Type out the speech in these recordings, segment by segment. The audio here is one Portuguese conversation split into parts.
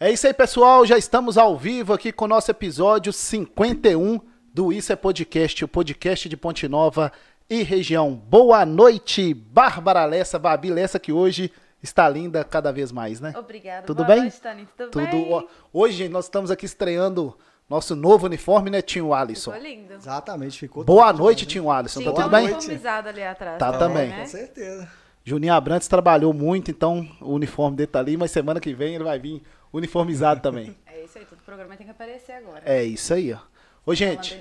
É isso aí, pessoal. Já estamos ao vivo aqui com o nosso episódio 51 do Isso é Podcast, o podcast de Ponte Nova e região. Boa noite, Bárbara Lessa, Babi Lessa, que hoje está linda cada vez mais, né? Obrigada. Tudo Boa bem? Noite, Tani. Tudo, Tudo. bem? Hoje nós estamos aqui estreando nosso novo uniforme, né, Tinho Alisson? Ficou lindo. Exatamente, ficou Boa noite, demais, Tinho Alisson. Tinha Tá tudo bem? uniformizada ali atrás. Tá também. né? Né? Com certeza. Juninho Abrantes trabalhou muito, então o uniforme dele tá ali, mas semana que vem ele vai vir uniformizado também. É isso aí, todo programa tem que aparecer agora. É isso aí, ó. Ô, gente.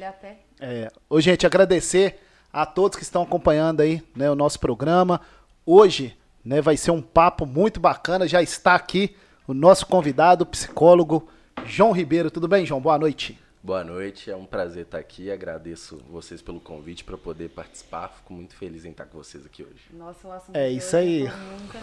É, ô, gente, agradecer a todos que estão acompanhando aí, né, o nosso programa. Hoje, né, vai ser um papo muito bacana. Já está aqui o nosso convidado, o psicólogo João Ribeiro. Tudo bem, João? Boa noite. Boa noite, é um prazer estar aqui. Agradeço vocês pelo convite para poder participar. Fico muito feliz em estar com vocês aqui hoje. Nossa, o assunto É de isso hoje aí. muito tô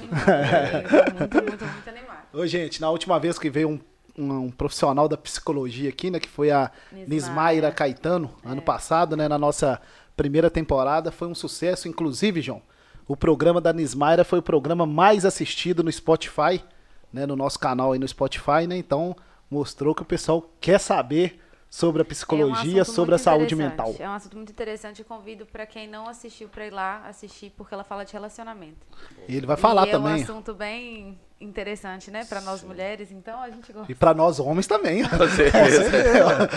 muito, muito, muito animada. Ô, gente, na última vez que veio um, um- um profissional da psicologia aqui, né, que foi a Nismaira. Nismaira Caetano, ano passado, né, na nossa primeira temporada, foi um sucesso. Inclusive, João, o programa da Nismaira foi o programa mais assistido no Spotify, né, no nosso canal aí no Spotify, né, então mostrou que o pessoal quer saber sobre a É um psicologia, sobre a saúde mental. É um assunto muito interessante. Eu convido pra quem não assistiu pra ir lá assistir, porque ela fala de relacionamento. E ele vai falar e também. É um assunto bem interessante, né, pra nós mulheres. Então a gente gosta. E para nós homens também. Com certeza.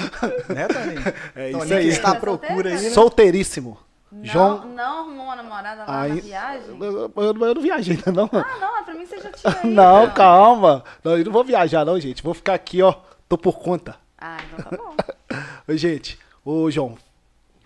Né, Toninho? É isso aí. que está à procura aí, né? Solteiríssimo. Não, João, não arrumou uma namorada lá Aí- na viagem? eu, eu- eu não viajei ainda não. Ah, não, pra mim você já tinha ido. Não, calma. Não, eu não vou viajar, não, gente. Vou ficar aqui, ó. Tô por conta. Ah, então tá bom. Ô, gente, ô, João.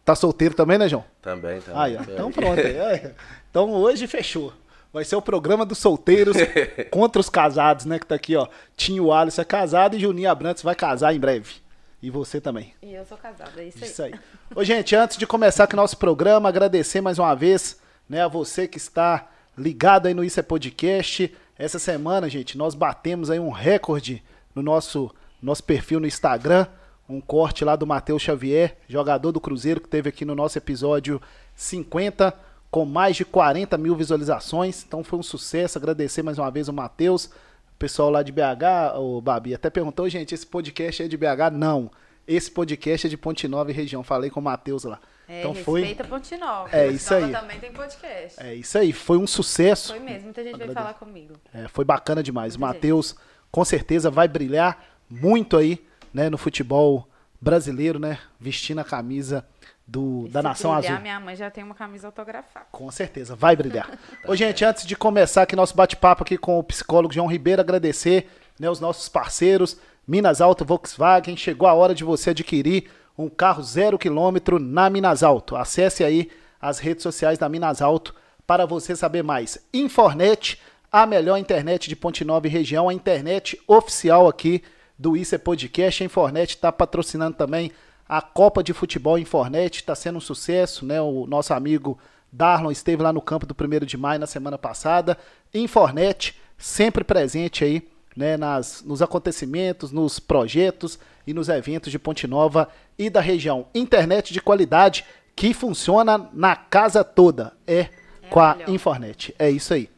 Tá solteiro também, né, João? Também, também. Aí, ó. Então pronto. aí, aí. Então hoje fechou. Vai ser o programa dos solteiros contra os casados, né? Que tá aqui, ó. Tinho Alisson é casado e Juninho Abrantes vai casar em breve. E você também. E eu sou casada, é isso aí. Isso aí. Ô, gente, antes de começar aqui o nosso programa, agradecer mais uma vez né, a você que está ligado aí no Isso é Podcast. Essa semana, gente, nós batemos aí um recorde no nosso, nosso perfil no Instagram. Um corte lá do Matheus Xavier, jogador do Cruzeiro, que teve aqui no nosso episódio 50, com mais de 40 mil visualizações. Então foi um sucesso. Agradecer mais uma vez o Matheus. O pessoal lá de BH, o Babi, até perguntou, gente, esse podcast é de BH? Não. Esse podcast é de Ponte Nova e região. Falei com o Matheus lá. É, então foi, respeita Ponte Nova. É Ponte isso Nova aí. também tem podcast. é isso aí, foi um sucesso. Foi mesmo, muita gente veio Agradeço. falar comigo. É, foi bacana demais. Matheus, com certeza, vai brilhar muito aí, né, no futebol brasileiro, né, vestindo a camisa do, da se Nação brilhar, Azul. minha mãe já tem uma camisa autografada. Com certeza, vai brilhar. Ô, gente, antes de começar aqui nosso bate-papo aqui com o psicólogo João Ribeiro, agradecer né, os nossos parceiros, Minas Alto Volkswagen. Chegou a hora de você adquirir um carro zero quilômetro na Minas Alto. Acesse aí as redes sociais da Minas Alto para você saber mais. Infornet, a melhor internet de Ponte Nova e região, a internet oficial aqui do Isso é Podcast. A Infornet está patrocinando também a Copa de Futebol Infornet, está sendo um sucesso, né? O nosso amigo Darlon esteve lá no campo do 1 de maio na semana passada. Infornet, sempre presente aí, né, nas, nos acontecimentos, nos projetos e nos eventos de Ponte Nova e da região. Internet de qualidade que funciona na casa toda. É, com a melhor. Infornet. É isso aí.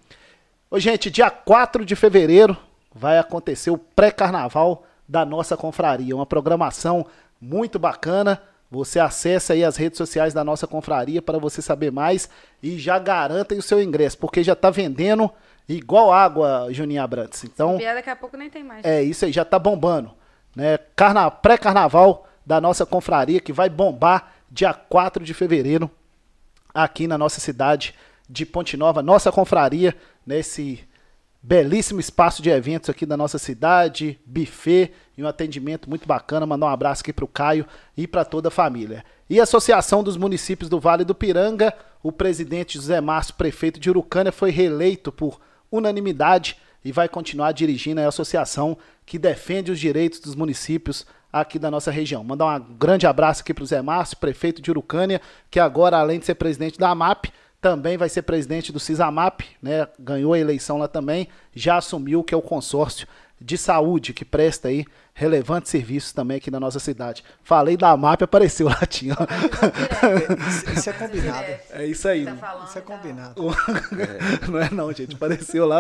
Ô, gente, dia 4 de fevereiro vai acontecer o pré-carnaval da nossa confraria. Uma programação muito bacana. Você acessa aí as redes sociais da nossa confraria para você saber mais e já garanta aí o seu ingresso, porque já tá vendendo igual água, Juninho Abrantes. Então, daqui a pouco nem tem mais. é isso aí, já tá bombando. Né? Carna... Pré-carnaval da nossa confraria que vai bombar dia 4 de fevereiro aqui na nossa cidade de Ponte Nova, nossa confraria, nesse belíssimo espaço de eventos aqui da nossa cidade, buffet e um atendimento muito bacana. Mandar um abraço aqui para o Caio e para toda a família. E a Associação dos Municípios do Vale do Piranga, o presidente José Márcio, prefeito de Urucânia, foi reeleito por unanimidade e vai continuar dirigindo a associação que defende os direitos dos municípios aqui da nossa região. Mandar um grande abraço aqui para o Zé Márcio, prefeito de Urucânia, que agora, além de ser presidente da AMAP, também vai ser presidente do CISAMAP, né? Ganhou a eleição lá também, já assumiu que é o consórcio de saúde que presta aí relevantes serviços também aqui na nossa cidade. Falei da MAP, apareceu lá, tinha. Isso, isso é combinado. É isso aí. Tá falando, Isso é tá- combinado. Não é não, gente. Apareceu lá,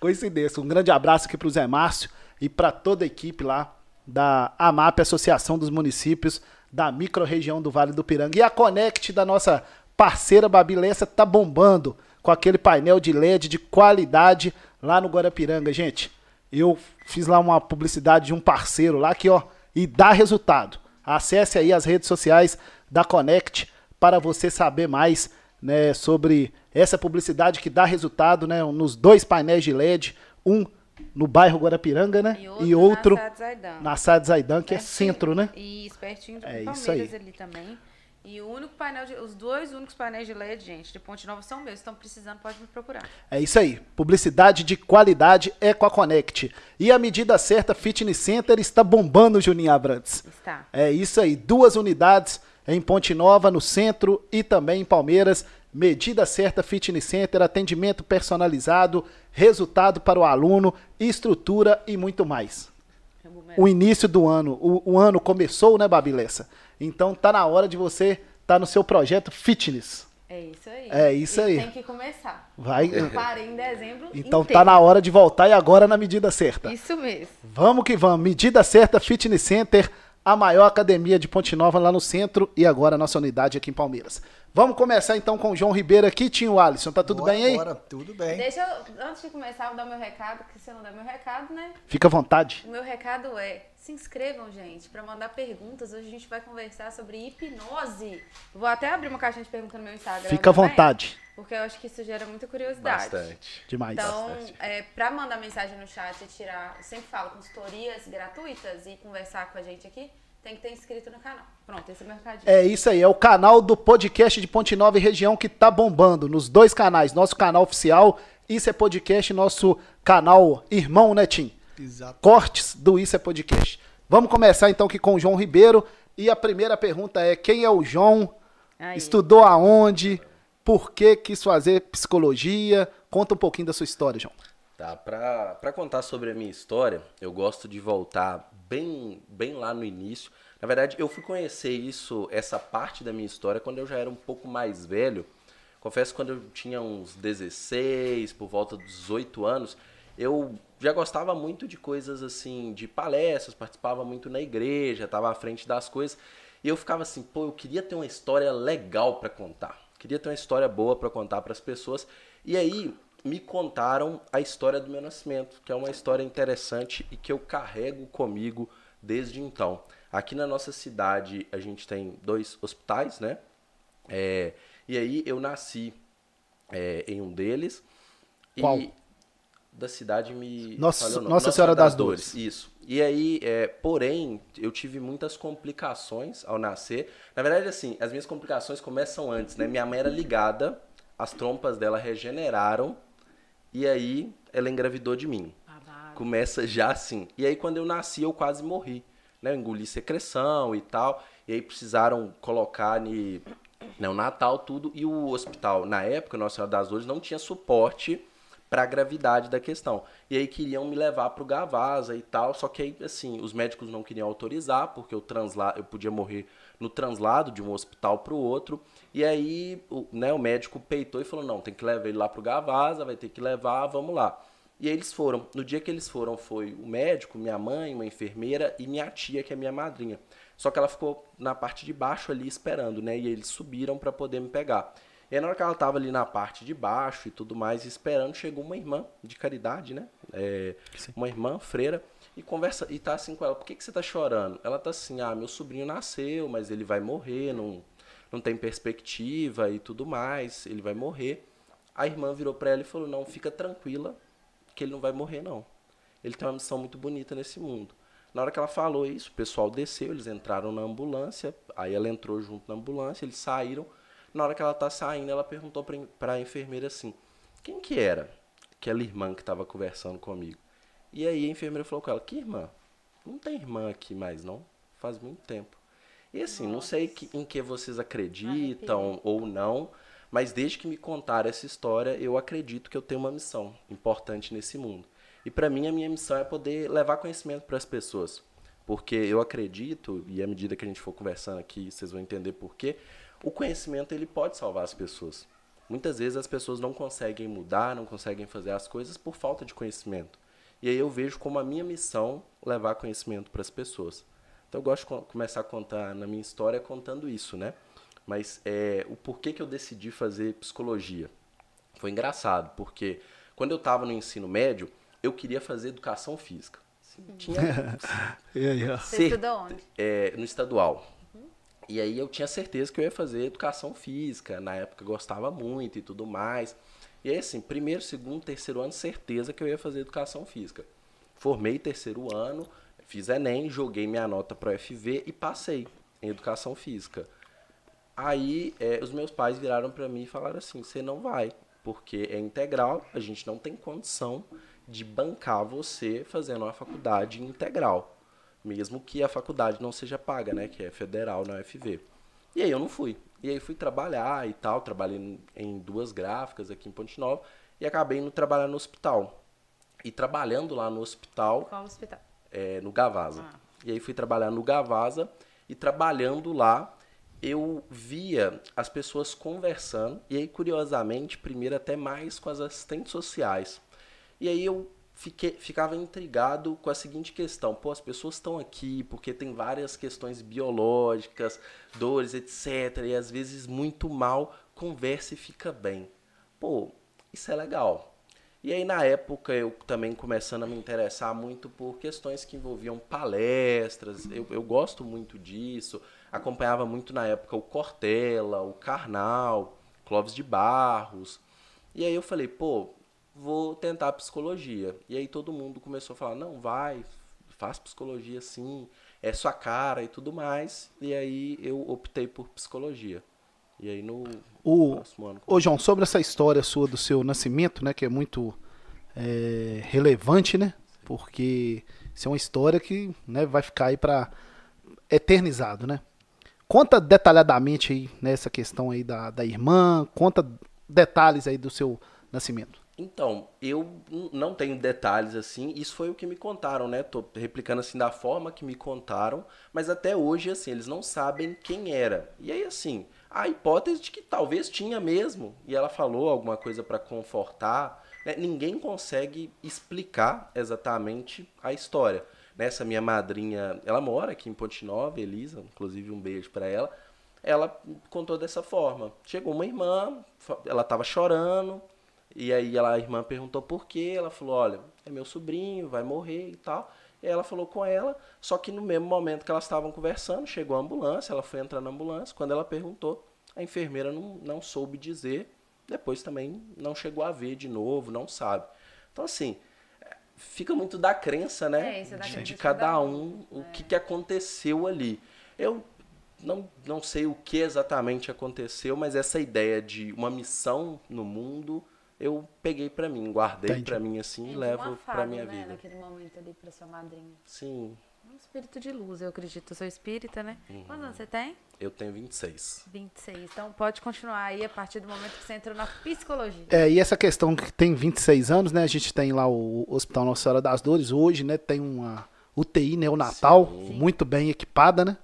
coincidência. Um grande abraço aqui pro Zé Márcio e para toda a equipe lá da AMAP, Associação dos Municípios da Microrregião do Vale do Piranga. E a Conect da nossa parceira Babilessa tá bombando com aquele painel de LED de qualidade lá no Guarapiranga, gente. Eu fiz lá uma publicidade de um parceiro lá que, ó, e dá resultado. Acesse aí as redes sociais da Conect para você saber mais né, sobre essa publicidade que dá resultado né, nos dois painéis de LED, um no bairro Guarapiranga, né? E outro, na Sade Zaidan. na Sade Zaidan, que é centro, né? Isso, pertinho do É Palmeiras ali também. E o único painel, de, os dois únicos painéis de LED, gente, de Ponte Nova são meus. Estão precisando, pode me procurar. É isso aí. Publicidade de qualidade é com a Conect. E a medida certa Fitness Center está bombando, Juninho Abrantes. Está. É isso aí. Duas unidades em Ponte Nova, no centro e também em Palmeiras. Medida certa Fitness Center, atendimento personalizado, resultado para o aluno, estrutura e muito mais. O início do ano, o, o ano começou, né, Babilessa? Então tá na hora de você estar no seu projeto fitness. É isso aí. É isso E aí. Tem que começar. Vai. Eu parei em dezembro. Então inteiro. tá na hora de voltar e agora na medida certa. Isso mesmo. Vamos que vamos. Medida certa Fitness Center, a maior academia de Ponte Nova lá no centro e agora a nossa unidade aqui em Palmeiras. Vamos começar então com o João Ribeiro aqui, Tinho Alisson. Tá tudo Bora, bem aí? Bora, tudo bem. Deixa eu, antes de começar, eu vou dar meu recado, que se eu não der meu recado, né? Fica à vontade. O meu recado é: se inscrevam, gente, para mandar perguntas. Hoje a gente vai conversar sobre hipnose. Vou até abrir uma caixinha de perguntas no meu Instagram. Fica à também, vontade. Porque eu acho que isso gera muita curiosidade. Bastante. Demais. Então, Bastante. é, para mandar mensagem no chat e tirar, eu sempre falo, consultorias gratuitas e conversar com a gente aqui, tem que ter inscrito no canal. Pronto, esse é o meu recadinho. É isso aí, é o canal do podcast de Ponte Nova e região que tá bombando nos dois canais, nosso canal oficial, Isso é Podcast, nosso canal irmão, né, Tim? Exato. Cortes do Isso é Podcast. Vamos começar então aqui com o João Ribeiro e a primeira pergunta é: quem é o João? Aí. Estudou aonde? Por que quis fazer psicologia? Conta um pouquinho da sua história, João. Tá, pra, pra contar sobre a minha história, eu gosto de voltar bem, bem lá no início. Na verdade, eu fui conhecer isso, essa parte da minha história, quando eu já era um pouco mais velho. Confesso que quando eu tinha uns 16, por volta dos 18 anos, eu já gostava muito de coisas assim, de palestras, participava muito na igreja, estava à frente das coisas. E eu ficava assim, pô, eu queria ter uma história legal para contar. Queria ter uma história boa para contar para as pessoas. E aí me contaram a história do meu nascimento, que é uma história interessante e que eu carrego comigo desde então. Aqui na nossa cidade a gente tem dois hospitais, né? É, e aí eu nasci é, em um deles. Qual? E da cidade me. Nossa- nome. Nossa Senhora das Dores. Isso. E aí, é, porém, eu tive muitas complicações ao nascer. Na verdade, assim, as minhas complicações começam antes, né? Minha mãe era ligada, as trompas dela regeneraram, e aí ela engravidou de mim. Babado. Começa já assim. E aí, quando eu nasci, eu quase morri. Né? Eu engoli secreção e tal. E aí precisaram colocar ne, né, o Natal, tudo. E o hospital, na época, Nossa Senhora das Dores, não tinha suporte para a gravidade da questão. E aí queriam me levar para o Gavasa e tal. Só que aí, assim, os médicos não queriam autorizar, porque eu, transla, eu podia morrer no translado de um hospital para o outro. E aí, o, né, o médico peitou e falou: não, tem que levar ele lá para o Gavasa, vai ter que levar, vamos lá. E aí eles foram. No dia que eles foram, foi o médico, minha mãe, uma enfermeira e minha tia, que é minha madrinha. Só que ela ficou na parte de baixo ali esperando, né? E eles subiram para poder me pegar. E aí, na hora que ela tava ali na parte de baixo e tudo mais, esperando, chegou uma irmã de caridade, né? É, uma irmã, freira, e conversa, e tá assim com ela, por que, que você tá chorando? Ela tá assim, ah, meu sobrinho nasceu, mas ele vai morrer, não, não tem perspectiva e tudo mais, ele vai morrer. A irmã virou pra ela e falou, não, fica tranquila, que ele não vai morrer, não. Ele tem uma missão muito bonita nesse mundo. Na hora que ela falou isso, o pessoal desceu, eles entraram na ambulância, aí ela entrou junto na ambulância, eles saíram. Na hora que ela tá saindo, ela perguntou en- pra enfermeira assim: quem que era aquela irmã que tava conversando comigo? E aí a enfermeira falou com ela: que irmã? Não tem irmã aqui mais, não. Faz muito tempo. E assim, não sei que- em que vocês acreditam ou não, mas desde que me contaram essa história, eu acredito que eu tenho uma missão importante nesse mundo. E para mim a minha missão é poder levar conhecimento para as pessoas. Porque eu acredito, e à medida que a gente for conversando aqui, vocês vão entender por quê, o conhecimento ele pode salvar as pessoas. Muitas vezes as pessoas não conseguem mudar, não conseguem fazer as coisas por falta de conhecimento. E aí eu vejo como a minha missão levar conhecimento para as pessoas. Então eu gosto de começar a contar na minha história contando isso, né? Mas é, o porquê que eu decidi fazer psicologia? Foi engraçado, porque quando eu estava no ensino médio, eu queria fazer educação física. Tinha, E. Você estudou onde? é, no estadual. E aí eu tinha certeza que eu ia fazer educação física. Na época gostava muito e tudo mais. E aí, assim, primeiro, segundo, terceiro ano, certeza que eu ia fazer educação física. Formei terceiro ano, fiz Enem, joguei minha nota para UFV e passei em educação física. Aí é, os meus pais viraram para mim e falaram assim: você não vai, porque é integral, a gente não tem condição de bancar você fazendo uma faculdade integral, mesmo que a faculdade não seja paga, né, que é federal na UFV. E aí eu não fui. E aí fui trabalhar e tal, trabalhei em- duas gráficas aqui em Ponte Nova e acabei indo trabalhar no hospital. E trabalhando lá no hospital, Qual hospital? é, no Gavasa. Ah. E aí fui trabalhar no Gavasa e trabalhando lá eu via as pessoas conversando e aí curiosamente primeiro até mais com as assistentes sociais. E aí eu fiquei, ficava intrigado com a seguinte questão: pô, as pessoas estão aqui porque tem várias questões biológicas, dores, etc. E às vezes muito mal, conversa e fica bem. Pô, isso é legal. E aí, na época, eu também começando a me interessar muito por questões que envolviam palestras. Eu, eu gosto muito disso. Acompanhava muito na época o Cortella, o Karnal, Clóvis de Barros. E aí eu falei, pô, vou tentar psicologia. E aí todo mundo começou a falar, não, vai, faz psicologia sim, é sua cara e tudo mais. E aí eu optei por psicologia. E aí no O, próximo ano. Ô, João, sobre essa história sua do seu nascimento, né, que é muito é, relevante, né? Porque isso é uma história que né, vai ficar aí para eternizado, né? Conta detalhadamente aí nessa questão aí da, da irmã, conta detalhes aí do seu nascimento. Então, eu não tenho detalhes assim, isso foi o que me contaram, né? Tô replicando assim da forma que me contaram, mas até hoje, assim, eles não sabem quem era. E aí, assim, a hipótese de que talvez tinha mesmo, e ela falou alguma coisa para confortar, né? ninguém consegue explicar exatamente a história. Nessa minha madrinha, ela mora aqui em Ponte Nova, Elisa, inclusive um beijo para ela. Ela contou dessa forma. Chegou uma irmã, ela estava chorando, e aí ela, a irmã perguntou por quê. Ela falou: Olha, é meu sobrinho, vai morrer e tal. E aí ela falou com ela, só que no mesmo momento que elas estavam conversando, chegou a ambulância, ela foi entrar na ambulância. Quando ela perguntou, a enfermeira não, não soube dizer. Depois também não chegou a ver de novo, não sabe. Então, assim, é, fica muito da crença, né? É, é da de, crença de cada um, o que, que aconteceu ali. Eu não, não sei o que exatamente aconteceu, mas essa ideia de uma missão no mundo eu peguei pra mim, guardei pra mim assim e levo pra minha né, vida. Naquele momento ali pra sua madrinha. Sim, Um espírito de luz, eu acredito. Eu sou espírita, né? Uhum. Quantos anos você tem? eu tenho 26. 26. Então pode continuar aí a partir do momento que você entrou na psicologia. É, e essa questão que tem 26 anos, né? A gente tem lá o Hospital Nossa Senhora das Dores, hoje, né? Tem uma UTI neonatal Sim. muito bem equipada, né?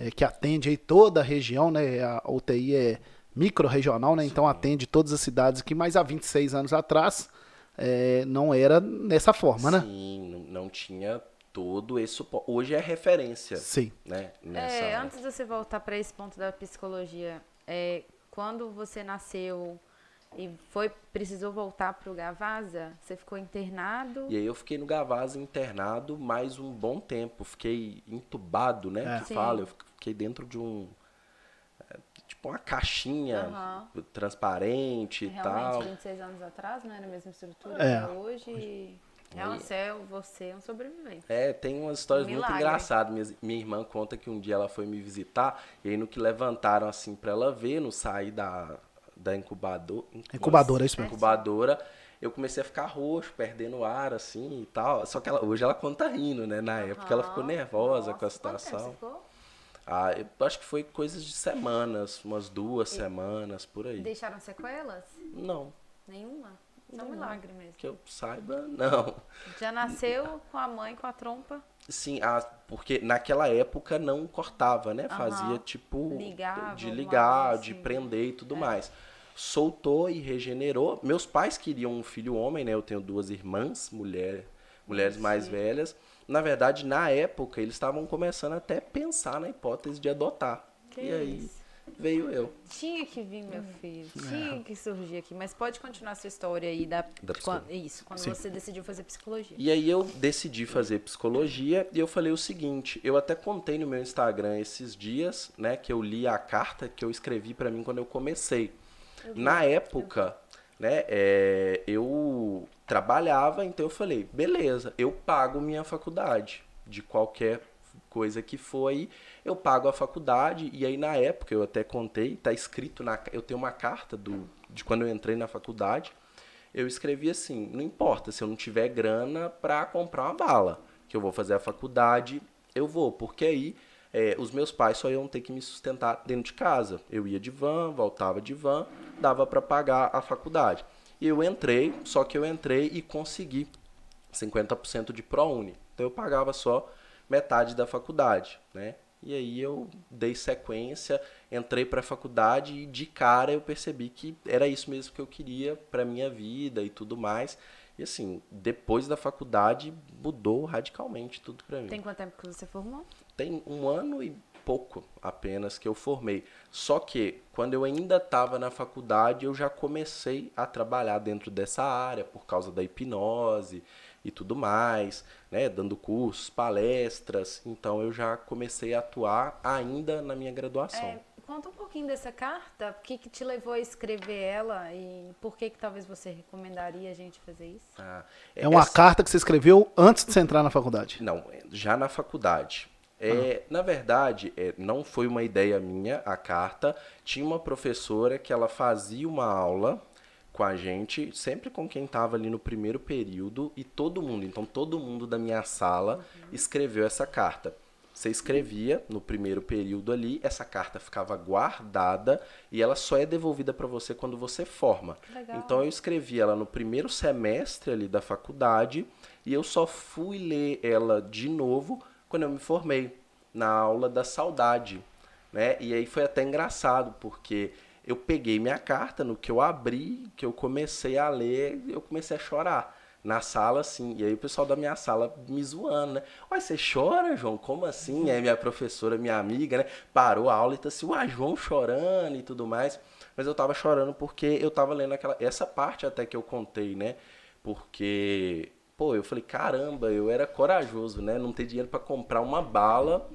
É, que atende aí toda a região, né? A UTI é micro-regional, né? Então atende todas as cidades aqui, mas há 26 anos atrás é, não era nessa forma, né? Sim, não, tinha todo esse suporte. Hoje é referência, Sim. né? Nessa É, antes de você voltar para esse ponto da psicologia, é, quando você nasceu e foi precisou voltar para o Gavasa, você ficou internado? E aí eu fiquei no Gavasa internado mais um bom tempo. Fiquei entubado, né? É. Que Sim. fala. Eu fiquei dentro de um. É, Tipo uma caixinha Aham. transparente e Realmente, tal. 26 anos atrás, não era a mesma estrutura É. que é hoje. É, você, é- você é um sobrevivente. É, tem umas histórias Um muito engraçadas. Minha, minha irmã conta que um dia ela foi me visitar e aí no que levantaram assim pra ela ver, no sair da, da incubador, Incubadora, é isso mesmo. incubadora, eu comecei a ficar roxo, perdendo ar assim e tal. Só que ela, hoje ela conta rindo, né? Na época ela ficou nervosa Nossa, com a quanto tempo situação. você ficou? Ah, eu acho que foi coisas de semanas, umas duas semanas por aí. Deixaram sequelas? Não, Nenhuma? É um milagre mesmo. Que eu saiba, não. Já nasceu com a mãe, com a trompa. Sim, a- porque naquela época não cortava, né? Aham. Fazia tipo Ligava, de ligar, de prender e tudo mais. Soltou e regenerou. Meus pais queriam um filho homem, né? Eu tenho duas irmãs, mulher, mulheres mais Sim. velhas. Na verdade, na época, eles estavam começando até a pensar na hipótese de adotar. Que e aí isso. veio eu. Tinha que vir, meu Hum. filho. É. Tinha que surgir aqui. Mas pode continuar a sua história aí da. Da psicologia. quando, isso, quando Sim. você decidiu fazer psicologia. E aí eu decidi fazer psicologia e eu falei o seguinte, eu até contei no meu Instagram esses dias, né, que eu li a carta que eu escrevi pra mim quando eu comecei. Na época, né, é, eu trabalhava, então eu falei, beleza, eu pago minha faculdade de qualquer coisa que for aí, eu pago a faculdade e aí na época eu até contei, tá escrito na, eu tenho uma carta do de quando eu entrei na faculdade, eu escrevi assim, não importa se eu não tiver grana pra comprar uma bala, que eu vou fazer a faculdade, eu vou, porque aí é, os meus pais só iam ter que me sustentar dentro de casa. Eu ia de van, voltava de van, dava pra pagar a faculdade. E eu entrei, só que eu entrei e consegui 50% de ProUni. Então eu pagava só metade da faculdade, né? E aí eu dei sequência, entrei para a faculdade e de cara eu percebi que era isso mesmo que eu queria para minha vida e tudo mais. E assim, depois da faculdade mudou radicalmente tudo para mim. Tem quanto tempo que você formou? Tem um ano e pouco apenas que eu formei. Só que quando eu ainda estava na faculdade, eu já comecei a trabalhar dentro dessa área por causa da hipnose e tudo mais, né, dando cursos, palestras. Então eu já comecei a atuar ainda na minha graduação. É, conta um pouquinho dessa carta. O que, que te levou a escrever ela e por que, que talvez você recomendaria a gente fazer isso? Ah, É uma essa- carta que você escreveu antes de você entrar na faculdade. Não, já na faculdade. É, Na verdade, é, não foi uma ideia minha a carta. Tinha uma professora que ela fazia uma aula com a gente, sempre com quem estava ali no primeiro período, e todo mundo, então todo mundo da minha sala escreveu essa carta. Você escrevia no primeiro período ali, essa carta ficava guardada e ela só é devolvida para você quando você forma. Legal. Então eu escrevi ela no primeiro semestre ali da faculdade e eu só fui ler ela de novo quando eu me formei na aula da saudade, né? E aí foi até engraçado porque eu peguei minha carta no que eu abri, que eu comecei a ler, eu comecei a chorar na sala assim. E aí o pessoal da minha sala me zoando, né? Uai, você chora, João? Como assim? Aí minha professora, minha amiga, né, parou a aula e tá assim, uai, João chorando e tudo mais. Mas eu tava chorando porque eu tava lendo aquela essa parte até que eu contei, né? Porque pô, eu falei, caramba, eu era corajoso, né? Não ter dinheiro pra comprar uma bala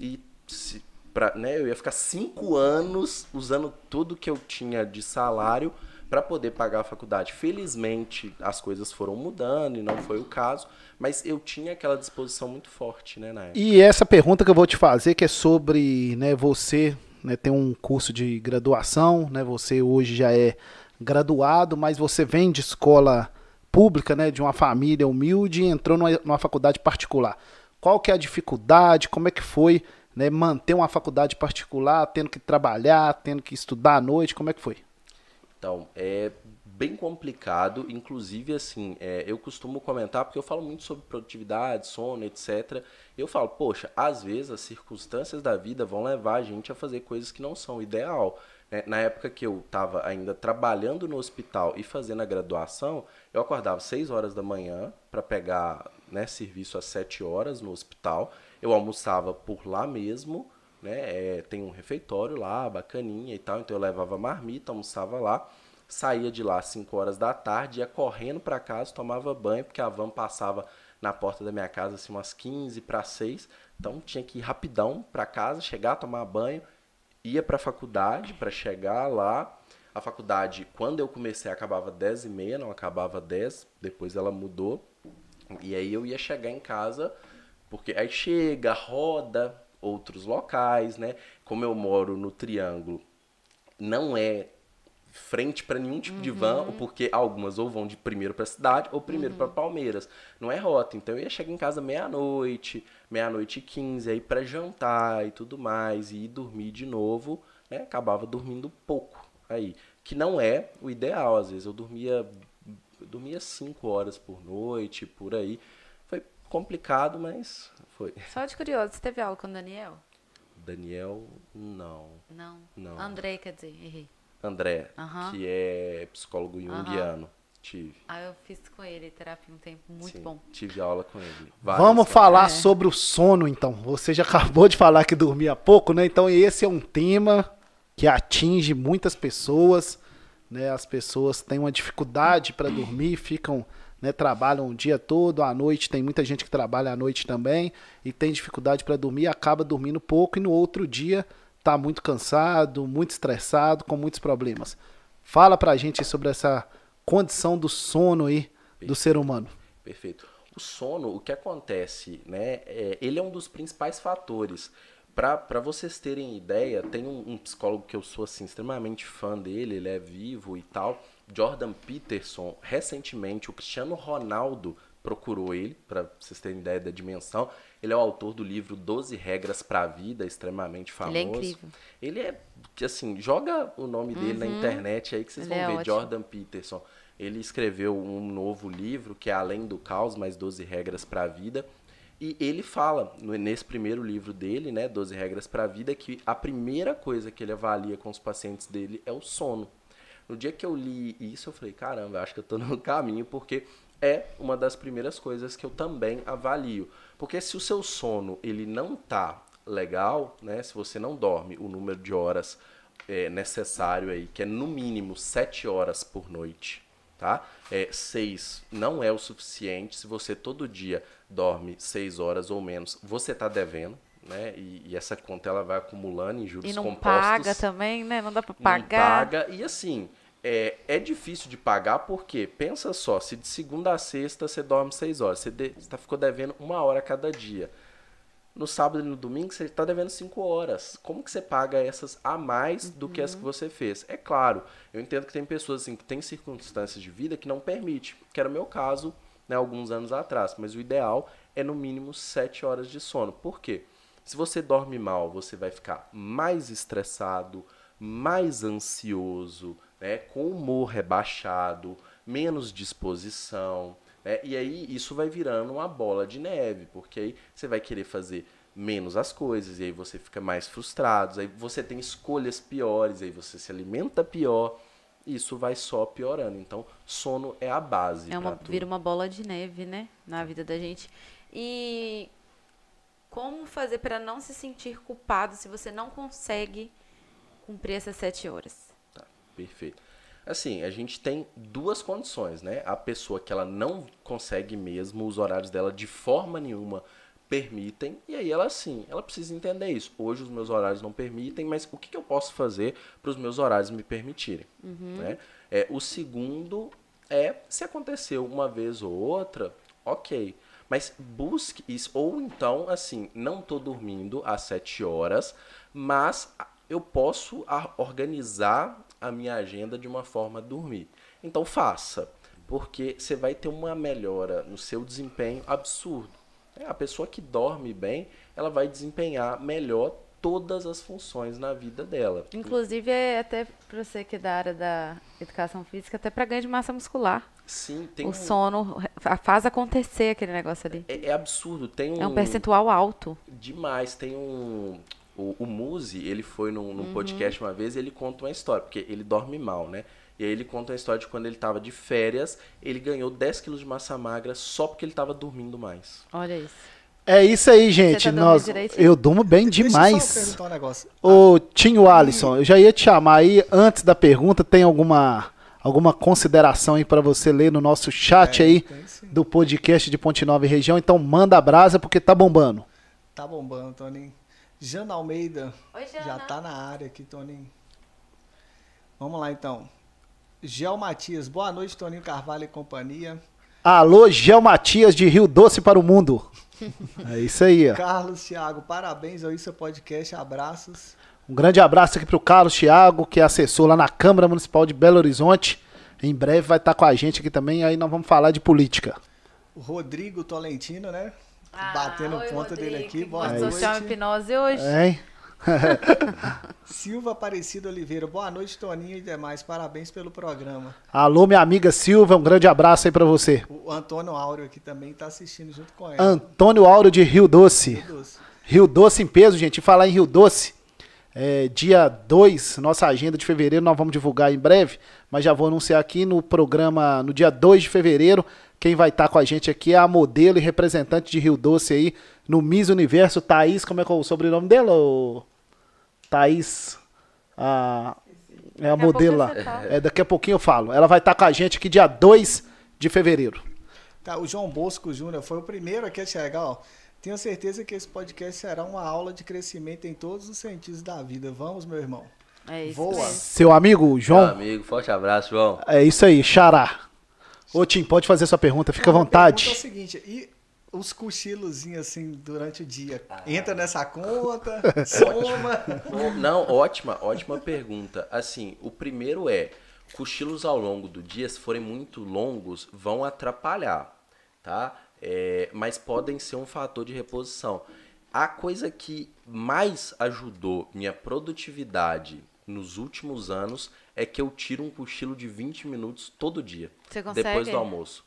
e se, pra, né, eu ia ficar cinco anos usando tudo que eu tinha de salário para poder pagar a faculdade. Felizmente as coisas foram mudando e não foi o caso, mas eu tinha aquela disposição muito forte, né, na época. E essa pergunta que eu vou te fazer, que é sobre né, você né, tem um curso de graduação, né, você hoje já é graduado, mas você vem de escola pública, né, de uma família humilde e entrou numa, numa faculdade particular. Qual que é a dificuldade? Como é que foi né, manter uma faculdade particular, tendo que trabalhar, tendo que estudar à noite? Como é que foi? Então, é bem complicado, inclusive assim, é, eu costumo comentar, porque eu falo muito sobre produtividade, sono, etc. Eu falo, poxa, às vezes as circunstâncias da vida vão levar a gente a fazer coisas que não são ideal. Né? Na época que eu estava ainda trabalhando no hospital e fazendo a graduação, eu acordava às 6 horas da manhã para pegar né, serviço às 7 horas no hospital. Eu almoçava por lá mesmo, né? É, tem um refeitório lá, bacaninha e tal, então eu levava marmita, almoçava lá, saía de lá às 5 horas da tarde, ia correndo para casa, tomava banho, porque a van passava na porta da minha casa assim umas 15 para 6, então tinha que ir rapidão para casa, chegar, tomar banho, ia para a faculdade para chegar lá. A faculdade, quando eu comecei, acabava 10 e meia, não acabava 10, depois ela mudou. E aí eu ia chegar em casa, porque aí chega, roda outros locais, né? Como eu moro no Triângulo, não é frente para nenhum tipo de van, porque algumas ou vão de primeiro para cidade ou primeiro para Palmeiras. Não é rota. Então eu ia chegar em casa meia-noite, meia-noite e quinze, aí para jantar e tudo mais, e ir dormir de novo, né? Acabava dormindo pouco aí, que não é o ideal. Às vezes eu dormia Eu dormia cinco horas por noite, por aí. Foi complicado, mas foi. Só de curioso, você teve aula com o Daniel? Daniel, não. Não. Não. Andrei, quer dizer, errei. André, que é psicólogo junguiano. Tive. Ah, eu fiz com ele terapia um tempo muito Sim, bom. Tive aula com ele. Várias Vamos vezes. falar É. sobre o sono, então. Você já acabou de falar que dormia pouco, né? Então esse é um tema que atinge muitas pessoas, né? As pessoas têm uma dificuldade para dormir, ficam, né? Trabalham o dia todo, à noite tem muita gente que trabalha à noite também e tem dificuldade para dormir, acaba dormindo pouco e no outro dia tá muito cansado, muito estressado, com muitos problemas. Fala pra gente sobre essa condição do sono aí do ser humano. Perfeito. O sono, o que acontece, né? é, ele é um dos principais fatores. Para vocês terem ideia, tem um, um psicólogo que eu sou assim, extremamente fã dele, ele é vivo e tal. Jordan Peterson, recentemente, o Cristiano Ronaldo procurou ele, para vocês terem ideia da dimensão. Ele é o autor do livro 12 Regras para a Vida, extremamente famoso. Ele é incrível. Ele é, assim, joga o nome dele na internet aí que vocês Uhum. Ele vão é ver, ótimo. Jordan Peterson. Ele escreveu um novo livro que é Além do Caos, mais 12 regras para a vida. E ele fala nesse primeiro livro dele, né, 12 regras para a vida, que a primeira coisa que ele avalia com os pacientes dele é o sono. No dia que eu li isso, eu falei, caramba, acho que eu tô no caminho, porque é uma das primeiras coisas que eu também avalio. Porque se o seu sono ele não tá legal, né, se você não dorme o número de horas é, necessário aí, que é no mínimo 7 horas por noite, tá? É, 6 não é o suficiente. Se você todo dia dorme 6 horas ou menos, você tá devendo, né? E, e essa conta ela vai acumulando em juros E não compostos. paga também, né? Não dá Não pagar. paga. E assim, é, é difícil de pagar porque, pensa só, se de segunda a sexta você dorme seis horas, você, de- você tá- ficou devendo uma hora cada dia. No sábado e no domingo você está devendo cinco horas. Como que você paga essas a mais do que as que você fez? É claro, eu entendo que tem pessoas assim, que têm circunstâncias de vida que não permite, que era o meu caso né, alguns anos atrás. Mas o ideal é no mínimo sete horas de sono. Por quê? Se você dorme mal, você vai ficar mais estressado, mais ansioso, né, com humor rebaixado, menos disposição. né, e aí isso vai virando uma bola de neve, porque aí você vai querer fazer menos as coisas, e aí você fica mais frustrado, aí você tem escolhas piores, aí você se alimenta pior, isso vai só piorando. Então, sono é a base. É uma, vira uma bola de neve, né? Na vida da gente. E como fazer para não se sentir culpado se você não consegue cumprir essas sete horas? Perfeito. Assim, a gente tem duas condições, né? A pessoa que ela não consegue mesmo, os horários dela de forma nenhuma permitem, e aí ela sim, ela precisa entender isso. Hoje os meus horários não permitem, mas o que, que eu posso fazer para os meus horários me permitirem? Né? É, o segundo é, se aconteceu uma vez ou outra, ok. Mas busque isso. Ou então, assim, não tô dormindo às 7 horas, mas eu posso organizar a minha agenda de uma forma a dormir. Então faça. Porque você vai ter uma melhora no seu desempenho absurdo. É, A pessoa que dorme bem, ela vai desempenhar melhor todas as funções na vida dela. Inclusive, é até para você que é da área da educação física, até para ganho de massa muscular. Sim, tem o um- sono fa- faz acontecer aquele negócio ali. É, é absurdo. Tem um, É um percentual alto. Demais. Tem um. O, o Muzi, ele foi num, Uhum. num podcast uma vez e ele conta uma história, porque ele dorme mal, né? E aí ele conta uma história de quando ele tava de férias, ele ganhou 10 quilos de massa magra só porque ele tava dormindo mais. Olha isso. É isso aí, gente. tá Nós, direitinho? eu durmo bem Deixa eu demais. perguntar um negócio. Ô, Tinho Alisson, eu já ia te chamar aí. Antes da pergunta, tem alguma, alguma consideração aí pra você ler no nosso chat Tem, aí do podcast de Ponte Nova e Região? Então manda a brasa porque tá bombando. Tá bombando, Toninho. Jana Almeida Oi, já tá na área aqui, Toninho. Vamos lá, então. Gel Matias, boa noite, Toninho Carvalho e companhia. Alô, Gel Matias de Rio Doce para o Mundo. É isso aí, ó. Carlos Thiago, parabéns ao Isso Podcast, abraços. Um grande abraço aqui pro Carlos Thiago, que é assessor lá na Câmara Municipal de Belo Horizonte. Em breve vai estar com a gente aqui também, aí nós vamos falar de política. O Rodrigo Tolentino, né? Ah, Batendo oi, ponta dele Rodrigo, aqui. que Boa noite. social hipnose hoje. Hein? Silva Aparecido Oliveira. Boa noite, Toninho e demais. Parabéns pelo programa. Alô, minha amiga Silva, um grande abraço aí pra você. O Antônio Áureo aqui também tá assistindo junto com ela. Antônio Auro de Rio Doce. Meu Deus. Rio Doce em peso, gente. E falar em Rio Doce, é, dia 2, nossa agenda de fevereiro, nós vamos divulgar em breve, mas já vou anunciar aqui no programa, no dia 2 de fevereiro, quem vai estar com a gente aqui é a modelo e representante de Rio Doce aí, no Miss Universo, Thaís, como é que é o sobrenome dela? ô? Thaís, a, é a modelo lá. fala. É, daqui a pouquinho eu falo. Ela vai estar com a gente aqui dia 2 de fevereiro. Tá, o João Bosco Júnior foi o primeiro aqui a chegar, ó. Tenho certeza que esse podcast será uma aula de crescimento em todos os sentidos da vida. Vamos, meu irmão. É isso Voa. Seu amigo João, amigo, forte abraço, João. é isso aí, Xará. Ô Tim, pode fazer sua pergunta, fica à Não, vontade. pergunta É o seguinte, e os cochilozinhos assim durante o dia? Entra nessa conta? Soma? Não, ótima, ótima pergunta. Assim, o primeiro é, cochilos ao longo do dia, se forem muito longos, vão atrapalhar, tá? É, mas podem ser um fator de reposição. A coisa que mais ajudou minha produtividade nos últimos anos é que eu tiro um cochilo de 20 minutos todo dia. Você consegue? Depois do almoço.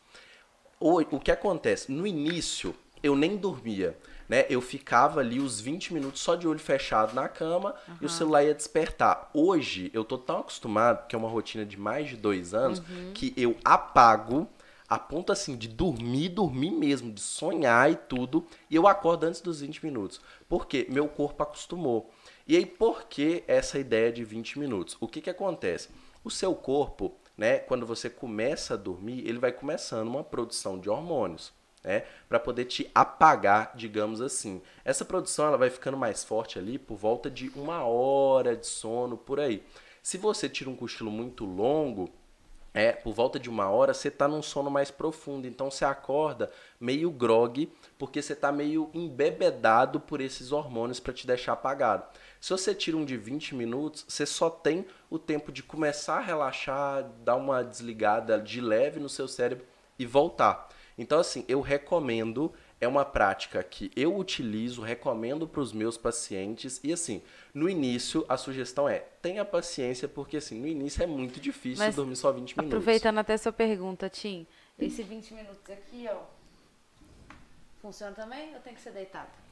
O, o que acontece? No início, eu nem dormia. Né? Eu ficava ali os 20 minutos só de olho fechado na cama e o celular ia despertar. Hoje, eu tô tão acostumado, que é uma rotina de mais de dois anos, que eu apago a ponto assim de dormir, dormir mesmo, de sonhar e tudo, e eu acordo antes dos 20 minutos. Por quê? Meu corpo acostumou. E aí, por que essa ideia de 20 minutos? O que, que acontece? O seu corpo, né, quando você começa a dormir, ele vai começando uma produção de hormônios, né, para poder te apagar, digamos assim. Essa produção ela vai ficando mais forte ali por volta de uma hora de sono por aí. Se você tira um cochilo muito longo, é, por volta de uma hora, você tá num sono mais profundo. Então você acorda meio grog, porque você tá meio embebedado por esses hormônios para te deixar apagado. Se você tira um de 20 minutos, você só tem o tempo de começar a relaxar, dar uma desligada de leve no seu cérebro e voltar. Então, assim, eu recomendo, é uma prática que eu utilizo, recomendo para os meus pacientes. E, assim, no início, a sugestão é: tenha paciência, porque, assim, no início é muito difícil Mas, dormir só 20 minutos. Aproveitando até sua pergunta, Tim, esse 20 minutos aqui, ó, funciona também ou tem que ser deitado?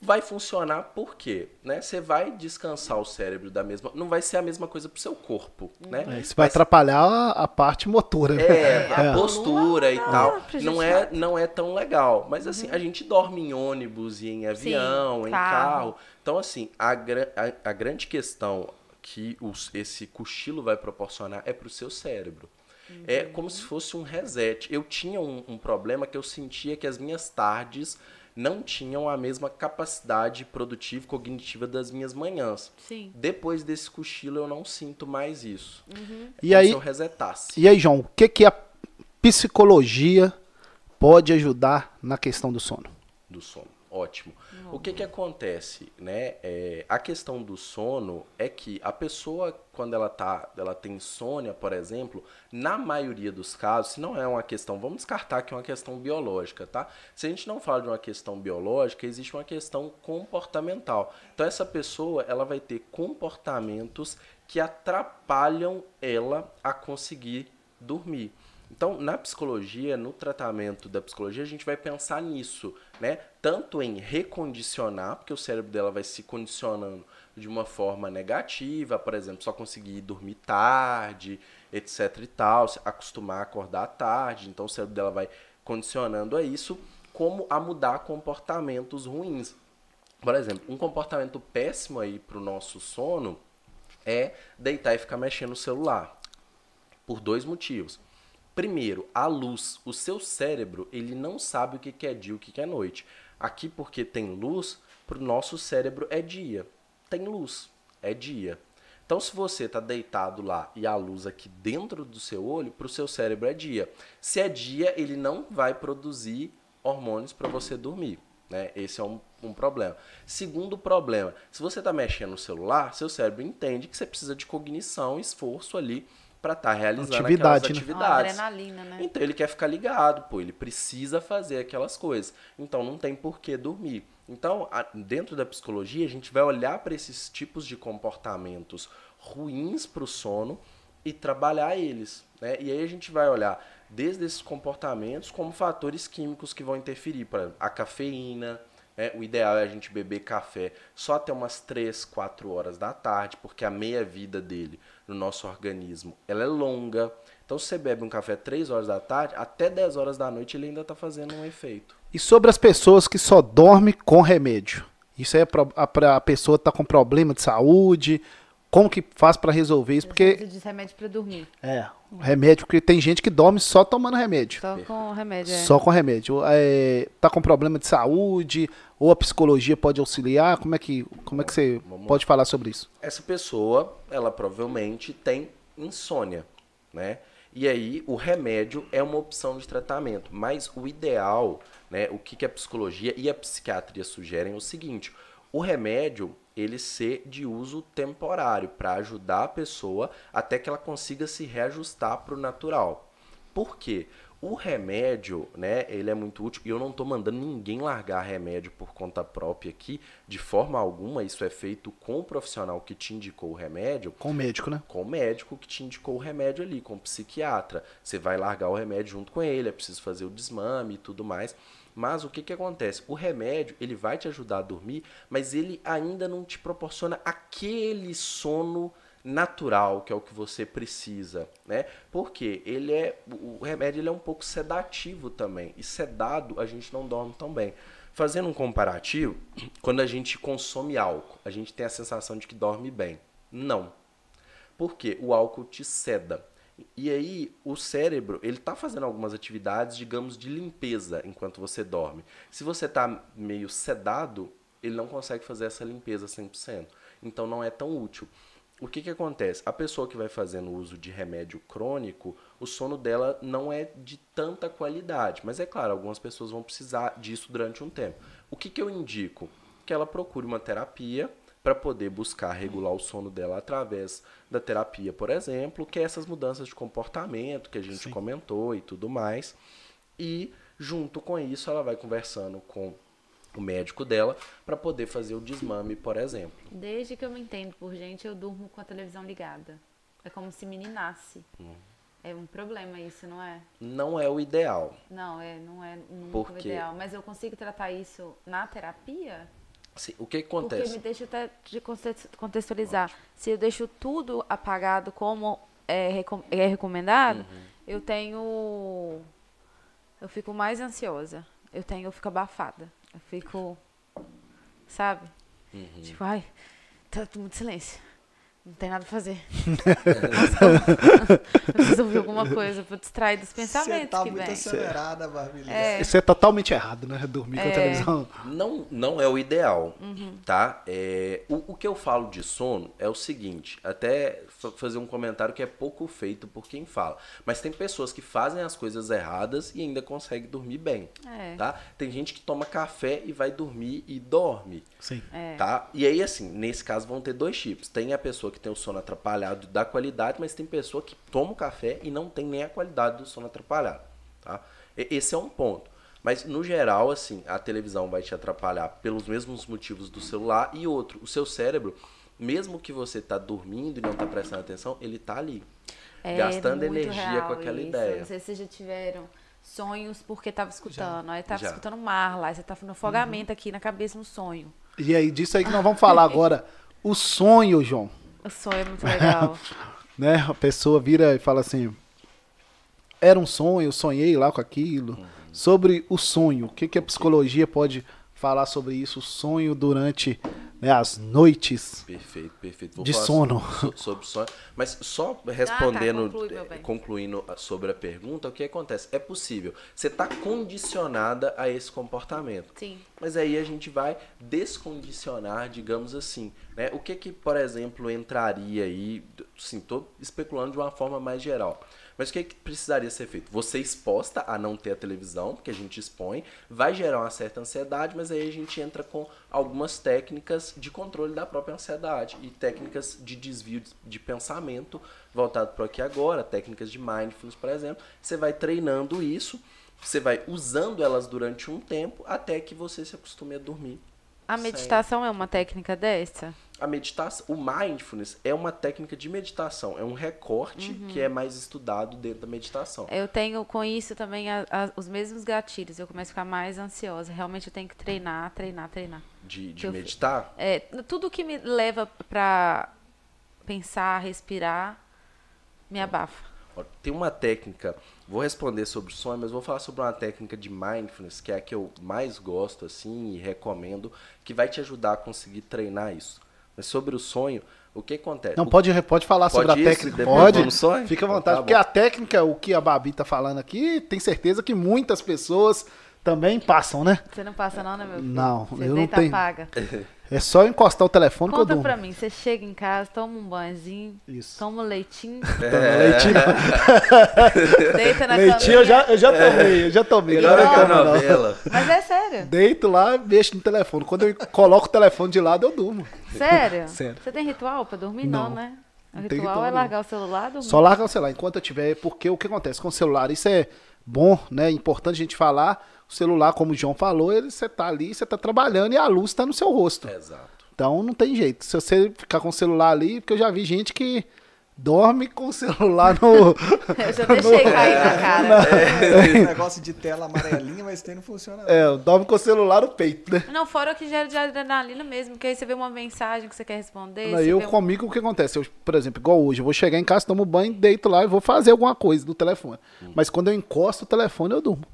Vai funcionar porque, né? Você vai descansar o cérebro da mesma, não vai ser a mesma coisa pro seu corpo, né? É, isso vai atrapalhar a, a parte motora. né? É, a É. postura e tal. Não é, não é tão legal. Mas assim, a gente dorme em ônibus e em avião, em carro. carro. Então, assim, a, gra- a, a grande questão que os- esse cochilo vai proporcionar é pro seu cérebro. É como se fosse um reset. Eu tinha um, um problema que eu sentia que as minhas tardes não tinham a mesma capacidade produtiva e cognitiva das minhas manhãs. Sim. Depois desse cochilo eu não sinto mais isso. É E aí- se eu resetasse. E aí, João, o que, que a psicologia pode ajudar na questão do sono? do sono. Ótimo. O que que acontece, né? É, a questão do sono é que a pessoa, quando ela tá, ela tem insônia, por exemplo, na maioria dos casos, se não é uma questão, vamos descartar que é uma questão biológica, tá? Se a gente não fala de uma questão biológica, existe uma questão comportamental. Então essa pessoa, ela vai ter comportamentos que atrapalham ela a conseguir dormir. Então, na psicologia, no tratamento da psicologia, a gente vai pensar nisso, né? Tanto em recondicionar, porque o cérebro dela vai se condicionando de uma forma negativa, por exemplo, só conseguir dormir tarde, etc e tal, se acostumar a acordar tarde, então o cérebro dela vai condicionando a isso, como a mudar comportamentos ruins. Por exemplo, um comportamento péssimo aí para o nosso sono é deitar e ficar mexendo no celular. Por dois motivos. Primeiro, a luz. O seu cérebro, ele não sabe o que é dia e o que que é noite. Aqui, porque tem luz, para o nosso cérebro é dia. Tem luz, é dia. Então, se você está deitado lá e a luz aqui dentro do seu olho, para o seu cérebro é dia. Se é dia, ele não vai produzir hormônios para você dormir. Né? Esse é um, um problema. Segundo problema, se você está mexendo no celular, seu cérebro entende que você precisa de cognição, esforço ali para estar realizando Atividade, aquelas né? atividades. Uma adrenalina, né? Então ele quer ficar ligado, pô, ele precisa fazer aquelas coisas. Então não tem por que dormir. Então, a- dentro da psicologia, a gente vai olhar para esses tipos de comportamentos ruins para o sono e trabalhar eles. Né? E aí a gente vai olhar desde esses comportamentos como fatores químicos que vão interferir. Exemplo, a cafeína. Né? O ideal é a gente beber café só até umas 3, 4 horas da tarde, porque a meia-vida dele no nosso organismo ela é longa. Então, se você bebe um café 3 horas da tarde, até 10 horas da noite ele ainda está fazendo um efeito. E sobre as pessoas que só dormem com remédio. Isso é pra, a, pessoa tá com problema de saúde. Como que faz pra resolver isso? Porque Você diz remédio pra dormir. é, remédio, porque tem gente que dorme só tomando remédio. Só com remédio, é. Só com remédio. É, tá com problema de saúde, ou a psicologia pode auxiliar? Como é que, como é que você Vamos lá. pode falar sobre isso? essa pessoa, ela provavelmente tem insônia, né? E aí o remédio é uma opção de tratamento, mas o ideal, né, o que, que a psicologia e a psiquiatria sugerem é o seguinte: o remédio ele ser de uso temporário para ajudar a pessoa até que ela consiga se reajustar para o natural. Por quê? O remédio, né, ele é muito útil e eu não tô mandando ninguém largar remédio por conta própria aqui, de forma alguma, isso é feito com o profissional que te indicou o remédio, Com o médico, né? com o médico que te indicou o remédio ali, com o psiquiatra. Você vai largar o remédio junto com ele, é preciso fazer o desmame e tudo mais. Mas o que, que acontece? O remédio, ele vai te ajudar a dormir, mas ele ainda não te proporciona aquele sono natural, que é o que você precisa, né? Porque ele é o remédio ele é um pouco sedativo também, e sedado a gente não dorme tão bem. Fazendo um comparativo, quando a gente consome álcool, a gente tem a sensação de que dorme bem. Não. Porque o álcool te seda. E aí, o cérebro, ele tá fazendo algumas atividades, digamos, de limpeza enquanto você dorme. Se você tá meio sedado, ele não consegue fazer essa limpeza 100%. Então, não é tão útil. O que que acontece? A pessoa que vai fazendo uso de remédio crônico, o sono dela não é de tanta qualidade. Mas é claro, algumas pessoas vão precisar disso durante um tempo. O que que eu indico? Que ela procure uma terapia para poder buscar regular o sono dela através da terapia, por exemplo, que é essas mudanças de comportamento que a gente Sim. comentou e tudo mais. E junto com isso, ela vai conversando com o médico dela para poder fazer o desmame, por exemplo. Desde que eu me entendo por gente, eu durmo com a televisão ligada. É como se meninasse. Hum. É um problema isso, não é? Não é o ideal. Não, é, não é nunca Por o ideal. Mas eu consigo tratar isso na terapia? O que, que Porque acontece? me deixa até de conte- contextualizar. Se eu deixo tudo apagado como é, recom- é recomendado, Uhum. eu tenho. Eu fico mais ansiosa. Eu tenho, eu fico abafada. Eu fico. Sabe? Uhum. Tipo, ai, tá tudo muito silêncio. Não tem nada pra fazer. Eu preciso ouvir alguma coisa pra distrair dos Você pensamentos tá que muito vem. acelerada, Barbie. É. Isso é totalmente errado, né? Dormir com a É. televisão. Não, não é o ideal, Uhum. tá? É, o, o que eu falo de sono é o seguinte, até fa- fazer um comentário que é pouco feito por quem fala, mas tem pessoas que fazem as coisas erradas e ainda conseguem dormir bem, É. tá? Tem gente que toma café e vai dormir e dorme, Sim. É. tá? E aí, assim, nesse caso vão ter dois tipos. Tem a pessoa que tem o sono atrapalhado da qualidade, mas tem pessoa que toma o café e não tem nem a qualidade do sono atrapalhado, tá? E- Esse é um ponto. Mas, no geral, assim, a televisão vai te atrapalhar pelos mesmos motivos do celular. E outro, o seu cérebro, mesmo que você tá dormindo e não tá prestando atenção, ele tá ali. É gastando energia com aquela isso. ideia. Não sei se vocês já tiveram sonhos porque tava escutando. Aí tava Já. escutando mar lá, aí você tava no afogamento aqui na cabeça no sonho. E aí, disso aí que nós vamos falar agora. O sonho, João. O sonho é muito legal. Né? A pessoa vira e fala assim: Era um sonho, sonhei lá com aquilo. Sobre o sonho, o que, que a psicologia pode falar sobre isso? O sonho durante né, as noites. Perfeito, perfeito. Vou De falar sono. so- sobre sono. Mas só respondendo, conclui, meu eh, bem. concluindo a- sobre a pergunta, o que acontece? É possível. Você está condicionada a esse comportamento. Sim. Mas aí a gente vai descondicionar, digamos assim. Né? O que que, por exemplo, entraria aí, sim, tô especulando de uma forma mais geral. Mas o que, que precisaria ser feito? Você exposta a não ter a televisão, porque a gente expõe, vai gerar uma certa ansiedade, mas aí a gente entra com algumas técnicas de controle da própria ansiedade e técnicas de desvio de- pensamento voltado para aqui agora, técnicas de mindfulness, por exemplo. Você vai treinando isso, você vai usando elas durante um tempo até que você se acostume a dormir A meditação é uma técnica dessa? A meditação, o mindfulness é uma técnica de meditação, é um recorte Uhum. que é mais estudado dentro da meditação. Eu tenho com isso também a- a- os mesmos gatilhos. Eu começo a ficar mais ansiosa. Realmente eu tenho que treinar, treinar, treinar. De, de eu- meditar, É, tudo que me leva pra pensar, respirar, me abafa. Tem uma técnica, vou responder sobre o sonho, mas vou falar sobre uma técnica de mindfulness, que é a que eu mais gosto, assim, e recomendo, que vai te ajudar a conseguir treinar isso. Mas sobre o sonho, o que acontece? Não, pode, pode falar Pode sobre a isso? técnica. Pode. sonho? Fica à Então vontade. tá porque a técnica, o que a Babi tá falando aqui, tem certeza que muitas pessoas também passam, né? Você não passa não, né, meu filho? Não, Você eu não tenho. apaga. É só encostar o telefone que eu Conta pra mim, você chega em casa, toma um banhozinho, Isso. toma um leitinho, Leitinho, deita na leitinho eu já, eu já tomei, eu já tomei. Melhor Agora que a eu tomo, não. novela. Mas é sério. Deito lá, mexo no telefone. Quando eu coloco o telefone de lado, eu durmo. Sério? Sério. Você tem ritual pra dormir? Não, Não. né? O Não ritual ritual é largar o celular dormir. Só larga o celular enquanto eu tiver, porque o que acontece com o celular, isso é bom, né? Importante a gente falar. O celular, como o João falou, ele você tá ali, você tá trabalhando e a luz tá no seu rosto. Exato. Então não tem jeito. Se você ficar com o celular ali, porque eu já vi gente que dorme com o celular no. Eu já deixei cair na cara. Esse negócio de tela amarelinha, mas tem não funciona. não. é, dorme com o celular no peito, né? Não, fora o que gera de adrenalina mesmo, que aí você vê uma mensagem que você quer responder. Não, você eu vê um- comigo o que acontece? Eu, por exemplo, igual hoje, eu vou chegar em casa, tomo banho, deito lá e vou fazer alguma coisa do telefone. Mas quando eu encosto o telefone, eu durmo.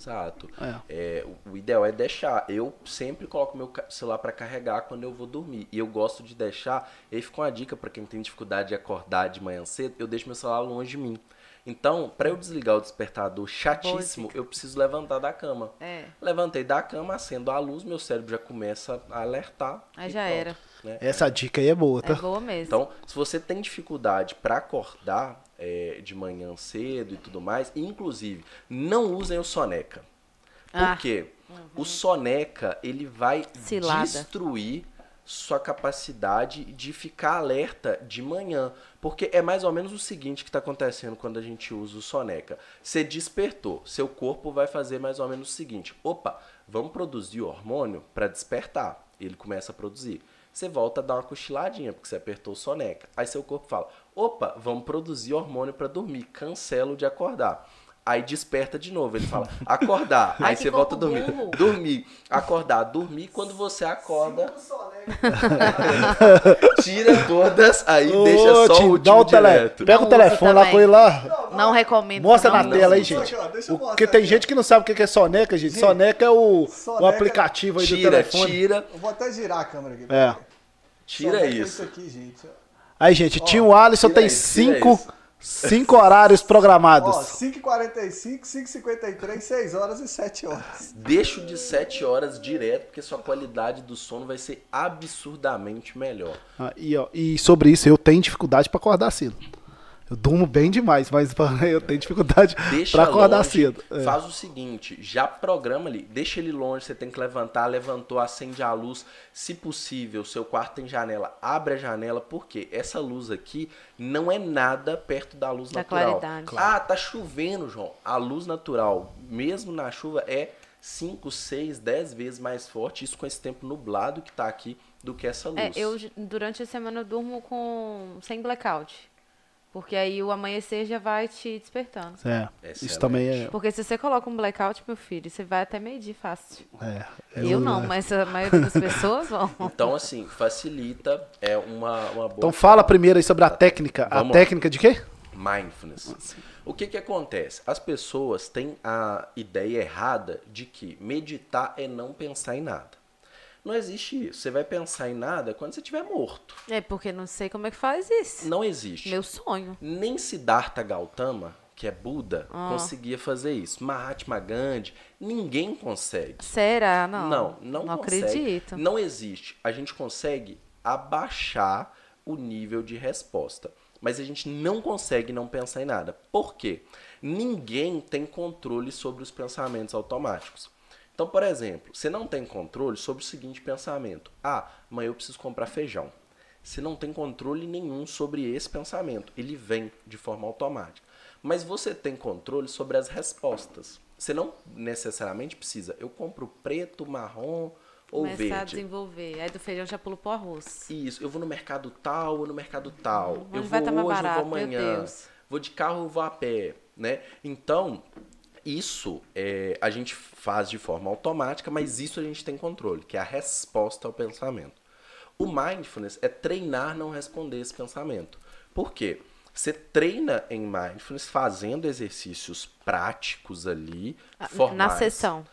Exato. É. É, o, o ideal é deixar. Eu sempre coloco meu celular para carregar quando eu vou dormir. E eu gosto de deixar. E aí fica uma dica para quem tem dificuldade de acordar de manhã cedo: eu deixo meu celular longe de mim. Então, para eu desligar o despertador chatíssimo, eu preciso levantar da cama. É. Levantei da cama, acendo a luz, meu cérebro já começa a alertar. Aí já pronto, era. né? Essa dica aí é boa, É tá? boa mesmo. Então, se você tem dificuldade para acordar é, de manhã cedo e tudo mais, inclusive, não usem o soneca. Por Ah. quê? O soneca, ele vai Cilada. destruir sua capacidade de ficar alerta de manhã. Porque é mais ou menos o seguinte que está acontecendo quando a gente usa o soneca. Você despertou, seu corpo vai fazer mais ou menos o seguinte: opa, vamos produzir hormônio para despertar. Ele começa a produzir. Você volta a dar uma cochiladinha, porque você apertou o soneca. Aí seu corpo fala: opa, vamos produzir hormônio para dormir. Cancelo de acordar. Aí desperta de novo. Ele fala: acordar. Ai, Aí você volta a dormir. burro. Dormir. Acordar. Dormir. Quando você acorda, tira todas, aí Ô, deixa só Tim, o dá último o tele... direto. Pega Não o telefone lá com ele lá. Não recomendo. Mostra na não. tela aí, Isso gente. ó, O- Porque tem aqui, gente que não sabe o que é soneca, gente. Soneca é o, o Soneca- aplicativo aí do Tira, telefone. tira, Eu vou até girar a câmera aqui. É. tira Soneca é isso. aqui, gente. Aí, gente, tinha o Alisson, tira tem isso, tira cinco, isso. Cinco horários Ó, programados. 5h45, 5h53, 6 horas e 7 horas. Deixa o de 7 horas direto, porque sua qualidade do sono vai ser absurdamente melhor. Ah, e, ó, e sobre isso, eu tenho dificuldade pra acordar cedo. Eu durmo bem demais, mas eu tenho dificuldade pra acordar longe, cedo. É. Faz o seguinte, já programa ali, deixa ele longe, você tem que levantar, levantou, acende a luz, se possível, seu quarto tem janela, abre a janela, porque essa luz aqui não é nada perto da luz Da natural. claridade. Ah, tá chovendo, João. A luz natural, mesmo na chuva, é 5, 6, 10 vezes mais forte, isso com esse tempo nublado que tá aqui, do que essa luz. É, eu durante a semana eu durmo com sem blackout. Porque aí o amanhecer já vai te despertando. É, Excelente. isso também é. Porque se você coloca um blackout, meu filho, você vai até meio-dia fácil. é, Eu, não, mas a maioria das pessoas vão. Então, assim, facilita, é uma, uma boa Então fala primeiro aí sobre a técnica. A Vamos lá. técnica de quê? Mindfulness. O que que acontece? As pessoas têm a ideia errada de que meditar é não pensar em nada. Não existe isso. Você vai pensar em nada quando você estiver morto. É porque não sei como é que faz isso. Não existe. Meu sonho. Nem Siddhartha Gautama, que é Buda, Ah. conseguia fazer isso. Mahatma Gandhi, ninguém consegue. Será? Não. Não, não, Não consegue. acredito. Não existe. A gente consegue abaixar o nível de resposta. Mas a gente não consegue não pensar em nada. Por quê? Ninguém tem controle sobre os pensamentos automáticos. Então, por exemplo, você não tem controle sobre o seguinte pensamento: Ah, amanhã eu preciso comprar feijão. Você não tem controle nenhum sobre esse pensamento. Ele vem de forma automática. Mas você tem controle sobre as respostas. Você não necessariamente precisa. Eu compro preto, marrom ou Começar a verde. desenvolver. Aí do feijão já pulo pro arroz. Isso, eu vou no mercado tal ou no mercado tal. Onde eu vou tá hoje, barato, eu vou amanhã. Vou de carro ou vou a pé, né? Então, isso é, a gente faz de forma automática, mas isso a gente tem controle, que é a resposta ao pensamento. O mindfulness é treinar não responder esse pensamento. Por quê? Você treina em mindfulness fazendo exercícios práticos ali, Ah, formais. Na sessão.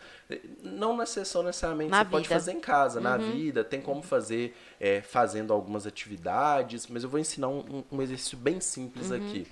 Não na sessão necessariamente, Na você pode vida. Uhum. fazer em casa, na vida, tem como fazer é, fazendo algumas atividades, mas eu vou ensinar um, um- um exercício bem simples Uhum. aqui.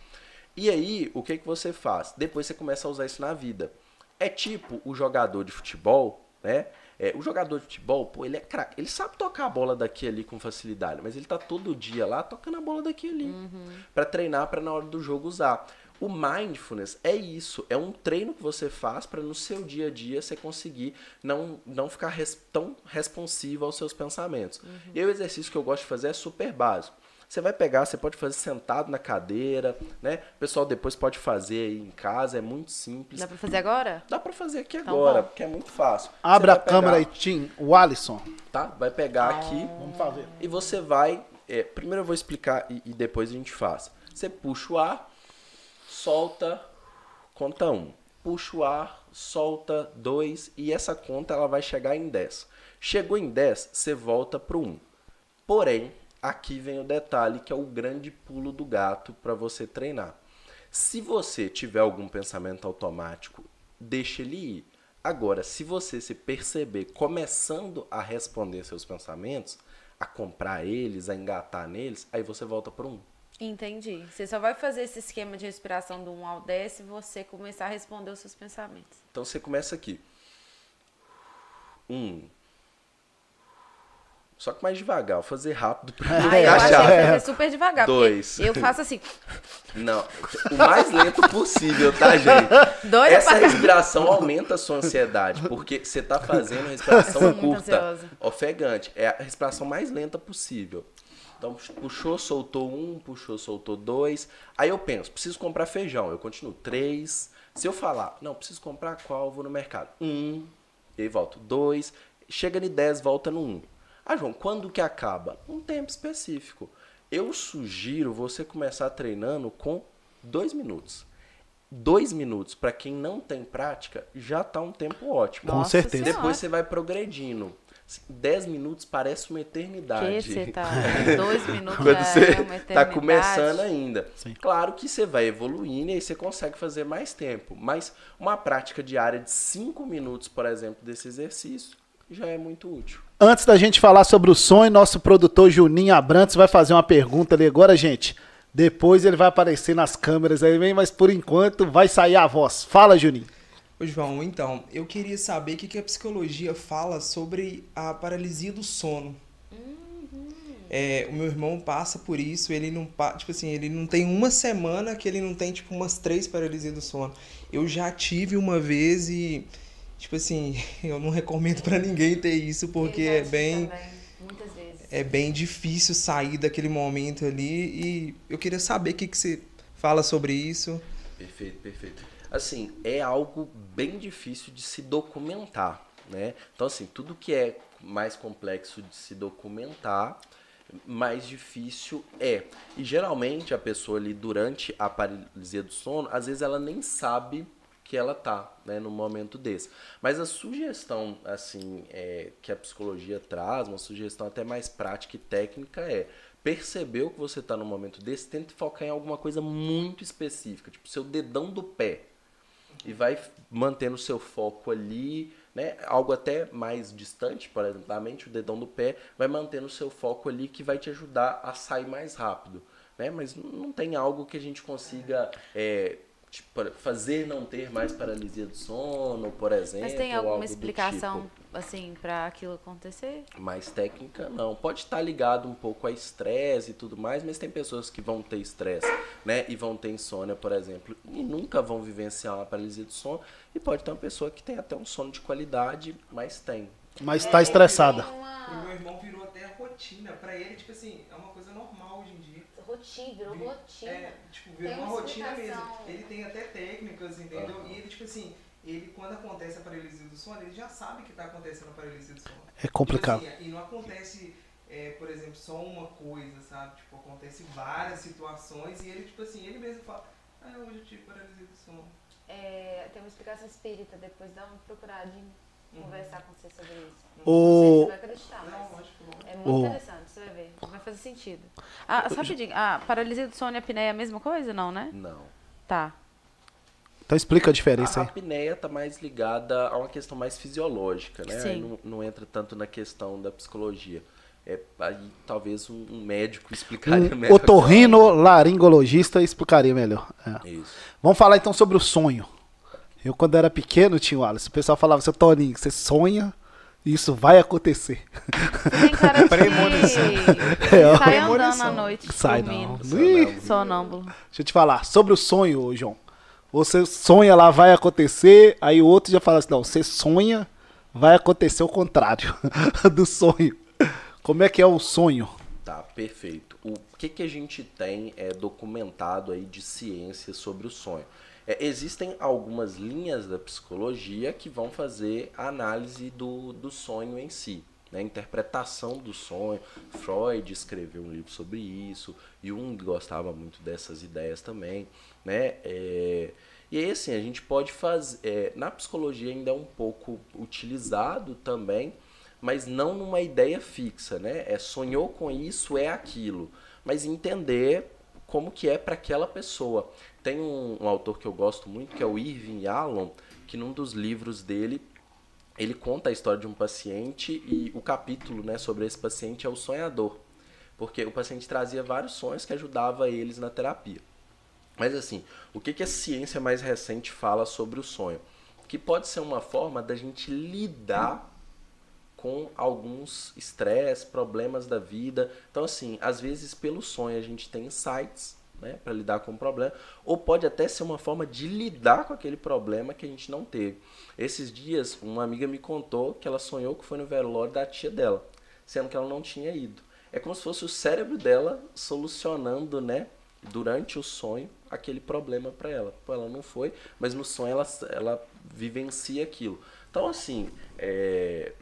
E aí, o que, que você faz? Depois você começa a usar isso na vida. É tipo o jogador de futebol, né? É, o jogador de futebol, pô, ele é craque. Ele sabe tocar a bola daqui e ali com facilidade, mas ele tá todo dia lá tocando a bola daqui e ali. Uhum. Pra treinar, pra na hora do jogo usar. O mindfulness é isso, é um treino que você faz para no seu dia a dia você conseguir não, não ficar res- tão responsivo aos seus pensamentos. E aí o exercício que eu gosto de fazer é super básico. Você vai pegar, você pode fazer sentado na cadeira, né? O pessoal depois pode fazer aí em casa, é muito simples. Dá pra fazer agora? Dá pra fazer aqui Então agora, bom. porque é muito fácil. Você a vai câmera aí, pegar, Tim. O Alisson. Tá? Vai pegar aqui Vamos fazer. e você vai. é, primeiro eu vou explicar e, e depois a gente faz. Você puxa o ar, solta, conta um. Puxa o ar, solta dois e essa conta ela vai chegar em 10. Chegou em 10, você volta pro 1. Porém, aqui vem o detalhe que é o grande pulo do gato para você treinar. Se você tiver algum pensamento automático, deixa ele ir. Agora, se você se perceber começando a responder seus pensamentos, a comprar eles, a engatar neles, aí você volta para um. Entendi. Você só vai fazer esse esquema de respiração do 1 ao 10 se você começar a responder os seus pensamentos. Então você começa aqui. Um. Só que mais devagar, vou fazer rápido pra Ah, eu achei que encaixar. fazer super devagar. Dois. Eu faço assim. Não, o mais lento possível, tá, gente? Doida Essa respiração aumenta a sua ansiedade, porque você tá fazendo respiração sou muito curta, ansiosa. ofegante. É a respiração mais lenta possível. Então, puxou, soltou um, puxou, soltou dois. Aí eu penso, preciso comprar feijão. Eu continuo, três. Se eu falar, não, preciso comprar qual? Vou no mercado. Um. E aí volto, dois. Chega de dez, volta no um. Ah, João, quando que acaba? Um tempo específico. Eu sugiro você começar treinando com dois minutos. Dois minutos, para quem não tem prática, já tá um tempo ótimo. Com Nossa certeza. Senhora. Depois você vai progredindo. Dez minutos parece uma eternidade. Que você tá. Dois minutos Quando já você é uma tá começando ainda. Sim. Claro que você vai evoluindo e aí você consegue fazer mais tempo. Mas uma prática diária de cinco minutos, por exemplo, desse exercício, já é muito útil. Antes da gente falar sobre o sonho, nosso produtor Juninho Abrantes vai fazer uma pergunta ali agora, gente. Depois ele vai aparecer nas câmeras aí, mas por enquanto vai sair a voz. Fala, Juninho. Ô João, então, eu queria saber o que, que a psicologia fala sobre a paralisia do sono. É, o meu irmão passa por isso, ele não tipo assim, ele não tem uma semana que ele não tem tipo umas três paralisias do sono. Eu já tive uma vez e tipo assim, eu não recomendo pra ninguém ter isso porque é bem também, muitas vezes. é bem difícil sair daquele momento ali e eu queria saber o que que você fala sobre isso. Perfeito, perfeito. Assim, é algo bem difícil de se documentar, né? Então, assim, tudo que é mais complexo de se documentar, mais difícil é. E geralmente a pessoa ali durante a paralisia do sono, às vezes ela nem sabe que ela tá, né, no momento desse. Mas a sugestão, assim, é, que a psicologia traz, uma sugestão até mais prática e técnica é percebeu que você tá no momento desse, tente focar em alguma coisa muito específica, tipo seu dedão do pé. E vai mantendo o seu foco ali, né? Algo até mais distante, por exemplo, da mente, o dedão do pé, vai mantendo o seu foco ali que vai te ajudar a sair mais rápido, né? Mas não tem algo que a gente consiga é, tipo, fazer não ter mais paralisia do sono, por exemplo. Mas tem alguma explicação, tipo. assim, pra aquilo acontecer? Mais técnica, não. Pode estar ligado um pouco a estresse e tudo mais, mas tem pessoas que vão ter estresse, né? E vão ter insônia, por exemplo, e nunca vão vivenciar uma paralisia do sono. E pode ter uma pessoa que tem até um sono de qualidade, mas tem. Mas tá estressada. O meu irmão virou até rotina, pra ele tipo assim, é uma coisa normal dia. Rotina, virou rotina. É, tipo, Tem virou uma uma rotina mesmo. Ele tem até técnicas, entendeu? E ele, tipo assim, ele quando acontece a paralisia do sono, ele já sabe que está acontecendo a paralisia do sono. É complicado. Tipo assim, e não acontece, é, por exemplo, só uma coisa, sabe? Tipo, acontece várias situações e ele, tipo assim, ele mesmo fala, ah, hoje eu tive paralisia do sono. É, tem uma explicação espírita, depois dá uma procuradinha, Uhum. Conversar com você sobre isso. O- você vai acreditar, mas é muito O- interessante, você vai ver. Vai fazer sentido. Ah, só rapidinho, a paralisia do sono e a apneia é a mesma coisa, não, né? Não. Tá. Então explica a diferença a apneia tá mais ligada a uma questão mais fisiológica, né? Aí Sim. não, não entra tanto na questão da psicologia. É, aí talvez um, um médico explicaria Um melhor. otorrino laringologista explicaria melhor. É. Isso. Vamos falar então sobre o sonho. Eu, quando era pequeno, tinha o Alisson. O pessoal falava, seu Toninho, você sonha e isso vai acontecer. Tem cara de Premonição. É, sai andando à noite, Sai não. dormindo. Ih, Sonâmbulo. Deixa eu te falar, sobre o sonho, ô, João. Você sonha lá, vai acontecer, aí o outro já fala assim, não, você sonha, vai acontecer o contrário do sonho. Como é que é o sonho? Tá, perfeito. O que, que a gente tem é documentado aí de ciência sobre o sonho? É, existem algumas linhas da psicologia que vão fazer a análise do, do sonho em si, né? interpretação do sonho. Freud escreveu um livro sobre isso, Jung gostava muito dessas ideias também. Né? É, e aí, assim, a gente pode fazer. é, na psicologia ainda é um pouco utilizado também, mas não numa ideia fixa, né? É sonhou com isso, é aquilo. Mas entender como que é para aquela pessoa. Tem um, um autor que eu gosto muito, que é o Irving Yalom, que num dos livros dele, ele conta a história de um paciente e o capítulo né, sobre esse paciente é o sonhador. Porque o paciente trazia vários sonhos que ajudava eles na terapia. Mas assim, o que, que a ciência mais recente fala sobre o sonho? Que pode ser uma forma da gente lidar com alguns estresse, problemas da vida. Então, assim, às vezes pelo sonho a gente tem insights né, para lidar com o problema, ou pode até ser uma forma de lidar com aquele problema que a gente não teve. Esses dias, uma amiga me contou que ela sonhou que foi no velório da tia dela, sendo que ela não tinha ido. É como se fosse o cérebro dela solucionando, né, durante o sonho, aquele problema para ela. Pô, ela não foi, mas no sonho ela, ela vivencia aquilo. Então, assim, é,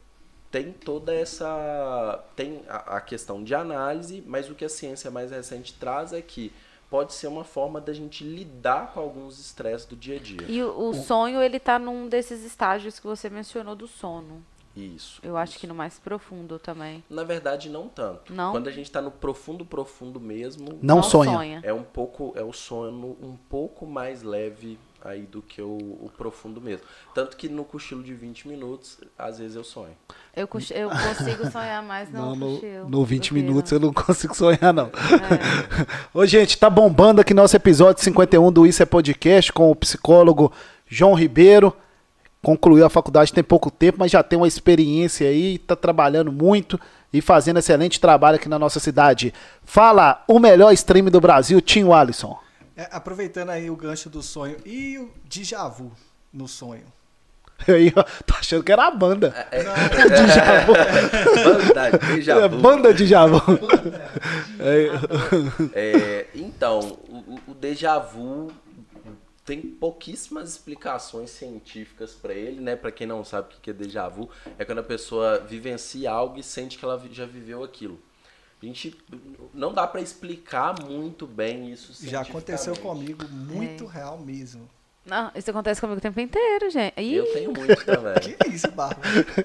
tem toda essa. Tem a, a questão de análise, mas o que a ciência mais recente traz é que pode ser uma forma da gente lidar com alguns estresses do dia a dia. E o, o sonho, ele tá num desses estágios que você mencionou do sono. Isso. Eu acho que no mais profundo também. Na verdade, não tanto. Não? Quando a gente está no profundo, profundo mesmo, Não, sonha. é um pouco. É o sono um pouco mais leve aí do que o, o profundo mesmo. Tanto que no cochilo de 20 minutos, às vezes eu sonho. Eu, eu consigo sonhar mais Não, no no, cochilo no 20 do que minutos no- eu não consigo sonhar, não. É. Ô, gente, tá bombando aqui nosso episódio 51 do Isso é Podcast com o psicólogo João Ribeiro. Concluiu a faculdade tem pouco tempo, mas já tem uma experiência aí, tá trabalhando muito e fazendo excelente trabalho aqui na nossa cidade. Fala, o melhor stream do Brasil, Tim Alisson. É, aproveitando aí o gancho do sonho e o déjà vu no sonho. Aí, ó, tô achando que era a banda. É, Déjà vu. Banda, déjà É, vu. banda de Javu. É, então, o, o- déjà vu tem pouquíssimas explicações científicas para ele, né? Para quem não sabe o que é déjà vu, é quando a pessoa vivencia algo e sente que ela já viveu aquilo. A gente não dá para explicar muito bem isso Já aconteceu comigo, muito real mesmo. Não, isso acontece comigo o tempo inteiro, gente. Ih, Eu tenho muito também. Que isso, Barba?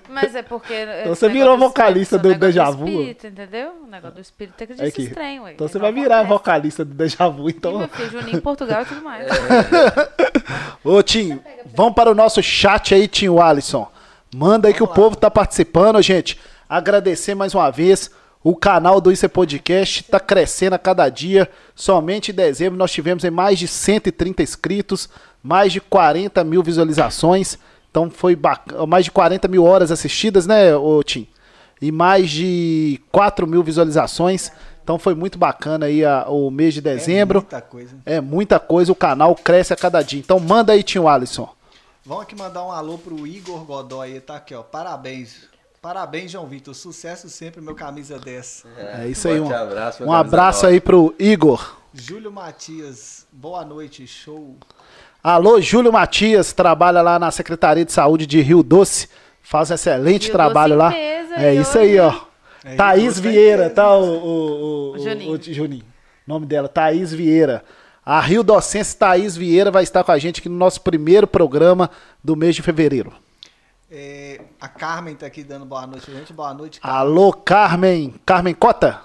Mas é porque. Então você virou vocalista do Déjà Vu? Espírito, entendeu? O negócio do espírito é que É estranho, ué. Então você vai virar acontece. vocalista do Deja Vu, então. meu filho, Juninho, Portugal e tudo mais. Ô, Tim, vamos para o nosso chat aí, Tim Alisson. Manda aí que o povo tá participando, gente. Agradecer mais uma vez. O canal do Isso é Podcast tá crescendo a cada dia. Somente em dezembro nós tivemos aí mais de 130 inscritos, mais de 40 mil visualizações. Então foi bacana. Mais de 40 mil horas assistidas, né, Tim? E mais de 4 mil visualizações. Então foi muito bacana aí a- o mês de dezembro. É muita coisa. É muita coisa, o canal cresce a cada dia. Então manda aí, Tio Alisson. Vamos aqui mandar um alô pro Igor Godoy, tá aqui, ó. Parabéns. Parabéns, João Vitor. Sucesso sempre, meu camisa 10. É isso aí, um, abraço, um abraço aí pro Igor. Júlio Matias, boa noite, show. Alô, Júlio Matias, trabalha lá na Secretaria de Saúde de Rio Doce. Faz um excelente Rio trabalho Doce lá. em peso, É isso aí, ó. É, Thaís Vieira, peso, tá? O, o, o, O Juninho. o Juninho. O nome dela, Thaís Vieira. A Rio Docense Thaís Vieira vai estar com a gente aqui no nosso primeiro programa do mês de fevereiro. É, a Carmen tá aqui dando boa noite, gente. Boa noite, Carmen. Alô, Carmen. Carmen Cota?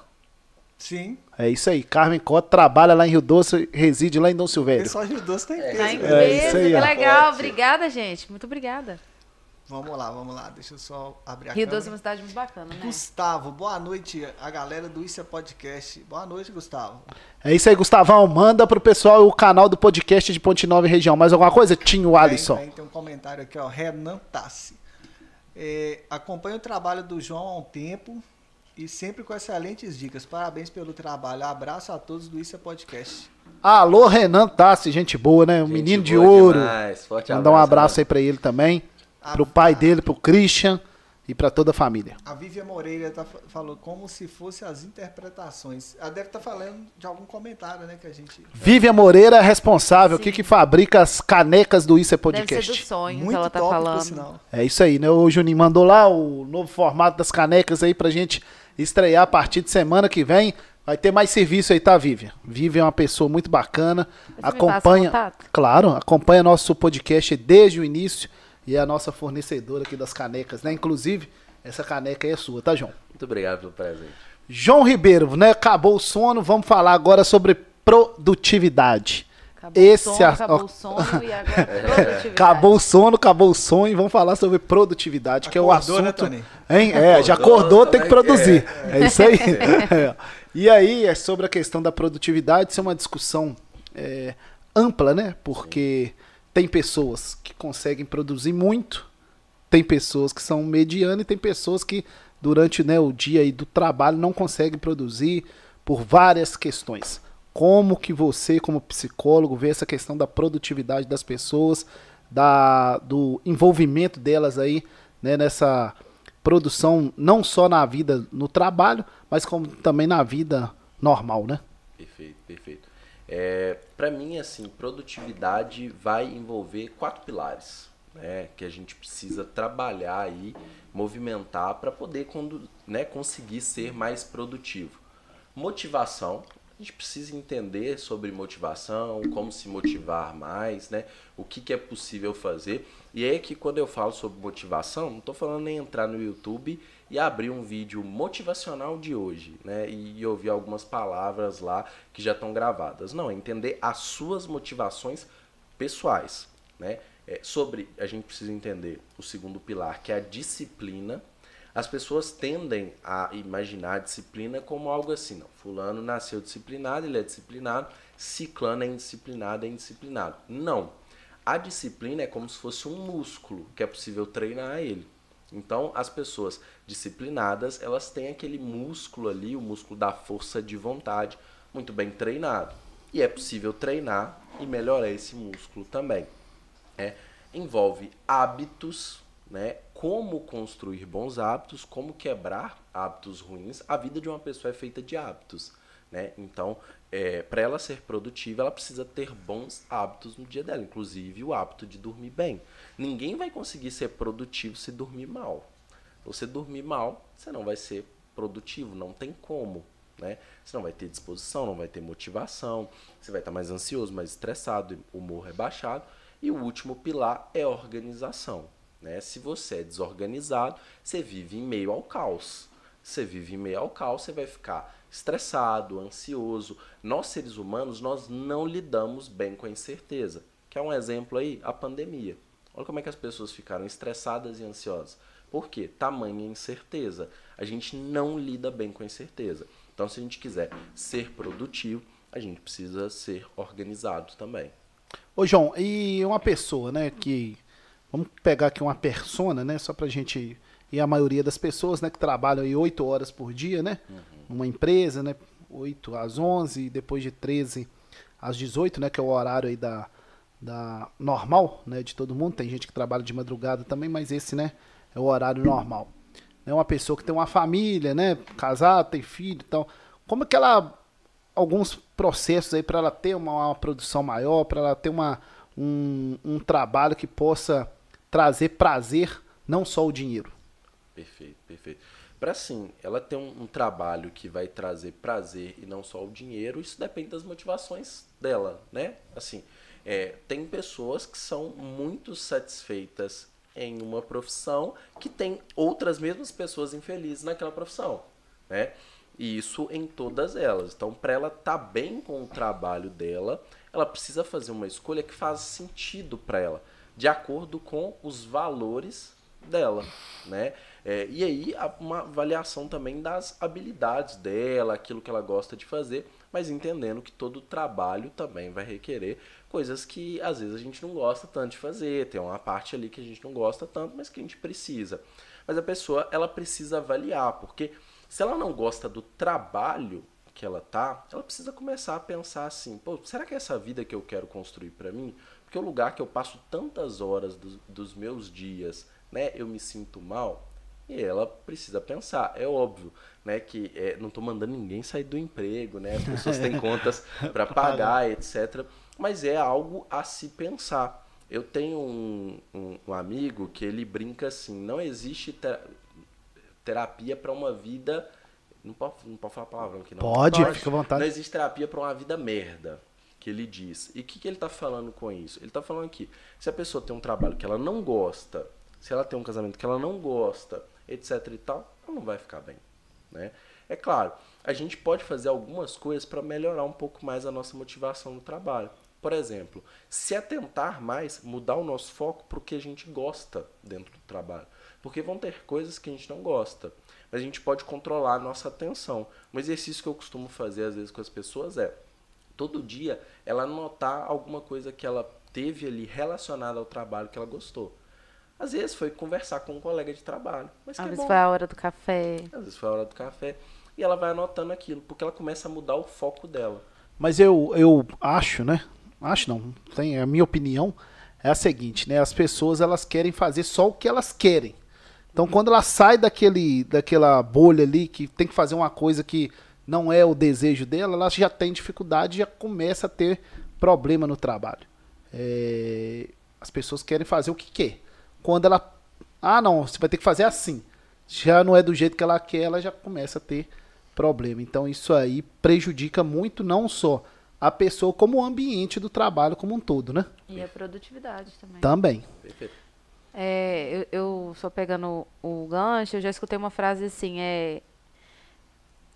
Sim. É isso aí. Carmen Cota trabalha lá em Rio Doce, reside lá em Dom Silvério. Pessoal Rio Doce tem peso. Tá em né? É, peso, isso aí, que ó. legal. Obrigada, gente. Muito obrigada. Vamos lá, vamos lá. Deixa eu só abrir a Rio câmera. Doce é uma cidade muito bacana, né? Gustavo, boa noite, a galera do Isso é Podcast. Boa noite, Gustavo. É isso aí, Gustavão. Manda pro pessoal o canal do podcast de Ponte Nova e região. Mais alguma coisa? Tinho Alisson. Tem, tem, tem um comentário aqui, ó. Renan Tassi. É, acompanho o trabalho do João há um tempo e sempre com excelentes dicas. Parabéns pelo trabalho. Abraço a todos do Isso é Podcast. Alô, Renan Tassi, gente boa, né? Um Gente menino de ouro. demais. Forte Mandar um abraço Renan. aí pra ele também. A- Pro pai dele, pro Christian e pra toda a família. A Vivian Moreira tá, falou como se fosse as interpretações. Ela deve estar falando de algum comentário, né, que a gente... Vivian Moreira é responsável, que que fabrica as canecas do Isso é Deve ser do Podcast. sonho que Muito ela tá top, falando. sinal. É isso aí, né? O Juninho mandou lá o novo formato das canecas aí pra gente estrear a partir de semana que vem. Vai ter mais serviço aí, tá, Vivian? Vivian é uma pessoa muito bacana. Você me passa o acompanha, contato? claro, acompanha nosso podcast desde o início e é a nossa fornecedora aqui das canecas, né? Inclusive, essa caneca aí é sua, tá, João? Muito obrigado pelo presente. João Ribeiro, né? Acabou o sono, vamos falar agora sobre produtividade. Acabou Esse o sono, a- acabou o sono e agora produtividade. Acabou o sono, acabou o sonho, e vamos falar sobre produtividade, que é o Acordou, né, assunto. Tony? Hein? É, já Acordou, acordou, tem que como é produzir. É, isso aí. É. E aí é sobre a questão da produtividade, isso é uma discussão é, ampla, né? Porque tem pessoas que conseguem produzir muito, tem pessoas que são medianas e tem pessoas que durante né, o dia do trabalho não conseguem produzir por várias questões. Como que você, como psicólogo, vê essa questão da produtividade das pessoas, da, do envolvimento delas aí né, nessa produção, não só na vida no trabalho, mas como também na vida normal, né? Perfeito, perfeito. É, para mim, assim, produtividade vai envolver quatro pilares, né, que a gente precisa trabalhar aí, movimentar para poder né, conseguir ser mais produtivo. Motivação, a gente precisa entender sobre motivação, como se motivar mais, né, o que, que é possível fazer. E é que quando eu falo sobre motivação, não estou falando nem entrar no YouTube e abrir um vídeo motivacional de hoje, né? E ouvir algumas palavras lá que já estão gravadas. Não, é entender as suas motivações pessoais, né? É, sobre, a gente precisa entender o segundo pilar, que é a disciplina. As pessoas tendem a imaginar a disciplina como algo assim, não, fulano nasceu disciplinado, ele é disciplinado, ciclano é indisciplinado, é indisciplinado. Não. A disciplina é como se fosse um músculo que é possível treinar ele. Então, as pessoas disciplinadas, elas têm aquele músculo ali, o músculo da força de vontade, muito bem treinado. E é possível treinar e melhorar esse músculo também. É, envolve hábitos, né? Como construir bons hábitos, como quebrar hábitos ruins. A vida de uma pessoa é feita de hábitos, né? Então, é, para ela ser produtiva, ela precisa ter bons hábitos no dia dela, inclusive o hábito de dormir bem. Ninguém vai conseguir ser produtivo se dormir mal. Você dormir mal, você não vai ser produtivo, não tem como. Né? Você não vai ter disposição, não vai ter motivação, você vai estar mais ansioso, mais estressado, humor rebaixado. E o último pilar é organização. Né? Se você é desorganizado, você vive em meio ao caos. Você vive em meio ao caos, você vai ficar estressado, ansioso. Nós seres humanos, nós não lidamos bem com a incerteza. Quer um exemplo aí? A pandemia. Olha como é que as pessoas ficaram estressadas e ansiosas. Por quê? Tamanha incerteza. A gente não lida bem com a incerteza. Então, se a gente quiser ser produtivo, a gente precisa ser organizado também. Ô, João, e uma pessoa, né, que. Vamos pegar aqui uma persona, né? Só pra gente. E a maioria das pessoas, né, que trabalham aí 8 horas por dia, né? Numa empresa, né? 8 às 11, e depois de 13 às 18, né? Que é o horário aí da, da normal, né? De todo mundo. Tem gente que trabalha de madrugada também, mas esse, né? É o horário normal. É uma pessoa que tem uma família, né? Casado, tem filho e tal. Como é que ela alguns processos aí para ela ter uma, uma produção maior, para ela ter uma, um, um trabalho que possa trazer prazer, não só o dinheiro? Perfeito, perfeito. Para assim, ela ter um, um, trabalho que vai trazer prazer e não só o dinheiro, isso depende das motivações dela, né? Assim, é, tem pessoas que são muito satisfeitas em uma profissão que tem outras mesmas pessoas infelizes naquela profissão, né? E isso em todas elas. Então, para ela estar tá bem com o trabalho dela, ela precisa fazer uma escolha que faz sentido para ela, de acordo com os valores dela, né? É, e aí uma avaliação também das habilidades dela, aquilo que ela gosta de fazer, mas entendendo que todo trabalho também vai requerer coisas que às vezes a gente não gosta tanto de fazer, tem uma parte ali que a gente não gosta tanto, mas que a gente precisa. Mas a pessoa ela precisa avaliar, porque se ela não gosta do trabalho que ela tá, ela precisa começar a pensar assim, pô, será que é essa vida que eu quero construir para mim? Porque o lugar que eu passo tantas horas do, dos meus dias, né, eu me sinto mal, e ela precisa pensar. É óbvio, né, que é, não estou mandando ninguém sair do emprego, né? As pessoas têm contas para pagar, etc. Mas é algo a se pensar. Eu tenho um, um, um amigo que ele brinca assim: não existe terapia para uma vida. Não pode, não pode falar palavrão aqui, não. Pode, pode. fica à vontade. Não existe terapia para uma vida merda, que ele diz. E o que, que ele está falando com isso? Ele está falando que se a pessoa tem um trabalho que ela não gosta, se ela tem um casamento que ela não gosta, etc e tal, não vai ficar bem, né? É claro, a gente pode fazer algumas coisas para melhorar um pouco mais a nossa motivação no trabalho. Por exemplo, se atentar mais, mudar o nosso foco para o que a gente gosta dentro do trabalho. Porque vão ter coisas que a gente não gosta. Mas a gente pode controlar a nossa atenção. Um exercício que eu costumo fazer às vezes com as pessoas é todo dia ela anotar alguma coisa que ela teve ali relacionada ao trabalho que ela gostou. Às vezes foi conversar com um colega de trabalho. Mas Às é vezes foi a hora do café. Às vezes foi a hora do café. E ela vai anotando aquilo, porque ela começa a mudar o foco dela. Mas eu, eu acho, né? Acho não, tem, a minha opinião é a seguinte, né? As pessoas elas querem fazer só o que elas querem. Então, quando ela sai daquele, daquela bolha ali, que tem que fazer uma coisa que não é o desejo dela, ela já tem dificuldade e já começa a ter problema no trabalho. É, as pessoas querem fazer o que quer. Quando ela. Ah, não, você vai ter que fazer assim. Já não é do jeito que ela quer, ela já começa a ter problema. Então, isso aí prejudica muito, não só a pessoa, como o ambiente do trabalho como um todo, né? E a produtividade também. Também. Perfeito. É, eu, eu só pegando o, o gancho, eu já escutei uma frase assim, é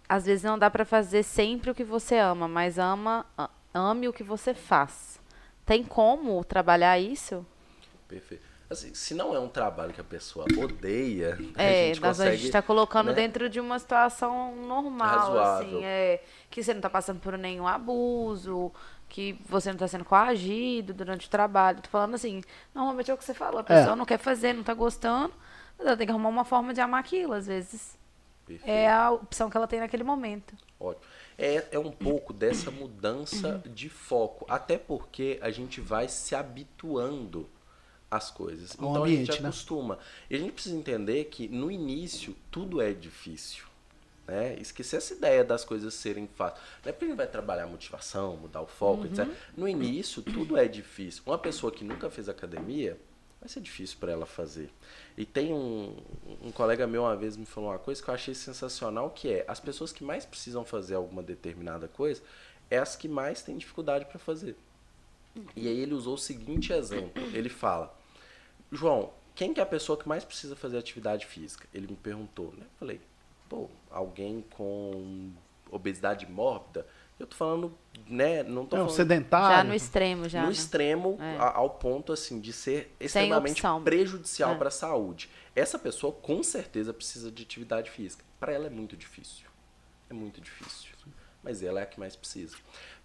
às vezes não dá para fazer sempre o que você ama, mas ama ame o que você faz. Tem como trabalhar isso? Perfeito. Assim, se não é um trabalho que a pessoa odeia, é, a gente consegue... a gente está colocando né? dentro de uma situação normal, Razoável. assim, é, que você não está passando por nenhum abuso, que você não está sendo coagido durante o trabalho. Tô falando assim, normalmente é o que você falou, a pessoa é. não quer fazer, não está gostando, mas ela tem que arrumar uma forma de amar aquilo, às vezes. Perfeito. É a opção que ela tem naquele momento. Ótimo. É, é um pouco dessa mudança de foco, até porque a gente vai se habituando as coisas. Então ambiente, a gente né? acostuma. E a gente precisa entender que no início tudo é difícil. Né? Esquecer essa ideia das coisas serem fáceis. Não é porque a gente vai trabalhar motivação, mudar o foco, uhum. etc. No início, tudo é difícil. Uma pessoa que nunca fez academia, vai ser difícil para ela fazer. E tem um, um colega meu uma vez me falou uma coisa que eu achei sensacional, que é as pessoas que mais precisam fazer alguma determinada coisa, é as que mais têm dificuldade para fazer. E aí ele usou o seguinte exemplo. Ele fala, João, quem que é a pessoa que mais precisa fazer atividade física? Ele me perguntou, né? Eu falei, pô, alguém com obesidade mórbida? Eu tô falando, né, não tô não, falando... sedentário. Já no extremo, já. No né? extremo, é. ao ponto, assim, de ser extremamente prejudicial é. para a saúde. Essa pessoa, com certeza, precisa de atividade física. Para ela é muito difícil. É muito difícil. Mas ela é a que mais precisa.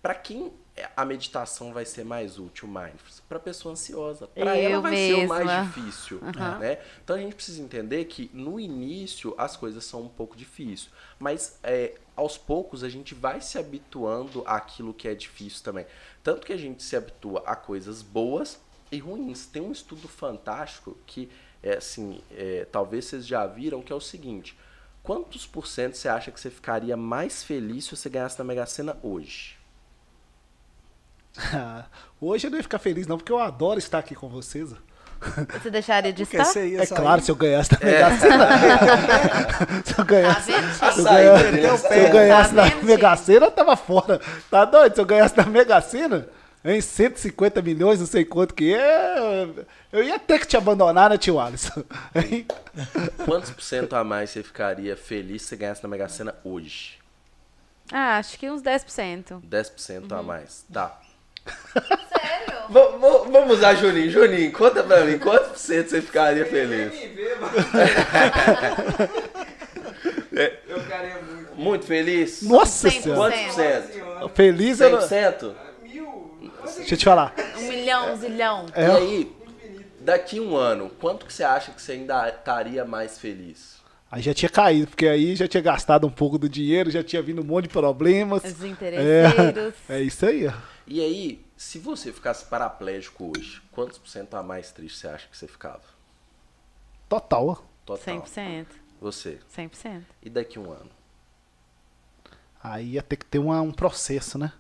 Para quem a meditação vai ser mais útil, mindfulness? Para pessoa ansiosa. Para ela vai mesma. ser o mais difícil. Uhum. Né? Então a gente precisa entender que no início as coisas são um pouco difíceis. Mas é, aos poucos a gente vai se habituando àquilo que é difícil também. Tanto que a gente se habitua a coisas boas e ruins. Tem um estudo fantástico que, é, assim, é, talvez vocês já viram, que é o seguinte. Quantos por cento você acha que você ficaria mais feliz se você ganhasse na Mega Sena hoje? Hoje eu não ia ficar feliz, não, porque eu adoro estar aqui com vocês. Você deixaria de Porque estar? É sair- claro, se eu ganhasse na Mega Sena. se eu Tá ganhasse, vendo? se eu ganhasse, se eu ganhasse Tá na Mega Sena, eu tava fora. Tá doido? Se eu ganhasse na Mega Sena, em 150 milhões, não sei quanto que é, eu ia ter que te abandonar, né, tio Alisson? Hein? Quantos por cento a mais você ficaria feliz se você ganhasse na Mega Sena hoje? Ah, acho que uns 10%. 10% Uhum. a mais. Dá. Sério? Vamos usar Juninho. Juninho, conta pra mim, quantos por cento você ficaria feliz? Eu ficaria muito. Muito feliz? Nossa 100%. senhora. Quantos por cento? Feliz não... 100%? Deixa eu te falar. Um milhão, um zilhão. É, E aí, daqui um ano, quanto que você acha que você ainda estaria mais feliz? Aí já tinha caído, porque aí já tinha gastado um pouco do dinheiro, já tinha vindo um monte de problemas. Os interesseiros. É, é isso aí. ó. E aí, se você ficasse paraplégico hoje, quantos por cento a mais triste você acha que você ficava? Total. ó. Total. 100%. Você. 100%. E daqui um ano? Aí ia ter que ter uma- um processo, né?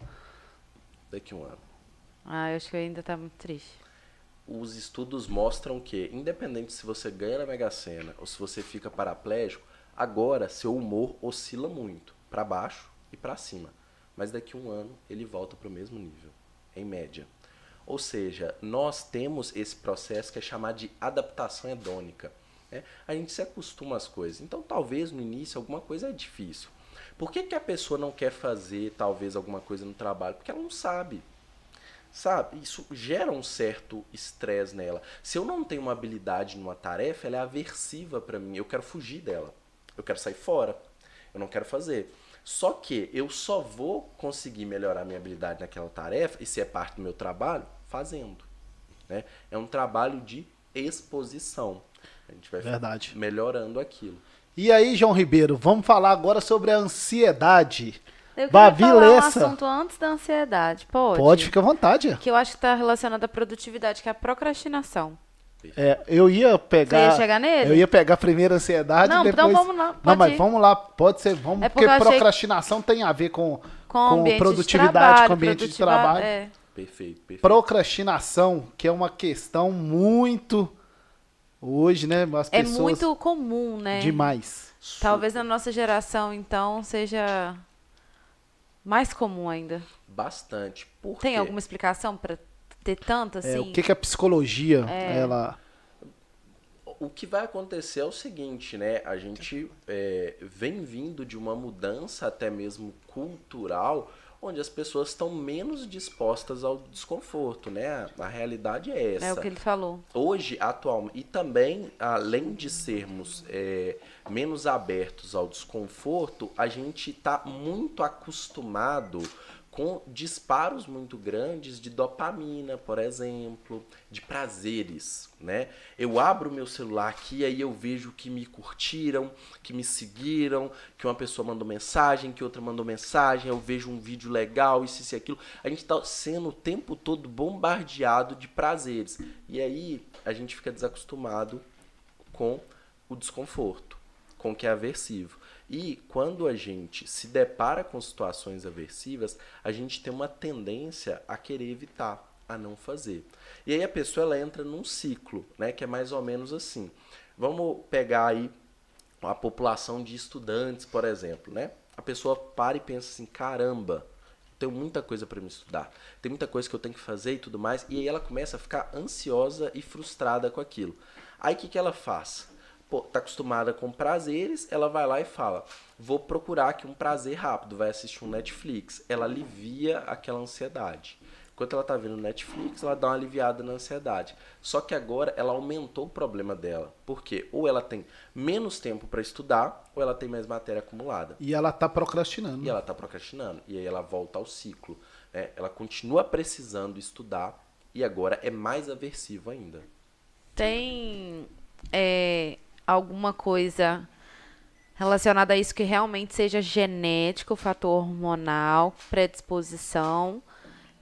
Daqui um ano. Ah, eu acho que ainda tá muito triste. Os estudos mostram que, independente se você ganha na Mega Sena ou se você fica paraplégico, agora seu humor oscila muito, para baixo e para cima. Mas daqui um ano ele volta para o mesmo nível, em média. Ou seja, nós temos esse processo que é chamado de adaptação hedônica. né? A gente se acostuma às coisas. Então, talvez no início alguma coisa é difícil. Por que, que a pessoa não quer fazer, talvez, alguma coisa no trabalho? Porque ela não sabe. Sabe? Isso gera um certo estresse nela. Se eu não tenho uma habilidade numa tarefa, ela é aversiva para mim. Eu quero fugir dela. Eu quero sair fora. Eu não quero fazer. Só que eu só vou conseguir melhorar minha habilidade naquela tarefa, e se é parte do meu trabalho, fazendo. Né? É um trabalho de exposição. A gente vai Verdade. melhorando aquilo. E aí, João Ribeiro, vamos falar agora sobre a ansiedade. Eu queria Babi falar um assunto antes da ansiedade. Pode? Pode, fica à vontade. Que eu acho que tá relacionado à produtividade, que é a procrastinação. É, eu ia pegar. Você ia chegar nele? Eu ia pegar primeiro a ansiedade Não, e depois. então vamos lá, Não, mas ir. vamos lá, pode ser, vamos, É porque porque achei- procrastinação tem a ver com, Com, ambiente produtividade, de trabalho, com ambiente de trabalho. É. Perfeito, perfeito. Procrastinação, que é uma questão muito hoje, né? As É pessoas muito comum, né? demais. Talvez na nossa geração, então, seja mais comum ainda. Bastante. Por Tem quê? alguma explicação pra ter tanto assim? É, o que, que a psicologia É. ela O que vai acontecer é o seguinte, né? A gente é, vem vindo de uma mudança até mesmo cultural, onde as pessoas estão menos dispostas ao desconforto, né? A realidade é essa. É o que ele falou. Hoje, atualmente, e também, além de sermos é, menos abertos ao desconforto, a gente está muito acostumado com disparos muito grandes de dopamina, por exemplo, de prazeres, né? Eu abro meu celular aqui e aí eu vejo que me curtiram, que me seguiram, que uma pessoa mandou mensagem, que outra mandou mensagem, eu vejo um vídeo legal, isso, isso e aquilo. A gente está sendo o tempo todo bombardeado de prazeres. E aí a gente fica desacostumado com o desconforto, com o que é aversivo. E quando a gente se depara com situações aversivas, a gente tem uma tendência a querer evitar, a não fazer. E aí a pessoa ela entra num ciclo, né, que é mais ou menos assim. Vamos pegar aí a população de estudantes, por exemplo, né? A pessoa para e pensa assim, caramba, tenho muita coisa para me estudar, tem muita coisa que eu tenho que fazer e tudo mais, e aí ela começa a ficar ansiosa e frustrada com aquilo. Aí o que, que ela faz? Tá acostumada com prazeres, ela vai lá e fala: vou procurar aqui um prazer rápido, vai assistir um Netflix. Ela alivia aquela ansiedade. Enquanto ela tá vendo Netflix, ela dá uma aliviada na ansiedade. Só que agora ela aumentou o problema dela. Por quê? Ou ela tem menos tempo para estudar, ou ela tem mais matéria acumulada. e ela tá procrastinando. E ela tá procrastinando. E aí ela volta ao ciclo. né? Ela continua precisando estudar e agora é mais aversivo ainda. Tem é, alguma coisa relacionada a isso que realmente seja genético, fator hormonal, predisposição,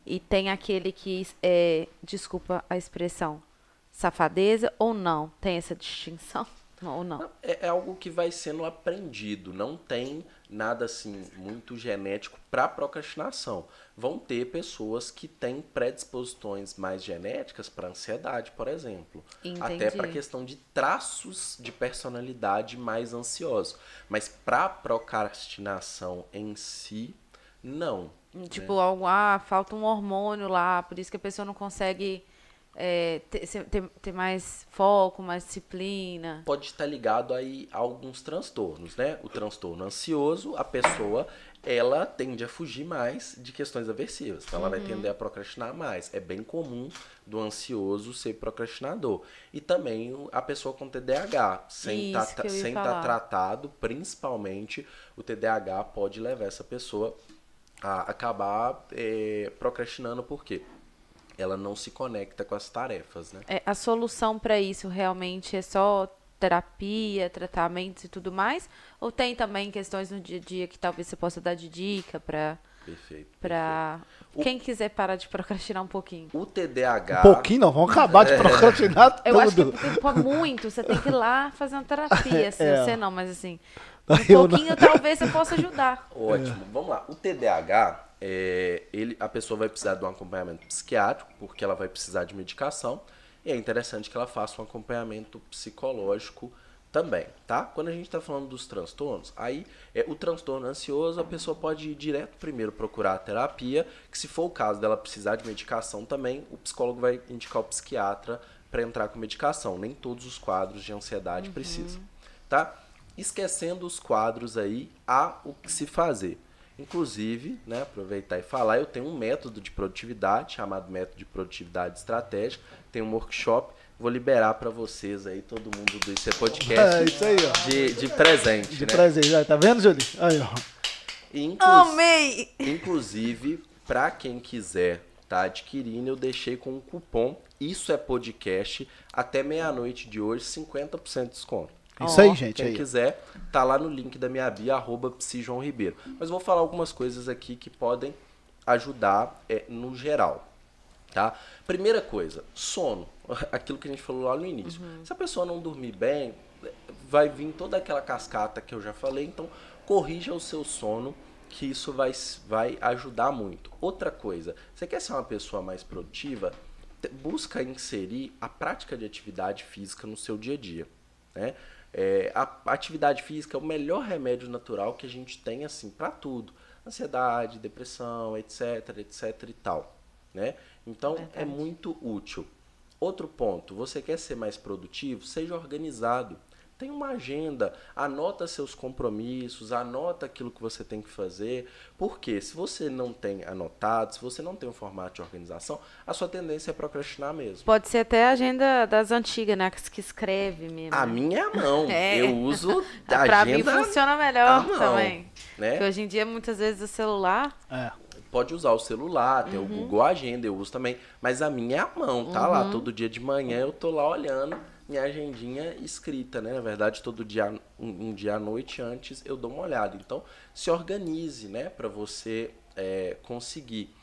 e tem aquele que é, desculpa a expressão, safadeza ou não? Tem essa distinção? Ou não? É, é algo que vai sendo aprendido. Não tem nada assim muito genético para procrastinação. Vão ter pessoas que têm predisposições mais genéticas para ansiedade, por exemplo. Entendi. Até para questão de traços de personalidade mais ansioso. Mas para procrastinação em si, não. Tipo, algo, ah, falta um hormônio lá, por isso que a pessoa não consegue é, ter, ter, ter mais foco, mais disciplina. pode estar ligado aí a alguns transtornos, né? O transtorno ansioso, a pessoa, ela tende a fugir mais de questões aversivas. Então, ela vai tender a procrastinar mais. É bem comum do ansioso ser procrastinador. E também a pessoa com TDAH, sem estar tá falar. tratado, principalmente o TDAH pode levar essa pessoa a acabar eh, procrastinando por quê? Ela não se conecta com as tarefas, né? É, a solução para isso realmente é só terapia, tratamentos e tudo mais? Ou tem também questões no dia a dia que talvez você possa dar de dica para Perfeito. para quem quiser parar de procrastinar um pouquinho? O TDAH. Um pouquinho não, vamos acabar de procrastinar Eu acho que tudo. pô, muito, você tem que ir lá fazer uma terapia, assim, É. você não, mas assim, Eu um não. pouquinho talvez você possa ajudar. Ótimo. Vamos lá. O TDAH, é, ele, a pessoa vai precisar de um acompanhamento psiquiátrico, porque ela vai precisar de medicação. E é interessante que ela faça um acompanhamento psicológico também, tá? Quando a gente está falando dos transtornos, aí é, o transtorno ansioso, a pessoa pode ir direto primeiro procurar a terapia, que se for o caso dela precisar de medicação também, o psicólogo vai indicar o psiquiatra para entrar com medicação. Nem todos os quadros de ansiedade precisam, tá? Esquecendo os quadros aí, há o que se fazer. Inclusive, né, aproveitar e falar, eu tenho um método de produtividade chamado método de produtividade estratégica. Tem um workshop, vou liberar para vocês aí, todo mundo do IC É Podcast, isso aí, ó. de, de presente, De né? presente. Aí, Tá vendo, Julie? Aí, ó. Inclus- Amei! Inclusive, para quem quiser tá adquirindo, eu deixei com um cupom Isso é Podcast até meia-noite de hoje, 50% de desconto. Isso aí, gente. Quem Aí. quiser, tá lá no link da minha bio, arroba João Ribeiro. Mas vou falar algumas coisas aqui que podem ajudar é, no geral. Tá? Primeira coisa, sono. Aquilo que a gente falou lá no início. Se a pessoa não dormir bem, vai vir toda aquela cascata que eu já falei. Então, corrija o seu sono, que isso vai, vai ajudar muito. Outra coisa, você quer ser uma pessoa mais produtiva? Busca inserir a prática de atividade física no seu dia a dia. Né? É, a atividade física é o melhor remédio natural que a gente tem assim para tudo. Ansiedade, depressão, etc, etc e tal. Né? Então é muito útil. Outro ponto, você quer ser mais produtivo? Seja organizado. Tem uma agenda, anota seus compromissos, anota aquilo que você tem que fazer. Porque se você não tem anotado, se você não tem um formato de organização, a sua tendência é procrastinar mesmo. Pode ser até a agenda das antigas, né? Que que escreve mesmo. A minha é a mão. É. Eu uso a pra mim agenda funciona à melhor mão, também. né? Porque hoje em dia, muitas vezes, o celular. É. Pode usar o celular, tem Uhum. o Google Agenda, eu uso também. Mas a minha é a mão, tá Uhum. lá. Todo dia de manhã eu tô lá olhando minha agendinha escrita, né? Na verdade, todo dia, um, um dia à noite antes, eu dou uma olhada. Então, se organize, né? Pra você é, conseguir.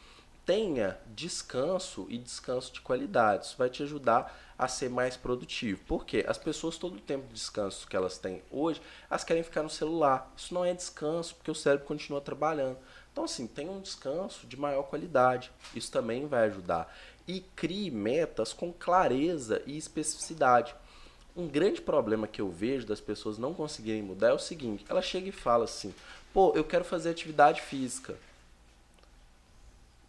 Tenha descanso e descanso de qualidade. Isso vai te ajudar a ser mais produtivo. Por quê? As pessoas, todo o tempo de descanso que elas têm hoje, elas querem ficar no celular. Isso não é descanso, porque o cérebro continua trabalhando. Então, assim, tenha um descanso de maior qualidade. Isso também vai ajudar. E crie metas com clareza e especificidade. Um grande problema que eu vejo das pessoas não conseguirem mudar é o seguinte: ela chega e fala assim, pô, eu quero fazer atividade física.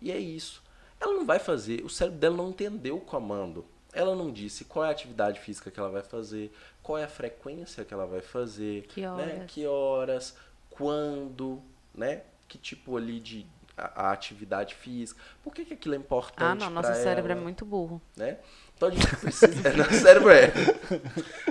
E é isso. Ela não vai fazer, o cérebro dela não entendeu o comando. Ela não disse qual é a atividade física que ela vai fazer, qual é a frequência que ela vai fazer, Que né? horas. que horas, quando, né? Que tipo ali de a, a atividade física. Por que, que aquilo é importante? Ah, não, nosso cérebro é ela, muito burro. né? Então a gente precisa. nosso cérebro é.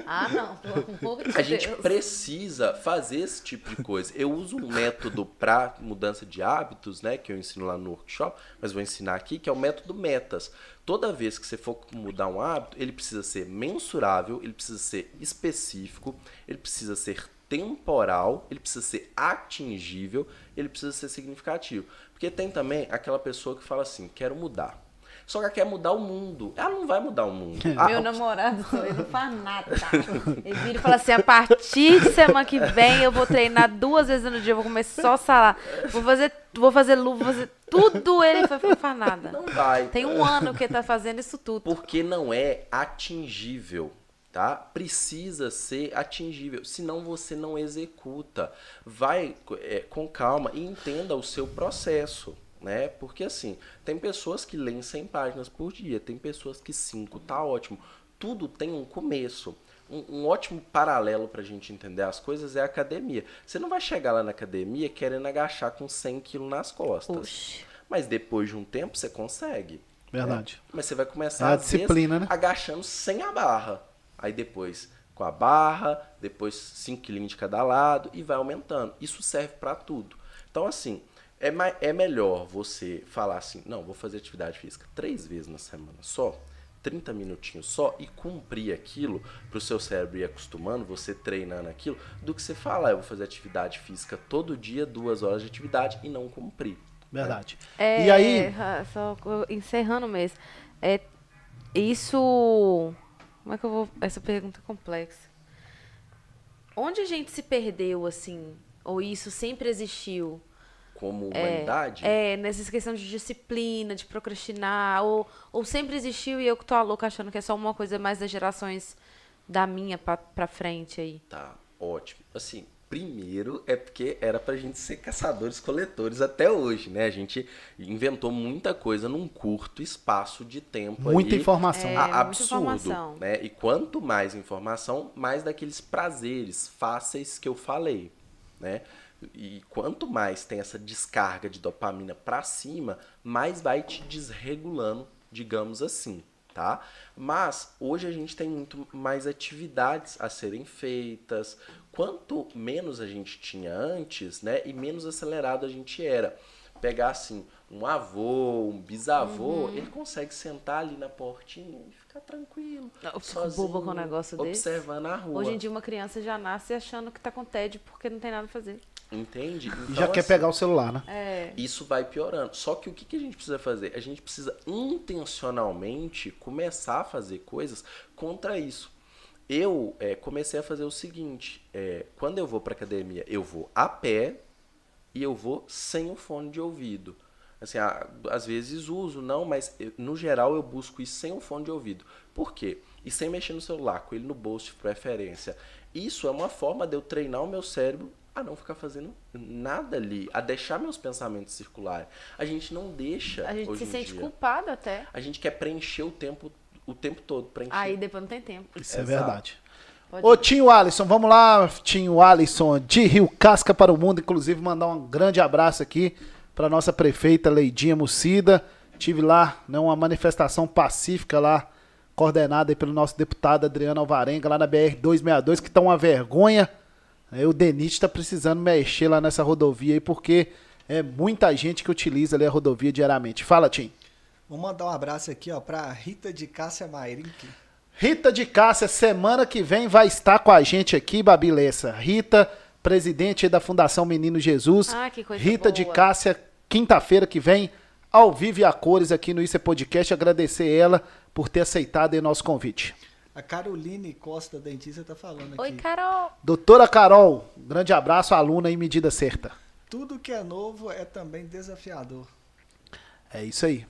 Ah, não, pelo amor de A gente Deus. precisa fazer esse tipo de coisa. Eu uso um método para mudança de hábitos, né, que eu ensino lá no workshop, mas vou ensinar aqui, que é o método metas. Toda vez que você for mudar um hábito, ele precisa ser mensurável, ele precisa ser específico, ele precisa ser temporal, ele precisa ser atingível, ele precisa ser significativo. Porque tem também aquela pessoa que fala assim: "Quero mudar". Só que ela quer mudar o mundo. Ela não vai mudar o mundo. Meu namorado sou ele não faz nada. Ele vira e fala assim: a partir de semana que vem eu vou treinar duas vezes no dia, eu vou comer só salada. Vou fazer, vou fazer luva, vou fazer tudo. Ele não faz nada. Não vai. Tem um ano que ele tá fazendo isso tudo. Porque não é atingível tá? Precisa ser atingível, senão você não executa. Vai é, com calma e entenda o seu processo, né? Porque assim, tem pessoas que leem 100 páginas por dia, tem pessoas que 5, tá ótimo. Tudo tem um começo. Um, um ótimo paralelo para a gente entender as coisas é a academia. Você não vai chegar lá na academia querendo agachar com 100 quilos nas costas. Oxi. Mas depois de um tempo você consegue. Verdade. Né? Mas você vai começar é a disciplina, vezes, né? agachando sem a barra. Aí depois com a barra, depois 5 kg de cada lado e vai aumentando. Isso serve para tudo. Então, assim, é, é melhor você falar assim: não, vou fazer atividade física três vezes na semana só 30 minutinhos só e cumprir aquilo para o seu cérebro ir acostumando, você treinando aquilo, do que você falar, eu vou fazer atividade física todo dia, duas horas de atividade e não cumprir. Verdade. É, e aí. Só encerrando mesmo. É, isso. Como é que eu vou. Essa pergunta é complexa. Onde a gente se perdeu, assim? Ou isso sempre existiu? como humanidade? É, é, nessa questão de disciplina, de procrastinar, ou, ou sempre existiu e eu que tô louca achando que é só uma coisa mais das gerações da minha pra, pra frente aí. Tá, ótimo. Assim, primeiro é porque era pra gente ser caçadores-coletores até hoje, né? A gente inventou muita coisa num curto espaço de tempo. Muita informação. É, absurdo, muita informação. né? E quanto mais informação, mais daqueles prazeres fáceis que eu falei, né? E quanto mais tem essa descarga de dopamina para cima, mais vai te desregulando, digamos assim, tá? Mas hoje a gente tem muito mais atividades a serem feitas. Quanto menos a gente tinha antes, né, e menos acelerado a gente era. Pegar assim, um avô, um bisavô, uhum. ele consegue sentar ali na portinha e ficar tranquilo. Eu fico sozinho, boba com um negócio desse. Observando a rua. Hoje em dia uma criança já nasce achando que tá com tédio porque não tem nada a fazer. Entende? Então, e já quer assim, pegar o celular, né? É. Isso vai piorando. Só que o que, que a gente precisa fazer? A gente precisa intencionalmente começar a fazer coisas contra isso. Eu é, comecei a fazer o seguinte: é, quando eu vou para academia, eu vou a pé e eu vou sem o fone de ouvido. Assim, às vezes uso, não, mas no geral eu busco isso sem o fone de ouvido. Por quê? E sem mexer no celular, com ele no bolso de preferência. Isso é uma forma de eu treinar o meu cérebro a não ficar fazendo nada ali, a deixar meus pensamentos circularem. A gente não deixa. A gente se sente dia. culpado até. A gente quer preencher o tempo o tempo todo. Preencher. Aí depois não tem tempo. Isso é Exato. é verdade. Pode Ô, Tinho Alisson, vamos lá, Tinho Alisson, de Rio Casca para o Mundo. Inclusive, mandar um grande abraço aqui para nossa prefeita Leidinha Mucida. Tive lá né, uma manifestação pacífica lá, coordenada pelo nosso deputado Adriano Alvarenga, lá na BR-262, que está uma vergonha Aí o Denit está precisando mexer lá nessa rodovia aí, porque é muita gente que utiliza ali a rodovia diariamente. Fala, Tim. Vou mandar um abraço aqui, ó, para Rita de Cássia Mairink. Rita de Cássia, semana que vem vai estar com a gente aqui, Babi Lessa. Rita, presidente da Fundação Menino Jesus. Ah, que coisa Rita boa. de Cássia, quinta-feira que vem, ao vivo e a cores aqui no Isso é Podcast. Agradecer ela por ter aceitado o nosso convite. A Caroline Costa, dentista, está falando aqui. Oi, Carol. Doutora Carol, um grande abraço, aluna em medida certa. Tudo que é novo é também desafiador. É isso aí.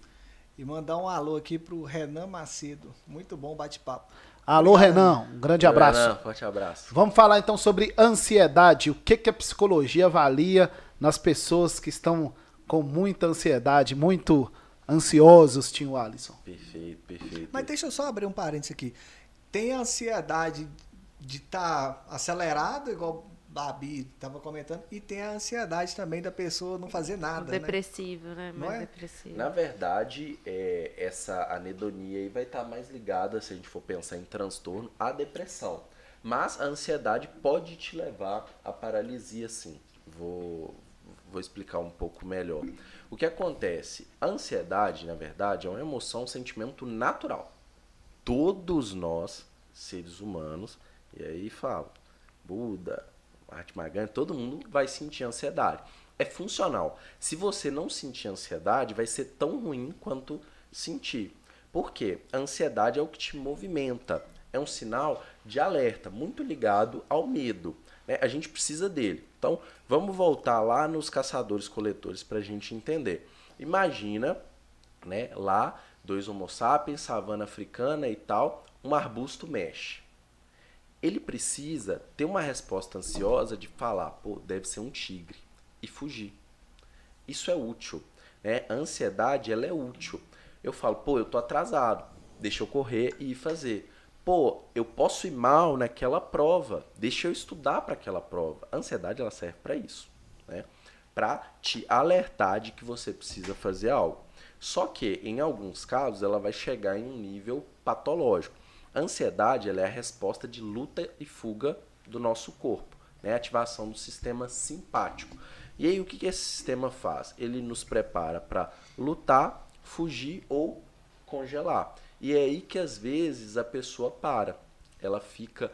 E mandar um alô aqui pro Renan Macedo. Muito bom bate-papo. Alô, Obrigado, Renan. Um grande Oi, abraço. Renan, forte abraço. Vamos falar então sobre ansiedade. O que, que a psicologia avalia nas pessoas que estão com muita ansiedade, muito ansiosos, Tio Alisson? Perfeito, perfeito. Mas deixa eu só abrir um parênteses aqui tem a ansiedade de estar tá acelerado, igual Babi estava comentando, e tem a ansiedade também da pessoa não fazer nada. Né? Depressivo, né? né? Mais é? depressivo. Na verdade, é, essa anedonia aí vai estar tá mais ligada, se a gente for pensar em transtorno, à depressão. Mas a ansiedade pode te levar à paralisia, sim. Vou, vou explicar um pouco melhor. O que acontece? A ansiedade, na verdade, é uma emoção, um sentimento natural todos nós, seres humanos, e aí falo, Buda, Mahatma Gandhi, todo mundo vai sentir ansiedade. É funcional. Se você não sentir ansiedade, vai ser tão ruim quanto sentir. Por quê? A ansiedade é o que te movimenta. É um sinal de alerta, muito ligado ao medo. Né? A gente precisa dele. Então, vamos voltar lá nos caçadores-coletores para a gente entender. Imagina, né, lá, dois homo sapiens, savana africana e tal, um arbusto mexe. Ele precisa ter uma resposta ansiosa de falar, pô, deve ser um tigre, e fugir. Isso é útil. Né? A ansiedade, ela é útil. Eu falo, pô, eu tô atrasado, deixa eu correr e ir fazer pô, eu posso ir mal naquela prova, deixa eu estudar para aquela prova. A ansiedade ela serve para isso, né? Para te alertar de que você precisa fazer algo. Só que em alguns casos ela vai chegar em um nível patológico. A ansiedade é a resposta de luta e fuga do nosso corpo, né? Ativação do sistema simpático. E aí o que, que esse sistema faz? Ele nos prepara para lutar, fugir ou congelar. E é aí que às vezes a pessoa para. Ela fica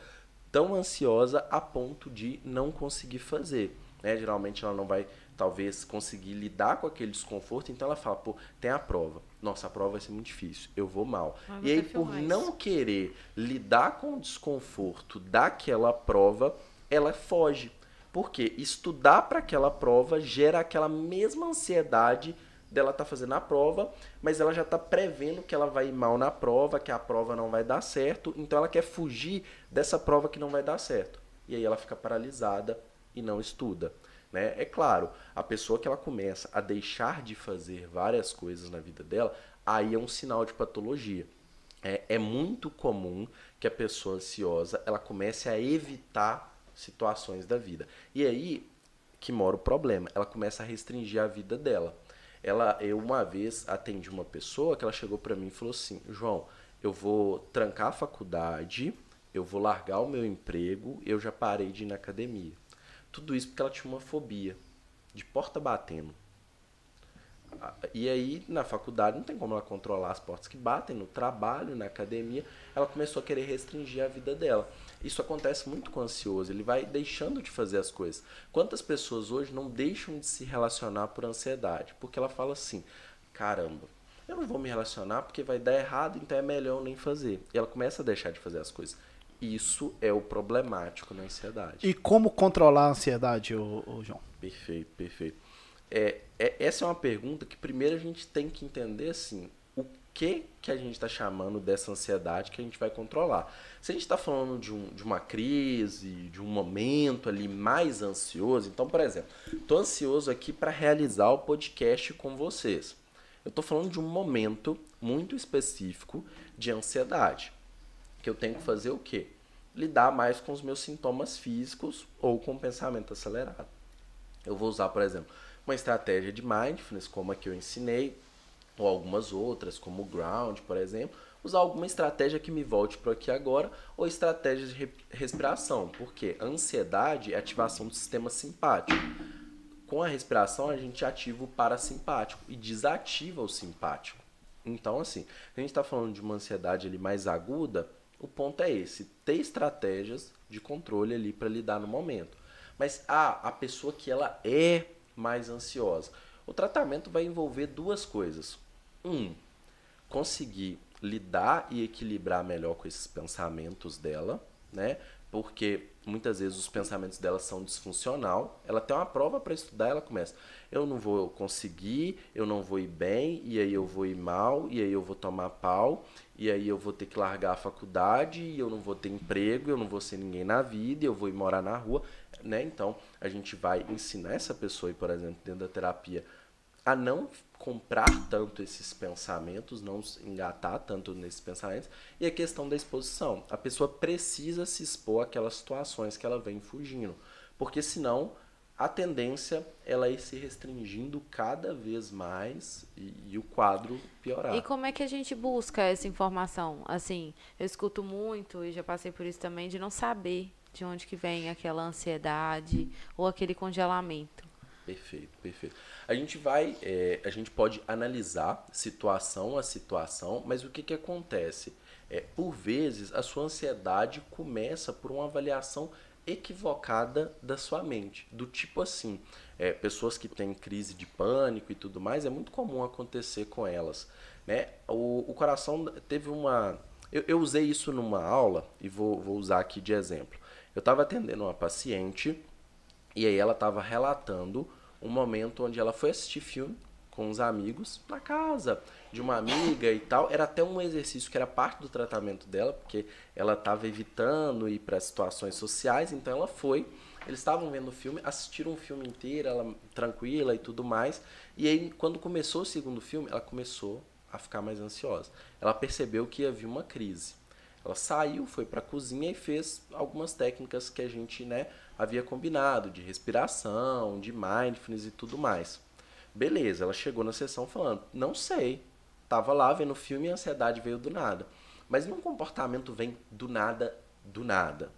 tão ansiosa a ponto de não conseguir fazer. Né? Geralmente ela não vai, talvez, conseguir lidar com aquele desconforto, então ela fala, pô, tem a prova. Nossa, a prova vai ser muito difícil, eu vou mal. Ah, e aí, por não querer lidar com o desconforto daquela prova, ela foge. Porque estudar para aquela prova gera aquela mesma ansiedade dela tá fazendo a prova, mas ela já tá prevendo que ela vai ir mal na prova, que a prova não vai dar certo, então ela quer fugir dessa prova que não vai dar certo. E aí ela fica paralisada e não estuda. Né? É claro, a pessoa que ela começa a deixar de fazer várias coisas na vida dela, aí é um sinal de patologia. É, é muito comum que a pessoa ansiosa ela comece a evitar situações da vida. E aí que mora o problema. Ela começa a restringir a vida dela. Ela, eu uma vez atendi uma pessoa que ela chegou para mim e falou assim: João, eu vou trancar a faculdade, eu vou largar o meu emprego, eu já parei de ir na academia. Tudo isso porque ela tinha uma fobia de porta batendo. E aí, na faculdade, não tem como ela controlar as portas que batem, no trabalho, na academia, ela começou a querer restringir a vida dela. Isso acontece muito com o ansioso, ele vai deixando de fazer as coisas. Quantas pessoas hoje não deixam de se relacionar por ansiedade? Porque ela fala assim: caramba, eu não vou me relacionar porque vai dar errado, então é melhor eu nem fazer. E ela começa a deixar de fazer as coisas. Isso é o problemático na ansiedade. E como controlar a ansiedade, ô, ô João? Perfeito, perfeito. É, é, essa é uma pergunta que primeiro a gente tem que entender assim, o que que a gente está chamando dessa ansiedade que a gente vai controlar. Se a gente está falando de, um, de uma crise, de um momento ali mais ansioso, então, por exemplo, estou ansioso aqui para realizar o podcast com vocês. Eu estou falando de um momento muito específico de ansiedade, que eu tenho que fazer o quê? Lidar mais com os meus sintomas físicos ou com o pensamento acelerado. Eu vou usar, por exemplo, uma estratégia de mindfulness, como a que eu ensinei, ou algumas outras, como o ground, por exemplo, usar alguma estratégia que me volte para aqui agora, ou estratégia de respiração, porque ansiedade é ativação do sistema simpático. Com a respiração, a gente ativa o parasimpático e desativa o simpático. Então, assim, a gente está falando de uma ansiedade ali mais aguda, o ponto é esse: ter estratégias de controle ali para lidar no momento. Mas ah, a pessoa que ela é mais ansiosa. O tratamento vai envolver duas coisas. Um, conseguir lidar e equilibrar melhor com esses pensamentos dela, né? Porque muitas vezes os pensamentos dela são disfuncional. Ela tem uma prova para estudar, ela começa: eu não vou conseguir, eu não vou ir bem, e aí eu vou ir mal, e aí eu vou tomar pau, e aí eu vou ter que largar a faculdade, e eu não vou ter emprego, eu não vou ser ninguém na vida, eu vou ir morar na rua né? Então, a gente vai ensinar essa pessoa, por exemplo, dentro da terapia, a não comprar tanto esses pensamentos, não engatar tanto nesses pensamentos, e a questão da exposição. A pessoa precisa se expor àquelas situações que ela vem fugindo, porque senão a tendência ela ir se restringindo cada vez mais e, e, o quadro piorar. E como é que a gente busca essa informação? Assim, eu escuto muito e já passei por isso também de não saber de onde que vem aquela ansiedade ou aquele congelamento. Perfeito, perfeito. A gente vai, é, a gente pode analisar situação a situação, mas o que, que acontece? É, por vezes, a sua ansiedade começa por uma avaliação equivocada da sua mente. Do tipo assim, é, pessoas que têm crise de pânico e tudo mais, é muito comum acontecer com elas. Né? O, o coração teve uma. Eu, eu usei isso numa aula e vou, vou usar aqui de exemplo. Eu estava atendendo uma paciente e aí ela estava relatando um momento onde ela foi assistir filme com os amigos na casa de uma amiga e tal. Era até um exercício que era parte do tratamento dela, porque ela estava evitando ir para situações sociais, então ela foi. Eles estavam vendo o filme, assistiram o filme inteiro, ela tranquila e tudo mais. E aí, quando começou o segundo filme, ela começou a ficar mais ansiosa. Ela percebeu que havia uma crise. Ela saiu, foi para a cozinha e fez algumas técnicas que a gente né, havia combinado, de respiração, de mindfulness e tudo mais. Beleza, ela chegou na sessão falando, não sei, tava lá vendo o filme e a ansiedade veio do nada. Mas nenhum comportamento vem do nada, do nada.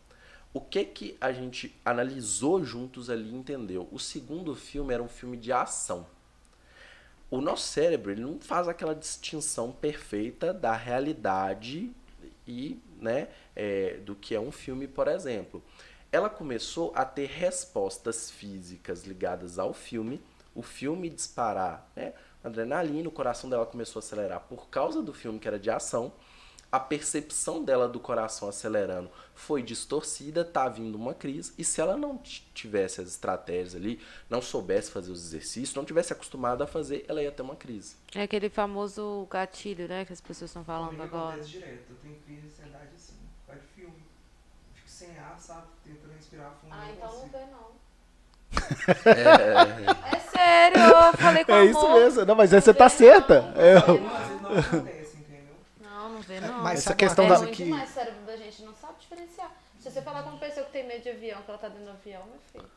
O que que a gente analisou juntos ali e entendeu? O segundo filme era um filme de ação. O nosso cérebro ele não faz aquela distinção perfeita da realidade e né, é, do que é um filme, por exemplo. Ela começou a ter respostas físicas ligadas ao filme o filme disparar, né? Adrenalina, o coração dela começou a acelerar por causa do filme que era de ação. A percepção dela do coração acelerando foi distorcida, tá vindo uma crise, e se ela não tivesse as estratégias ali, não soubesse fazer os exercícios, não tivesse acostumada a fazer, ela ia ter uma crise. É aquele famoso gatilho, né, que as pessoas estão falando Comigo agora. acontece direto. Eu tenho crise de ansiedade assim, vai de filme. Fico sem ar, sabe? Tentando respirar fundo. Ah, então não vê não. É, É sério, eu falei com É isso amor. mesmo. Não, mas aí você tá certa. É, vezes não? Não, não vê não. Mas Essa questão da- é coisa ruim que... demais, o cérebro da gente não sabe diferenciar. Se você falar com uma pessoa que tem medo de avião, que ela tá dentro do avião, meu filho.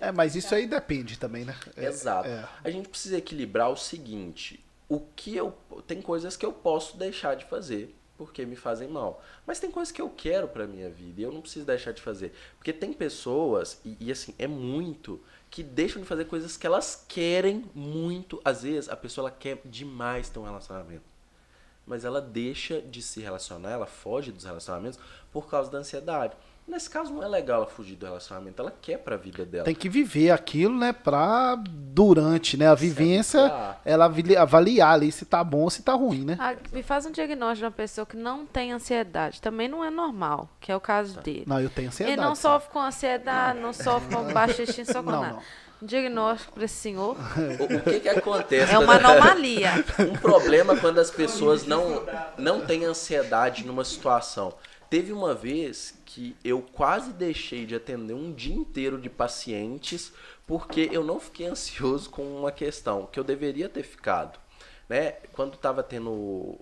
É, mas isso aí depende também, né? É, Exato. é. A gente precisa equilibrar o seguinte: o que eu tem coisas que eu posso deixar de fazer porque me fazem mal, mas tem coisas que eu quero para minha vida e eu não preciso deixar de fazer, porque tem pessoas e, e, assim é muito que deixam de fazer coisas que elas querem muito. Às vezes a pessoa ela quer demais ter um relacionamento, mas ela deixa de se relacionar, ela foge dos relacionamentos por causa da ansiedade. Nesse caso não é legal ela fugir do relacionamento, ela quer pra vida dela. Tem que viver aquilo, né? Pra durante né, a vivência, ela avali- avaliar ali se tá bom ou se tá ruim, né? Ah, me faz um diagnóstico de uma pessoa que não tem ansiedade. Também não é normal, que é o caso dele. Não, eu tenho ansiedade. Ele não sim. sofre com ansiedade, não sofre com baixa extinção, com Não, nada. não. Um diagnóstico para esse senhor O, o que que acontece? é uma anomalia. Um problema quando as pessoas não, não têm ansiedade numa situação. Teve uma vez que eu quase deixei de atender um dia inteiro de pacientes porque eu não fiquei ansioso com uma questão que eu deveria ter ficado. Né? Quando estava tendo.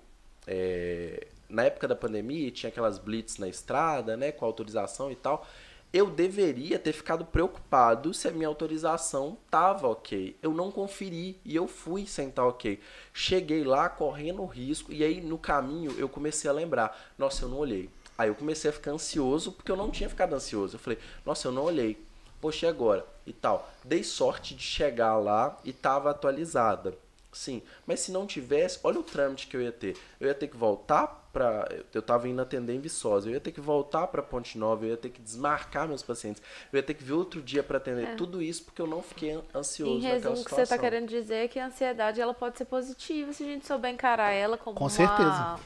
é, na época da pandemia, tinha aquelas blitz na estrada, né? Com autorização e tal. Eu deveria ter ficado preocupado se a minha autorização tava ok. Eu não conferi e eu fui sem estar ok. Cheguei lá correndo risco e aí no caminho eu comecei a lembrar: nossa, eu não olhei. Aí eu comecei a ficar ansioso porque eu não tinha ficado ansioso. Eu falei: nossa, eu não olhei. Poxa, e agora? E tal. Dei sorte de chegar lá e tava atualizada. Sim, mas se não tivesse, olha o trâmite que eu ia ter. Eu ia ter que voltar para, eu tava indo atender em Viçosa, eu ia ter que voltar para Ponte Nova, eu ia ter que desmarcar meus pacientes, eu ia ter que vir outro dia para atender. Tudo isso porque eu não fiquei an- ansioso Em naquela resumo, o que você está querendo dizer é que a ansiedade ela pode ser positiva se a gente souber encarar ela como Com uma certeza.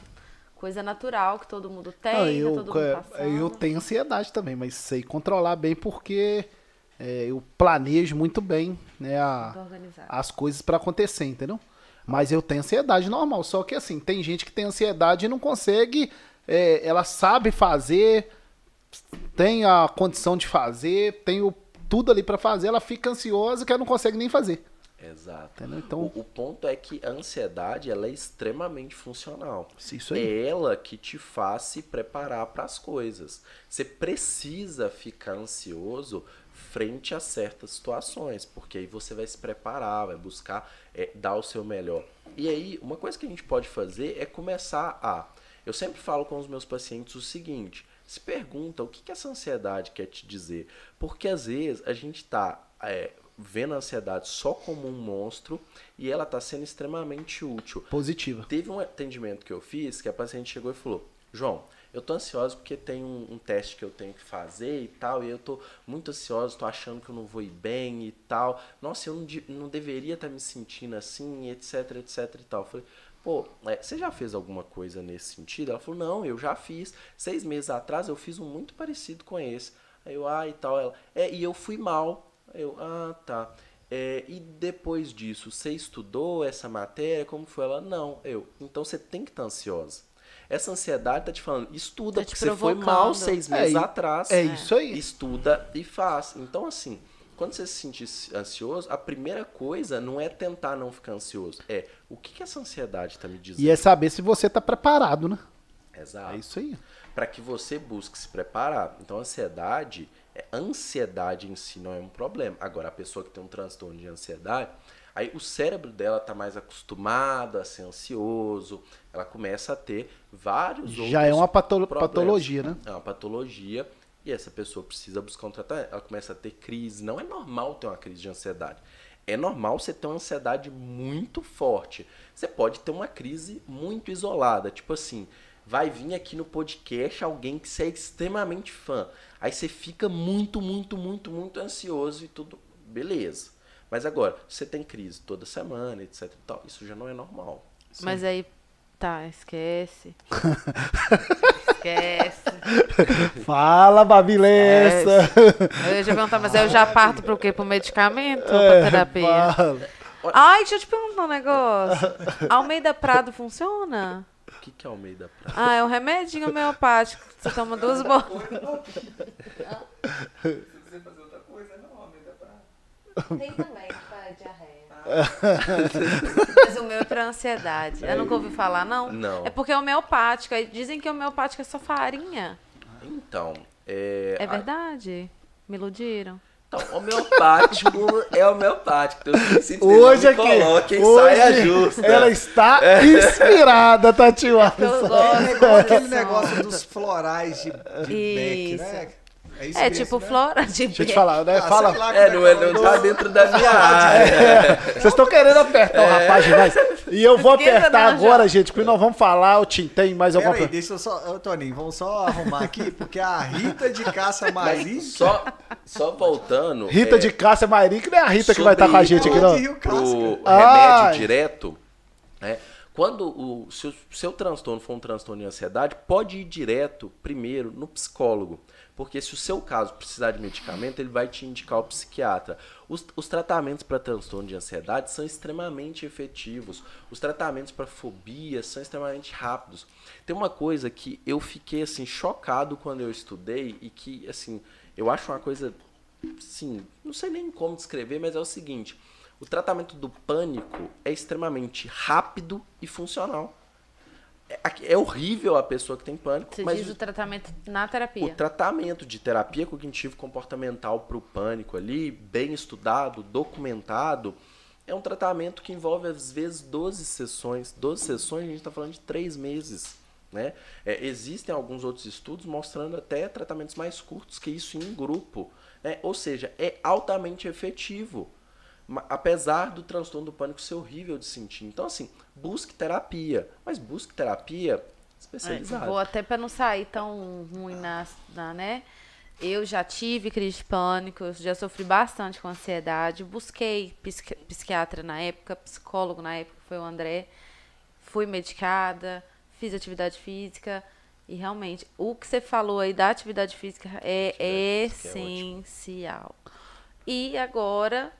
Coisa natural que todo mundo tem, que eu, todo mundo é, passando. eu tenho ansiedade também, mas sei controlar bem porque é, eu planejo muito bem né, a- as coisas pra acontecer, entendeu? Mas eu tenho ansiedade normal, só que assim, tem gente que tem ansiedade e não consegue, é, ela sabe fazer, tem a condição de fazer, tem o, tudo ali pra fazer, ela fica ansiosa que ela não consegue nem fazer. Exato. Entendeu? Então, O, o ponto é que a ansiedade ela é extremamente funcional. isso aí. É ela que te faz se preparar para as coisas. Você precisa ficar ansioso frente a certas situações, porque aí você vai se preparar, vai buscar é, dar o seu melhor. E aí, uma coisa que a gente pode fazer é começar a. Eu sempre falo com os meus pacientes o seguinte: se pergunta o que, que essa ansiedade quer te dizer. Porque às vezes a gente está vendo a ansiedade só como um monstro e ela está sendo extremamente útil. Positiva. Teve um atendimento que eu fiz que a paciente chegou e falou: João, eu tô ansiosa porque tem um, um, teste que eu tenho que fazer e tal, e eu tô muito ansiosa, tô achando que eu não vou ir bem e tal. Nossa, eu não, não deveria estar tá me sentindo assim, etc, etc e tal. Eu falei, pô, é, você já fez alguma coisa nesse sentido? Ela falou, não, eu já fiz. Seis meses atrás eu fiz um muito parecido com esse. Aí eu, ah, e tal. Ela, é, e eu fui mal. Eu, ah, tá. É, e depois disso, você estudou essa matéria? Como foi? Ela, não. Eu, então você tem que estar ansiosa. Essa ansiedade tá te falando, estuda, tá porque você foi mal seis meses é, atrás. É isso aí. Estuda e faz. Então, assim, quando você se sentir ansioso, a primeira coisa não é tentar não ficar ansioso. É o que, que essa ansiedade está me dizendo. E é saber se você está preparado, né? Exato. É isso aí. Para que você busque se preparar. Então, a ansiedade, é, ansiedade em si não é um problema. Agora, a pessoa que tem um transtorno de ansiedade, aí o cérebro dela está mais acostumado a ser ansioso, ela começa a ter vários Já outros. Já é uma patologia, né? É uma patologia e essa pessoa precisa buscar um tratamento. Ela começa a ter crise. Não é normal ter uma crise de ansiedade. É normal você ter uma ansiedade muito forte. Você pode ter uma crise muito isolada. Tipo assim, vai vir aqui no podcast alguém que você é extremamente fã. Aí você fica muito, muito, muito, muito ansioso e tudo. Beleza. Mas agora, você tem crise toda semana, etc e tal, isso já não é normal. Mas aí, tá, esquece. Esquece. Fala, Babilessa. Eu já perguntar, mas eu já parto pro quê? Pro medicamento ou é, pra terapia? Fala. Ai, deixa eu te perguntar um negócio. Almeida Prado funciona? O que, que é Almeida Prado? Ah, é um remedinho homeopático. Você toma duas bolas. Se quiser fazer outra coisa, não, Almeida Prado. Tem também, para diarreia. Mas o meu é pra ansiedade. Eu nunca ouvi falar, não? Não. É porque é homeopática. Dizem que homeopática é só farinha. Então, é... É verdade? Me iludiram. Então, homeopático é homeopático. Então, hoje aqui, coloquem hoje saia justa. Ela está é. inspirada, Tatiana. É. É aquele negócio dos florais de, de Beck, né? É, isso é mesmo, tipo né? flora de Deixa eu te falar, né? Ah, Fala. É, não, é, não tá dentro da minha área. É. Vocês estão querendo apertar o rapaz demais. E eu vou apertar agora, já. gente, porque nós vamos falar, o Tim tem mais alguma coisa. deixa eu só, ô, Toninho, vamos só arrumar aqui, porque a Rita de Caça Marim. Só, só voltando. Rita é, de Caça Marim, que não é a Rita que vai estar com a gente aqui, não. Pro remédio Ai. direto, né? Quando o seu, seu transtorno for um transtorno de ansiedade, pode ir direto primeiro no psicólogo. Porque se o seu caso precisar de medicamento, ele vai te indicar o psiquiatra. Os, os tratamentos para transtorno de ansiedade são extremamente efetivos. Os tratamentos para fobia são extremamente rápidos. Tem uma coisa que eu fiquei assim chocado quando eu estudei e que assim, eu acho uma coisa sim, não sei nem como descrever, mas é o seguinte: o tratamento do pânico é extremamente rápido e funcional. É, horrível a pessoa que tem pânico. Você mas diz o tratamento na terapia. O tratamento de terapia cognitivo-comportamental para o pânico ali, bem estudado, documentado, é um tratamento que envolve às vezes 12 sessões. 12 sessões, a gente está falando de 3 meses. Né? É, existem alguns outros estudos mostrando até tratamentos mais curtos que isso em grupo. Né? Ou seja, é altamente efetivo apesar do transtorno do pânico ser horrível de sentir. Então, assim, busque terapia, mas busque terapia especializada. É, vou até para não sair tão ruim na, na, né? Eu já tive crise de pânico, já sofri bastante com ansiedade, busquei psiqui psiquiatra na época, psicólogo na época, foi o André, fui medicada, fiz atividade física, e realmente, o que você falou aí da atividade física é, é essencial. É e agora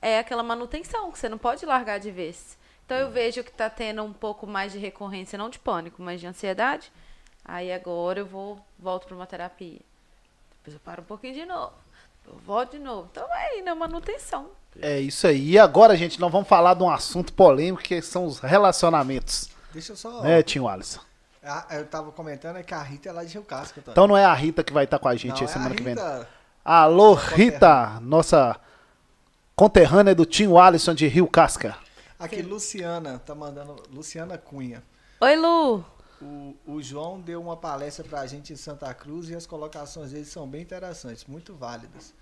é aquela manutenção, que você não pode largar de vez. Então eu uhum. vejo que está tendo um pouco mais de recorrência, não de pânico, mas de ansiedade. Aí agora eu vou volto para uma terapia. Depois eu paro um pouquinho de novo. Eu volto de novo. Então é aí na manutenção. É isso aí. E agora, gente, nós vamos falar de um assunto polêmico que são os relacionamentos. Deixa eu só. É, Tio Alisson. Ah, eu tava comentando é que a Rita é lá de Rio Casca. Então não é a Rita que vai estar com a gente não, semana é a que vem. Alô, Rita, nossa conterrânea do Tim Alisson de Rio Casca. Aqui, Luciana, tá mandando. Luciana Cunha. Oi, Lu. O, o João deu uma palestra pra gente em Santa Cruz e as colocações dele são bem interessantes, muito válidas.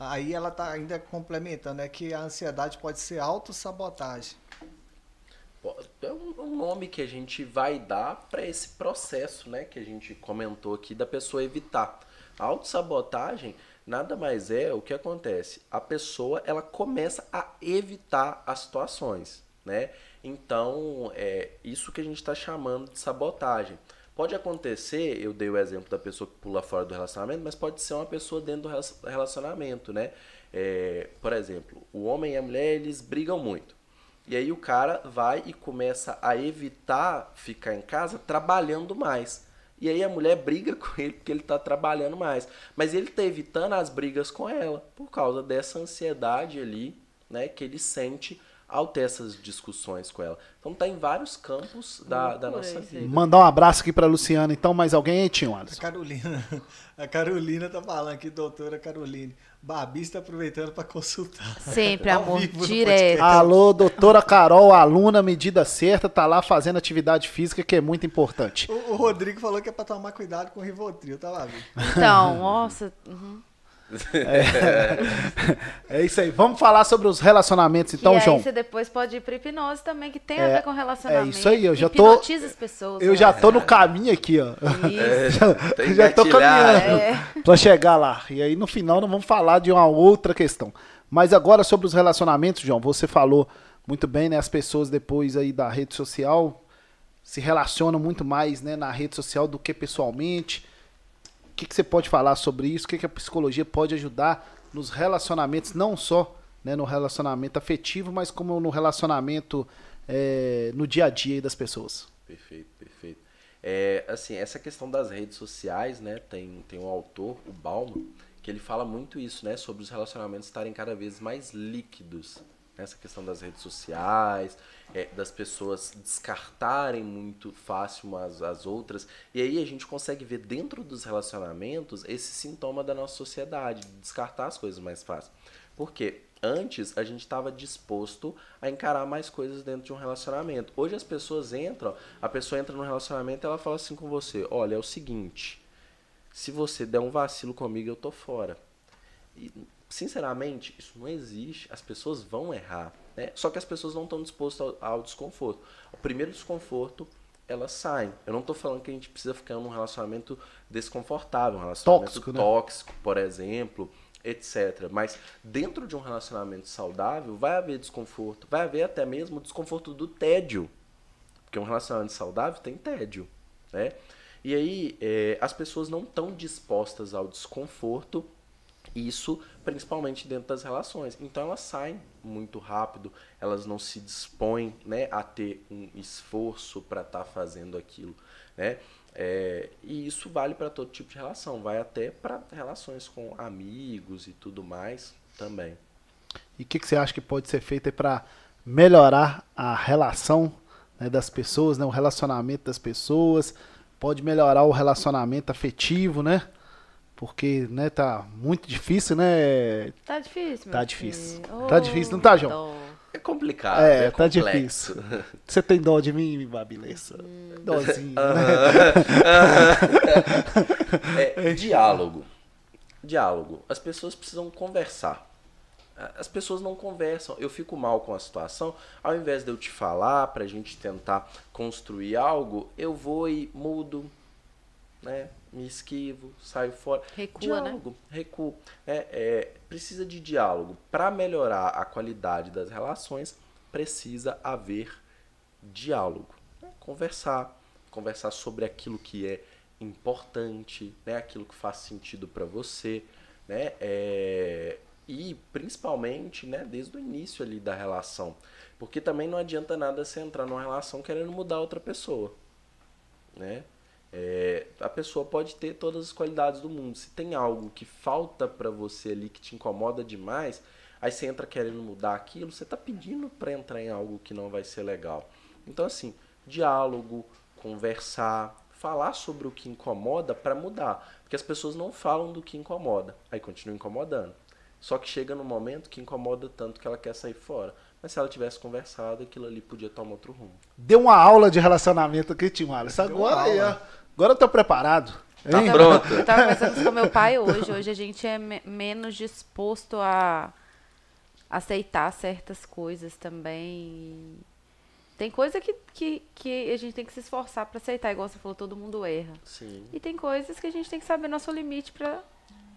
Aí ela tá ainda complementando, é que a ansiedade pode ser autossabotagem. É um nome que a gente vai dar para esse processo, né, que a gente comentou aqui da pessoa evitar. A autossabotagem nada mais é o que acontece. A pessoa ela começa a evitar as situações, né? Então é isso que a gente está chamando de sabotagem. Pode acontecer, eu dei o exemplo da pessoa que pula fora do relacionamento, mas pode ser uma pessoa dentro do relacionamento, né? É, por exemplo, o homem e a mulher eles brigam muito. E aí o cara vai e começa a evitar ficar em casa trabalhando mais. E aí a mulher briga com ele porque ele está trabalhando mais. Mas ele está evitando as brigas com ela por causa dessa ansiedade ali, né, que ele sente ao ter essas discussões com ela. Então tá em vários campos da, da nossa vida. Mandar um abraço aqui para Luciana, então, mais alguém aí, Tio Anderson? A Carolina. A Carolina tá falando aqui, doutora Caroline. Babi está aproveitando para consultar. Sempre, amor, direto. Alô, doutora Carol, aluna medida certa, tá lá fazendo atividade física, que é muito importante. O, o Rodrigo falou que é para tomar cuidado com o Rivotril, tá lá, viu? Então, nossa... Uhum. É, é, isso aí. Vamos falar sobre os relacionamentos, então, e aí João. você depois pode ir para hipnose também, que tem é, a ver com relacionamento. É isso aí, eu já tô. Hipnotiza as pessoas. Eu já tô no caminho aqui, ó. É, já, já tô caminhando é. para chegar lá. E aí no final nós vamos falar de uma outra questão. Mas agora sobre os relacionamentos, João, você falou muito bem, né? As pessoas depois aí da rede social se relacionam muito mais, né, na rede social do que pessoalmente que, que você pode falar sobre isso? O que, que a psicologia pode ajudar nos relacionamentos, não só né, no relacionamento afetivo, mas como no relacionamento é, no dia a dia das pessoas? Perfeito, perfeito. É, assim, essa questão das redes sociais, né, tem, tem um autor, o Bauman, que ele fala muito isso, né, sobre os relacionamentos estarem cada vez mais líquidos. Essa questão das redes sociais, é, das pessoas descartarem muito fácil umas as outras. E aí a gente consegue ver dentro dos relacionamentos esse sintoma da nossa sociedade, de descartar as coisas mais fácil. Porque antes a gente estava disposto a encarar mais coisas dentro de um relacionamento. Hoje as pessoas entram, a pessoa entra no relacionamento e ela fala assim com você: olha, é o seguinte, se você der um vacilo comigo, eu tô fora. E, sinceramente, isso não existe. As pessoas vão errar. Né? Só que as pessoas não estão dispostas ao, ao desconforto. O primeiro desconforto, elas saem. Eu não estou falando que a gente precisa ficar num relacionamento desconfortável, um relacionamento tóxico, né? tóxico por exemplo, etc. Mas dentro de um relacionamento saudável, vai haver desconforto. Vai haver até mesmo o desconforto do tédio. Porque um relacionamento saudável tem tédio. Né? E aí, é, as pessoas não estão dispostas ao desconforto isso principalmente dentro das relações. Então elas saem muito rápido, elas não se dispõem né, a ter um esforço para estar tá fazendo aquilo. Né? É, e isso vale para todo tipo de relação, vai até para relações com amigos e tudo mais também. E o que, que, você acha que pode ser feito para melhorar a relação né, das pessoas, né, o relacionamento das pessoas? Pode melhorar o relacionamento afetivo, né? Porque, né, tá muito difícil, né? Tá difícil, Tá difícil. Oh, tá difícil, não tá, João? É complicado. É, é tá difícil. Você tem dó de mim, Babilessa? Hum. Dózinho. né? é, diálogo. Diálogo. As pessoas precisam conversar. As pessoas não conversam. Eu fico mal com a situação. Ao invés de eu te falar pra gente tentar construir algo, eu vou e mudo, né? me esquivo, saio fora. Recua, né? diálogo, né? Recuo. É, é, precisa de diálogo. Para melhorar a qualidade das relações, precisa haver diálogo. Né? Conversar. Conversar sobre aquilo que é importante, né? aquilo que faz sentido para você. Né? É, e principalmente né, desde o início ali da relação. Porque também não adianta nada você entrar numa relação querendo mudar outra pessoa. Né? É, a pessoa pode ter todas as qualidades do mundo. Se tem algo que falta para você ali que te incomoda demais, aí você entra querendo mudar aquilo, você está pedindo para entrar em algo que não vai ser legal. Então, assim, diálogo, conversar, falar sobre o que incomoda para mudar. Porque as pessoas não falam do que incomoda, aí continua incomodando. Só que chega no momento que incomoda tanto que ela quer sair fora. Mas se ela tivesse conversado, aquilo ali podia tomar outro rumo. Deu uma aula de relacionamento aqui, Tim Wallace. Agora aí, ó. Agora eu tô preparado. Tá pronto. Eu tava conversando com meu pai hoje. Hoje a gente é me menos disposto a aceitar certas coisas também. Tem coisa que, que, que a gente tem que se esforçar para aceitar, igual você falou, todo mundo erra. Sim. E tem coisas que a gente tem que saber nosso limite para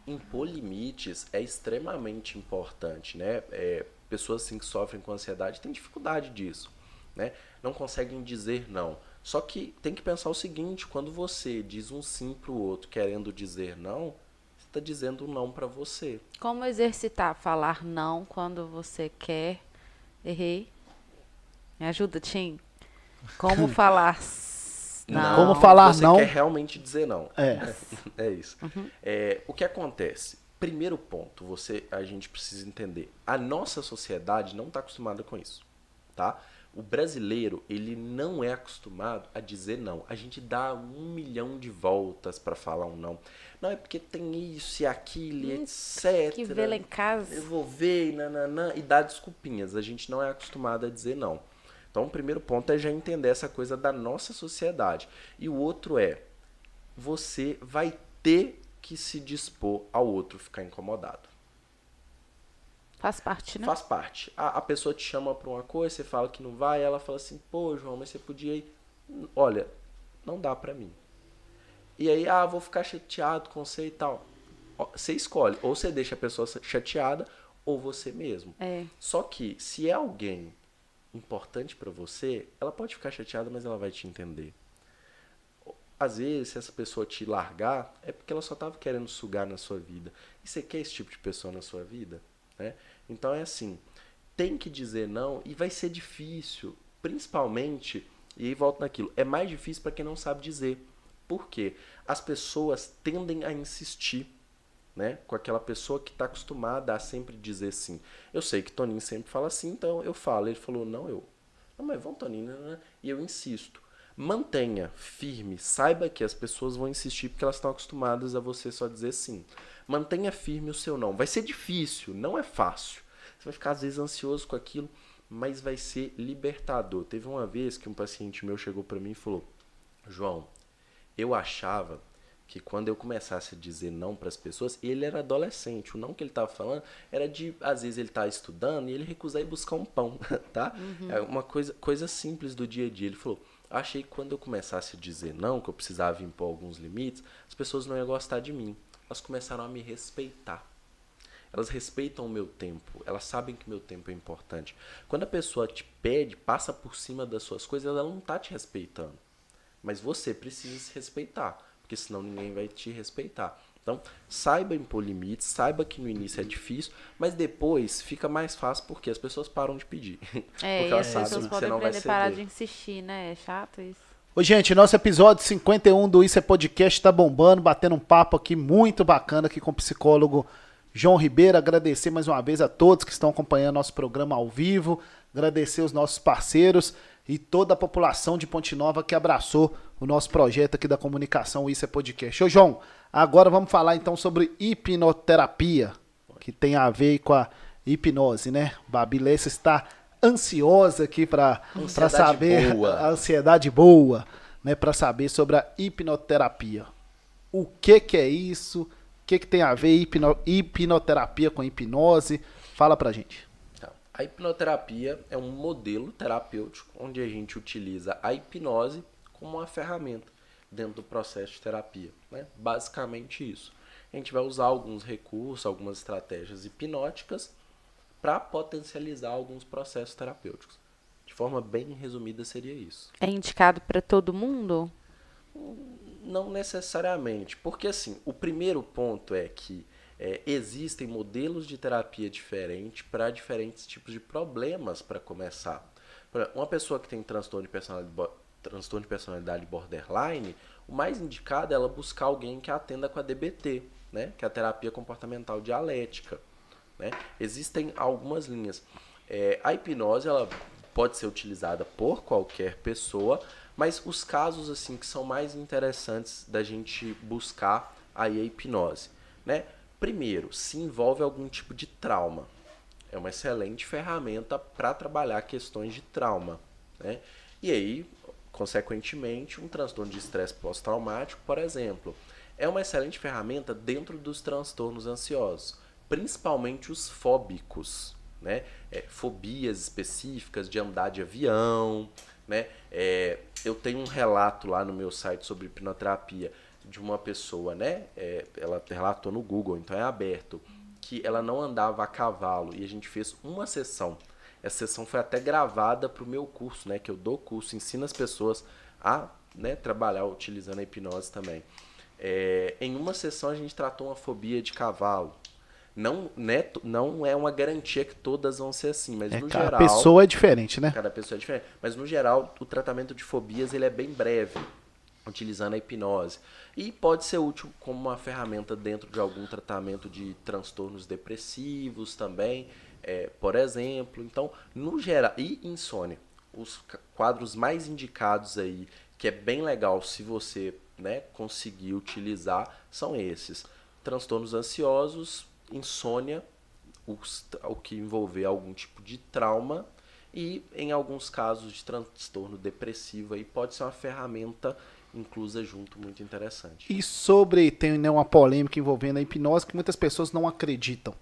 impor limites é extremamente importante, né? É, pessoas assim que sofrem com ansiedade têm dificuldade disso, né? Não conseguem dizer não. Só que tem que pensar o seguinte, quando você diz um sim pro outro querendo dizer não, você está dizendo não para você. Como exercitar falar não quando você quer? Errei. Me ajuda, Tim. Como falar não? Como falar você não? Você quer realmente dizer não. É. é isso. Uhum. É, o que acontece? Primeiro ponto, você, a gente precisa entender. A nossa sociedade não está acostumada com isso, tá? O brasileiro, ele não é acostumado a dizer não. A gente dá um milhão de voltas para falar um não. Não, é porque tem isso e aquilo, Hum, etc. Que vê lá em casa. Eu vou ver, nananã, e dá desculpinhas. A gente não é acostumado a dizer não. Então, o primeiro ponto é já entender essa coisa da nossa sociedade. E o outro é, você vai ter que se dispor ao outro ficar incomodado. Faz parte, né? Faz parte. A, a pessoa te chama pra uma coisa, você fala que não vai, ela fala assim, pô, João, mas você podia ir. Olha, não dá pra mim. E aí, ah, vou ficar chateado com você e tal. Você escolhe, ou você deixa a pessoa chateada, ou você mesmo. É. Só que, se é alguém importante pra você, ela pode ficar chateada, mas ela vai te entender. Às vezes, se essa pessoa te largar, é porque ela só tava querendo sugar na sua vida. E você quer esse tipo de pessoa na sua vida? Né? Então é assim, tem que dizer não e vai ser difícil, principalmente, e aí volto naquilo, é mais difícil para quem não sabe dizer. Por quê? As pessoas tendem a insistir né, com aquela pessoa que está acostumada a sempre dizer sim. Eu sei que Toninho sempre fala sim, então eu falo. Ele falou, não, eu. Não, mas vamos, Toninho, né? e eu insisto. Mantenha firme, saiba que as pessoas vão insistir porque elas estão acostumadas a você só dizer sim. Mantenha firme o seu não. Vai ser difícil, não é fácil. Você vai ficar às vezes ansioso com aquilo, mas vai ser libertador. Teve uma vez que um paciente meu chegou para mim e falou: "João, eu achava que quando eu começasse a dizer não para as pessoas, ele era adolescente, o não que ele estava falando era de, às vezes ele tá estudando e ele recusar ir buscar um pão, tá? É uma coisa, coisa simples do dia a dia. Ele falou: "Achei que quando eu começasse a dizer não, que eu precisava impor alguns limites, as pessoas não iam gostar de mim. Elas começaram a me respeitar. Elas respeitam o meu tempo, elas sabem que meu tempo é importante. Quando a pessoa te pede, passa por cima das suas coisas, ela não tá te respeitando. Mas você precisa se respeitar, porque senão ninguém vai te respeitar. Então, saiba impor limites, saiba que no início é difícil, mas depois fica mais fácil porque as pessoas param de pedir. É, porque e elas as sabem pessoas que você podem não vai aprender a parar de ceder. insistir, né? É chato isso. Ô, gente, nosso episódio 51 do Isso é Podcast tá bombando, batendo um papo aqui muito bacana aqui com o psicólogo João Ribeiro. Agradecer mais uma vez a todos que estão acompanhando nosso programa ao vivo, agradecer os nossos parceiros e toda a população de Ponte Nova que abraçou o nosso projeto aqui da comunicação Isso é Podcast. Ô, João, agora vamos falar então sobre hipnoterapia, que tem a ver com a hipnose, né? Babi Lessa está ansiosa aqui para saber boa. a ansiedade boa, né, para saber sobre a hipnoterapia. O que que é isso? O que que tem a ver hipno- hipnoterapia com hipnose? Fala pra gente. Tá. A hipnoterapia é um modelo terapêutico onde a gente utiliza a hipnose como uma ferramenta dentro do processo de terapia. Né? Basicamente isso. A gente vai usar alguns recursos, algumas estratégias hipnóticas para potencializar alguns processos terapêuticos. De forma bem resumida, seria isso. É indicado para todo mundo? Não necessariamente, porque assim, o primeiro ponto é que é, existem modelos de terapia diferentes para diferentes tipos de problemas para começar. Uma pessoa que tem transtorno de personalidade, transtorno de personalidade borderline, o mais indicado é ela buscar alguém que atenda com a DBT, né? que é a terapia comportamental dialética. Né? Existem algumas linhas. É, a hipnose ela pode ser utilizada por qualquer pessoa, mas os casos assim que são mais interessantes da gente buscar aí a hipnose, né? Primeiro, se envolve algum tipo de trauma. É uma excelente ferramenta para trabalhar questões de trauma, né? E aí, consequentemente, um transtorno de estresse pós-traumático, por exemplo, é uma excelente ferramenta dentro dos transtornos ansiosos, principalmente os fóbicos, né? É, fobias específicas de andar de avião, né? É, eu tenho um relato lá no meu site sobre hipnoterapia de uma pessoa, né? É, ela relatou no Google, então é aberto, que ela não andava a cavalo e a gente fez uma sessão. Essa sessão foi até gravada para o meu curso, né? Que eu dou curso, ensino as pessoas a né, trabalhar utilizando a hipnose também. É, em uma sessão a gente tratou uma fobia de cavalo. Não, né, não é uma garantia que todas vão ser assim, mas é, no cada geral. Cada pessoa é diferente, né? Cada pessoa é diferente. Mas no geral, o tratamento de fobias ele é bem breve, utilizando a hipnose. E pode ser útil como uma ferramenta dentro de algum tratamento de transtornos depressivos também, é, por exemplo. Então, no geral. E insônia. Os quadros mais indicados aí, que é bem legal se você né, conseguir utilizar, são esses: transtornos ansiosos, insônia, os, o que envolver algum tipo de trauma e em alguns casos de transtorno depressivo aí pode ser uma ferramenta inclusa junto muito interessante. E sobre tem né, uma polêmica envolvendo a hipnose que muitas pessoas não acreditam.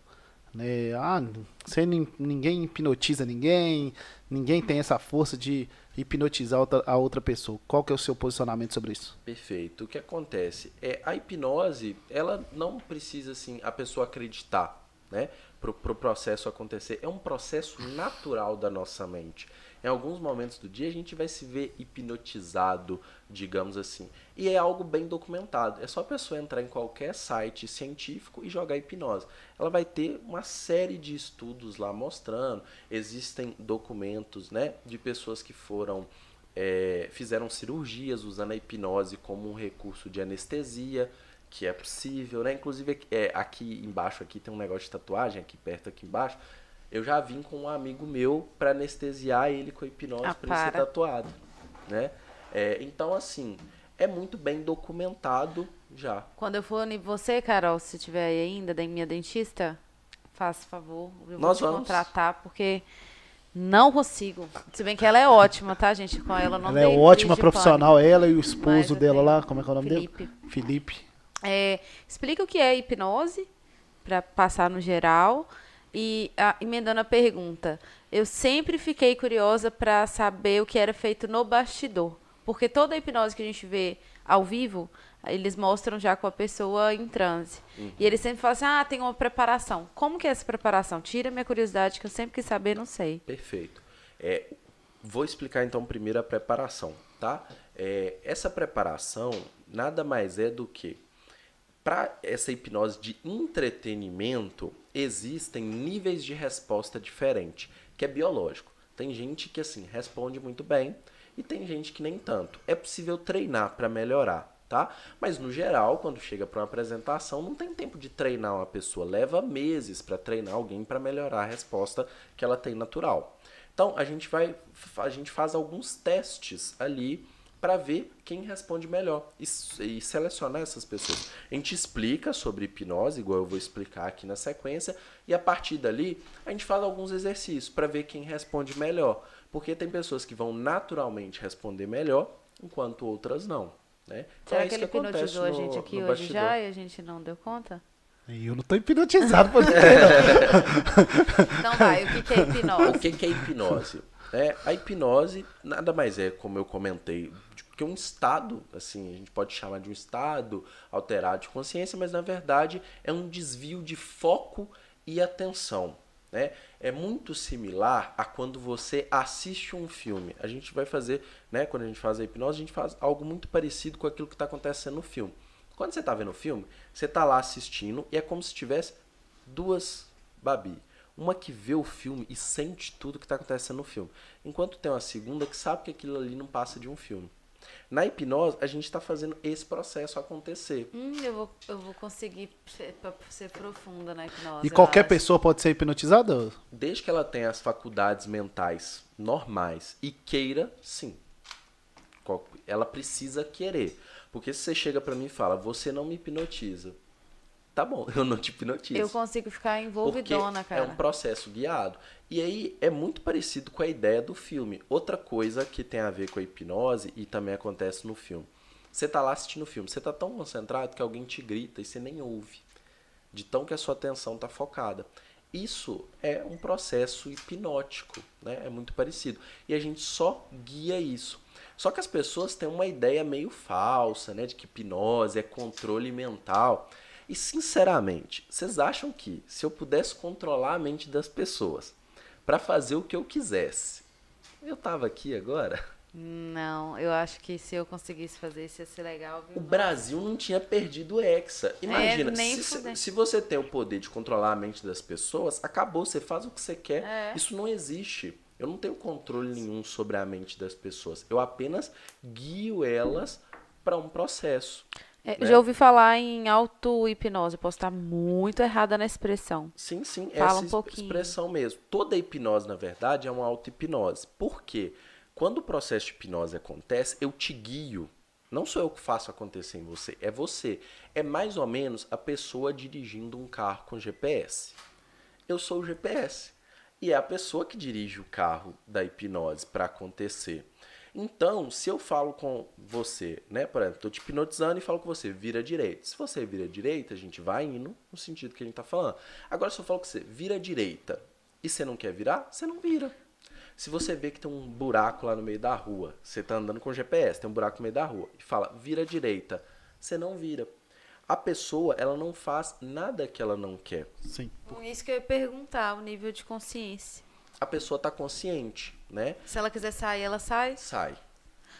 Né? Ah, você, ninguém hipnotiza ninguém, ninguém tem essa força de hipnotizar a outra pessoa. Qual que é o seu posicionamento sobre isso? Perfeito. O que acontece é a hipnose, ela não precisa assim a pessoa acreditar, né, para o pro processo acontecer. É um processo natural da nossa mente. Em alguns momentos do dia a gente vai se ver hipnotizado, digamos assim. E é algo bem documentado. É só a pessoa entrar em qualquer site científico e jogar hipnose. Ela vai ter uma série de estudos lá mostrando. Existem documentos né, de pessoas que foram. É, fizeram cirurgias usando a hipnose como um recurso de anestesia, que é possível, né? Inclusive é, aqui embaixo aqui tem um negócio de tatuagem, aqui perto aqui embaixo eu já vim com um amigo meu para anestesiar ele com hipnose ah, para ele ser tatuado, né? É, então, assim, é muito bem documentado já. Quando eu for você, Carol, se tiver aí ainda, da minha dentista, faça favor, eu vou Nós te vamos. contratar, porque não consigo. Se bem que ela é ótima, tá, gente? Com ela não Ela é ótima profissional, pânico. ela e o esposo dela lá, como é que é o nome Felipe. dele? Felipe. É, explica o que é hipnose, para passar no geral. E a, emendando a pergunta, eu sempre fiquei curiosa para saber o que era feito no bastidor. Porque toda a hipnose que a gente vê ao vivo, eles mostram já com a pessoa em transe. Uhum. E eles sempre falam assim: ah, tem uma preparação. Como que é essa preparação? Tira minha curiosidade, que eu sempre quis saber, não sei. Perfeito. É, vou explicar então primeiro a preparação, tá? É, essa preparação nada mais é do que para essa hipnose de entretenimento, existem níveis de resposta diferente, que é biológico. Tem gente que assim responde muito bem e tem gente que nem tanto. É possível treinar para melhorar, tá? Mas no geral, quando chega para uma apresentação, não tem tempo de treinar uma pessoa, leva meses para treinar alguém para melhorar a resposta que ela tem natural. Então, a gente vai a gente faz alguns testes ali para ver quem responde melhor e, e, selecionar essas pessoas. A gente explica sobre hipnose, igual eu vou explicar aqui na sequência, e a partir dali a gente faz alguns exercícios para ver quem responde melhor. Porque tem pessoas que vão naturalmente responder melhor, enquanto outras não. Né? Então, Será é que ele hipnotizou no, a gente aqui hoje bastidor. já e a gente não deu conta? Eu não estou hipnotizado por Então vai, o que é hipnose? O que é hipnose? É, a hipnose nada mais é, como eu comentei, que um estado, assim, a gente pode chamar de um estado alterado de consciência, mas na verdade é um desvio de foco e atenção. Né? É muito similar a quando você assiste um filme. A gente vai fazer, né, quando a gente faz a hipnose, a gente faz algo muito parecido com aquilo que está acontecendo no filme. Quando você está vendo o filme, você está lá assistindo e é como se tivesse duas Babi. Uma que vê o filme e sente tudo que está acontecendo no filme. Enquanto tem uma segunda que sabe que aquilo ali não passa de um filme. Na hipnose, a gente está fazendo esse processo acontecer. Hum, eu, vou, eu vou conseguir ser, ser profunda na hipnose. E qualquer pessoa pode ser hipnotizada? Desde que ela tenha as faculdades mentais normais e queira, sim. Ela precisa querer. Porque se você chega para mim e fala, você não me hipnotiza tá bom, eu não te hipnotizo. Eu consigo ficar envolvidona, cara. É um processo guiado. E aí é muito parecido com a ideia do filme. Outra coisa que tem a ver com a hipnose e também acontece no filme. Você tá lá assistindo o filme, você tá tão concentrado que alguém te grita e você nem ouve. De tão que a sua atenção tá focada. Isso é um processo hipnótico, né? É muito parecido. E a gente só guia isso. Só que as pessoas têm uma ideia meio falsa, né, de que hipnose é controle mental. E sinceramente, vocês acham que se eu pudesse controlar a mente das pessoas para fazer o que eu quisesse, eu tava aqui agora? Não, eu acho que se eu conseguisse fazer isso ia ser legal. Viu? O Brasil não tinha perdido o Hexa. Imagina, É, se, se você tem o poder de controlar a mente das pessoas, acabou, você faz o que você quer. É. Isso não existe. Eu não tenho controle nenhum sobre a mente das pessoas. Eu apenas guio elas para um processo. É, né? Já ouvi falar em auto-hipnose, posso estar muito errada na expressão. Sim, sim, Fala essa um pouquinho. expressão mesmo. Toda hipnose, na verdade, é uma auto-hipnose. Por quê? Quando o processo de hipnose acontece, eu te guio. Não sou eu que faço acontecer em você, é você. É mais ou menos a pessoa dirigindo um carro com GPS. Eu sou o GPS. E é a pessoa que dirige o carro da hipnose para acontecer. Então, se eu falo com você, né, por exemplo, estou te hipnotizando e falo com você, vira direita. Se você vira direita, a gente vai indo no sentido que a gente está falando. Agora, se eu falo com você, vira direita, e você não quer virar, você não vira. Se você vê que tem um buraco lá no meio da rua, você está andando com GPS, tem um buraco no meio da rua, e fala, vira direita, você não vira. A pessoa, ela não faz nada que ela não quer. Sim. Por isso que eu ia perguntar o nível de consciência. A pessoa está consciente, né? Se ela quiser sair, ela sai? Sai.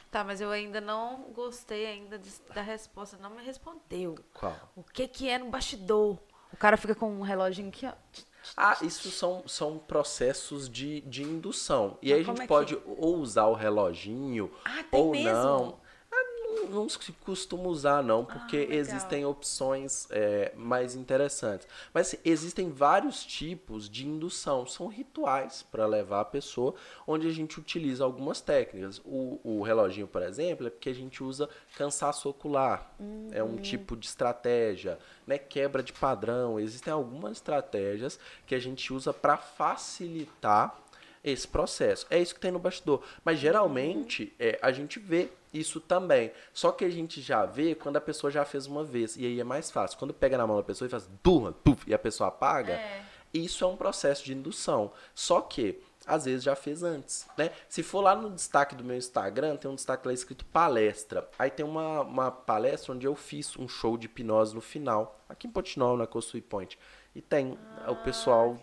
Tá, mas eu ainda não gostei ainda de- da resposta. Não me respondeu. Qual? O que que é no bastidor? O cara fica com um reloginho aqui, ó. Ah, isso são, são processos de, de indução. E aí a gente é pode ou usar o reloginho Ah, ou mesmo? não. Não. Não se costuma usar, não, porque Ah, existem opções é, mais interessantes. Mas assim, existem vários tipos de indução. São rituais para levar a pessoa, onde a gente utiliza algumas técnicas. O, o reloginho, por exemplo, é porque a gente usa cansaço ocular. É Uhum. um tipo de estratégia, né? Quebra de padrão. Existem algumas estratégias que a gente usa para facilitar esse processo. É isso que tem no bastidor. Mas geralmente é, a gente vê isso também. Só que a gente já vê quando a pessoa já fez uma vez. E aí é mais fácil. Quando pega na mão da pessoa e faz burra, puf, e a pessoa apaga, É. isso é um processo de indução. Só que às vezes já fez antes, né? Se for lá no destaque do meu Instagram, tem um destaque lá escrito palestra. Aí tem uma, uma palestra onde eu fiz um show de hipnose no final, aqui em Portinol, na Coçui Point. E tem o pessoal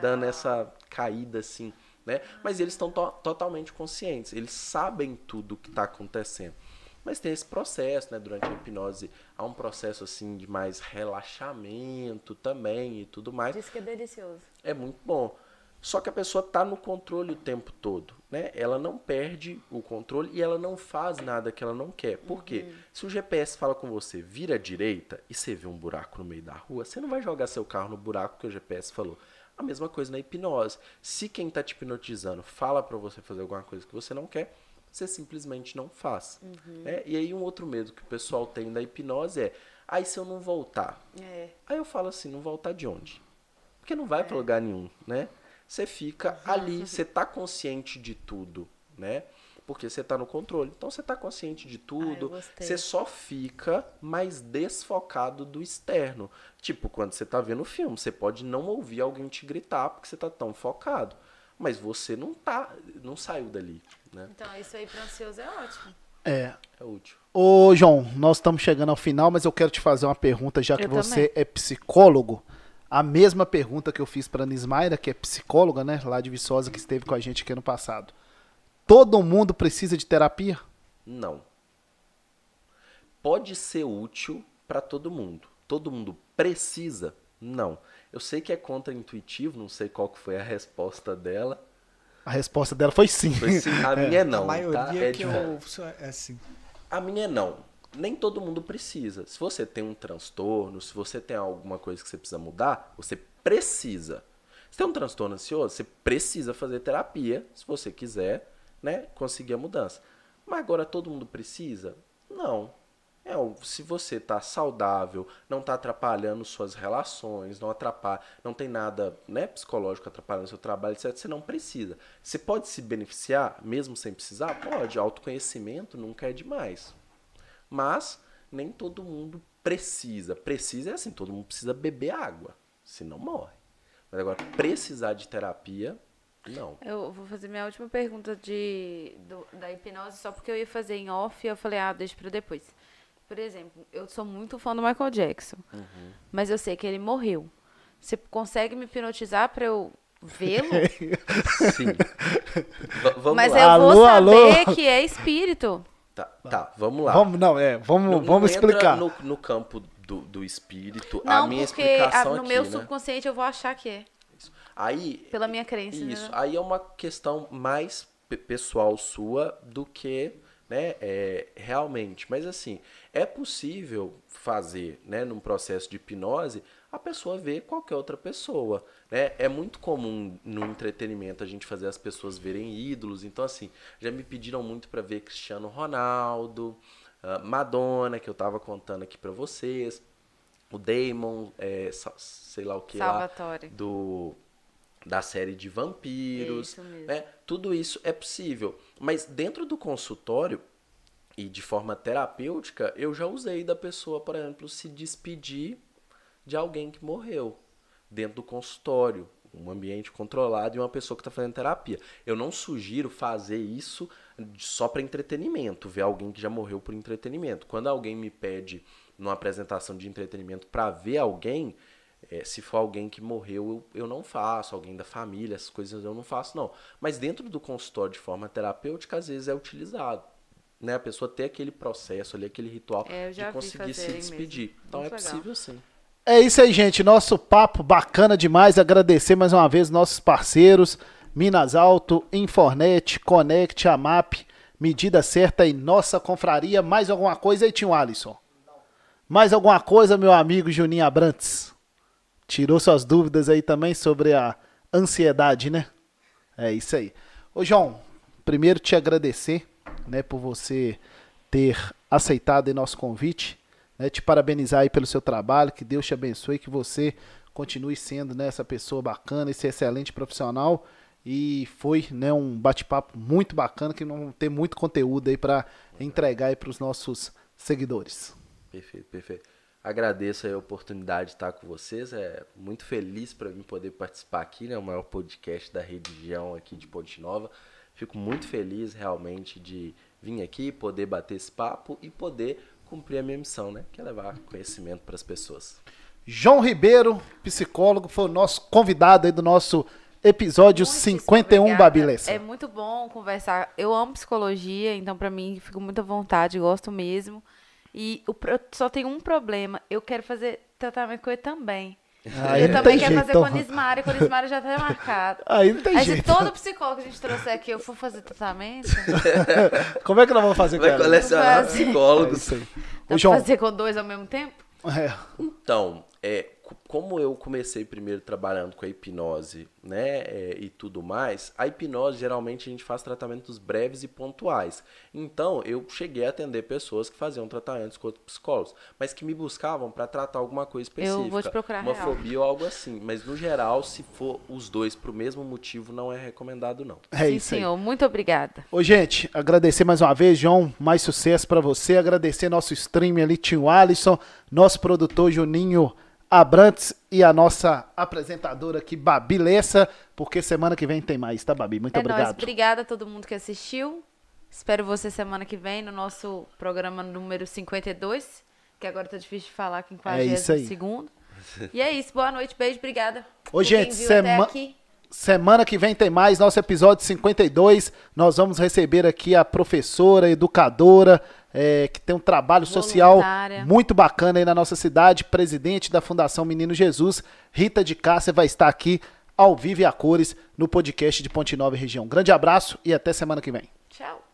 dando essa caída assim, né? Mas eles estão to- totalmente conscientes, eles sabem tudo o que está acontecendo. Mas tem esse processo, né? Durante a hipnose há um processo assim de mais relaxamento também e tudo mais Diz que é delicioso. é muito bom. Só que a pessoa está no controle o tempo todo, né? Ela não perde o controle e ela não faz nada que ela não quer. Por quê? Se o GPS fala com você, vira à direita e você vê um buraco no meio da rua, você não vai jogar seu carro no buraco que o GPS falou. A mesma coisa na hipnose. Se quem está te hipnotizando fala para você fazer alguma coisa que você não quer, você simplesmente não faz. né? E aí um outro medo que o pessoal tem da hipnose é, aí se eu não voltar, É. Aí eu falo assim, não voltar de onde? Porque não vai pra lugar nenhum, né? Você fica ali, você tá consciente de tudo, né? Porque você tá no controle. Então você tá consciente de tudo. você só fica mais desfocado do externo. Tipo, quando você tá vendo o filme, você pode não ouvir alguém te gritar porque você tá tão focado. Mas você não tá, não saiu dali, né? Então, isso aí para ansioso é ótimo. É. É útil. Ô, João, nós estamos chegando ao final, mas eu quero te fazer uma pergunta, já que Eu você é psicólogo. A mesma pergunta que eu fiz para a Nismaira, que é psicóloga, né, lá de Viçosa, que esteve com a gente aqui ano passado. Todo mundo precisa de terapia? Não. Pode ser útil para todo mundo. Todo mundo precisa? Não. Eu sei que é contraintuitivo, não sei qual que foi a resposta dela. A resposta dela foi sim. Foi sim, a minha é não, a maioria tá? É que eu. É assim. A minha é não. Nem todo mundo precisa. Se você tem um transtorno, se você tem alguma coisa que você precisa mudar, você precisa. Se tem um transtorno ansioso, você precisa fazer terapia, se você quiser, né, conseguir a mudança. Mas agora todo mundo precisa? Não. É, se você tá saudável, não tá atrapalhando suas relações, não atrapalha, não tem nada, né, psicológico atrapalhando seu trabalho, etc, você não precisa. Você pode se beneficiar mesmo sem precisar? Pode. Autoconhecimento nunca é demais. Mas nem todo mundo precisa. Precisa é assim, todo mundo precisa beber água, senão morre. Mas agora, precisar de terapia, não. Eu vou fazer minha última pergunta de, do, da hipnose, só porque eu ia fazer em off e eu falei, ah, deixa pra depois. Por exemplo, eu sou muito fã do Michael Jackson, uhum. mas eu sei que ele morreu. Você consegue me hipnotizar pra eu vê-lo? Sim. V vamos mas lá. eu Alô, vou saber alô. que é espírito. Tá, tá, vamos lá. Vamos, não, é, vamos, Não- vamos explicar. No, no campo do, do espírito, Não, a minha porque a- explicação no aqui, meu né? subconsciente eu vou achar que é. Aí, Pela minha crença. Isso, Né? aí é uma questão mais pe- pessoal sua do que, né, é, realmente. Mas assim, é possível fazer, né, num processo de hipnose, a pessoa ver qualquer outra pessoa, né? É muito comum no entretenimento a gente fazer as pessoas verem ídolos. Então assim, já me pediram muito para ver Cristiano Ronaldo, ah, Madonna, que eu tava contando aqui para vocês, o Damon, é, sei lá o que lá, Salvatore. do da série de vampiros, Isso né? Tudo isso é possível, mas dentro do consultório e de forma terapêutica, eu já usei da pessoa, por exemplo, se despedir de alguém que morreu dentro do consultório, um ambiente controlado e uma pessoa que está fazendo terapia. Eu não sugiro fazer isso só para entretenimento, ver alguém que já morreu por entretenimento. Quando alguém me pede numa apresentação de entretenimento para ver alguém, é, se for alguém que morreu, eu, eu não faço, alguém da família, essas coisas eu não faço, não. Mas dentro do consultório de forma terapêutica, às vezes é utilizado. Né? A pessoa ter aquele processo ali, aquele ritual É, de conseguir se despedir. mesmo. Então é Muito legal. possível sim. É isso aí, gente. Nosso papo bacana demais. Agradecer mais uma vez nossos parceiros: Minas Alto, Infornet, Connect, Amap, Medida Certa e Nossa Confraria. Mais alguma coisa aí, tio Alisson? Mais alguma coisa, meu amigo Juninho Abrantes? Tirou suas dúvidas aí também sobre a ansiedade, né? É isso aí. Ô, João, primeiro te agradecer, né, por você ter aceitado nosso convite, né, te parabenizar aí pelo seu trabalho, que Deus te abençoe, que você continue sendo, né, essa pessoa bacana, esse excelente profissional e foi, né, um bate-papo muito bacana que vamos ter muito conteúdo aí para entregar para os nossos seguidores. Perfeito, perfeito. Agradeço a oportunidade de estar com vocês. É muito feliz para mim poder participar aqui, né? O maior podcast da região aqui de Ponte Nova. Fico muito feliz realmente de vir aqui, poder bater esse papo e poder cumprir a minha missão, né? Que é levar conhecimento para as pessoas. João Ribeiro, psicólogo, foi o nosso convidado aí do nosso episódio Muitíssimo 51, obrigada. Babi Lessa. É muito bom conversar. Eu amo psicologia, então pra mim fico muito à vontade, gosto mesmo. E o só tem um problema. Eu quero fazer tratamento com ele também. Aí eu também quero jeito, fazer com a então. Nismara, e com a Nismara já tá marcado. Aí não tem Aí se jeito. todo psicólogo que a gente trouxer aqui eu for fazer tratamento, Como é que nós vamos fazer com Vai ela? colecionar Fazer. É psicólogos. aí. dá Ô, João, fazer com dois ao mesmo tempo? é, Então, é, como eu comecei primeiro trabalhando com a hipnose, né, é, e tudo mais, a hipnose geralmente a gente faz tratamentos breves e pontuais. Então, eu cheguei a atender pessoas que faziam tratamentos com outros psicólogos, mas que me buscavam para tratar alguma coisa específica. vou te procurar uma real. fobia ou algo assim. Mas no geral, se for os dois pro mesmo motivo, não é recomendado não. é Sim, isso aí. senhor. Muito obrigada. Ô, gente, agradecer mais uma vez, João. Mais sucesso pra você. Agradecer nosso stream ali, Tio Alisson, nosso produtor Juninho Abrantes e a nossa apresentadora aqui, Babi Lessa, porque semana que vem tem mais, tá, Babi? Muito é nóis. obrigado. Obrigada a todo mundo que assistiu. Espero você semana que vem no nosso programa número 52, que agora tá difícil de falar aqui em É isso aí. 42 E é isso. Boa noite, beijo, obrigada. Ô, por gente, quem Semana que vem tem mais, nosso episódio 52. Nós vamos receber aqui a professora, educadora, é, que tem um trabalho social Voluntária. muito bacana aí na nossa cidade, presidente da Fundação Menino Jesus, Rita de Cássia, vai estar aqui ao vivo e a cores no podcast de Ponte Nova e Região. Grande abraço e até semana que vem. Tchau.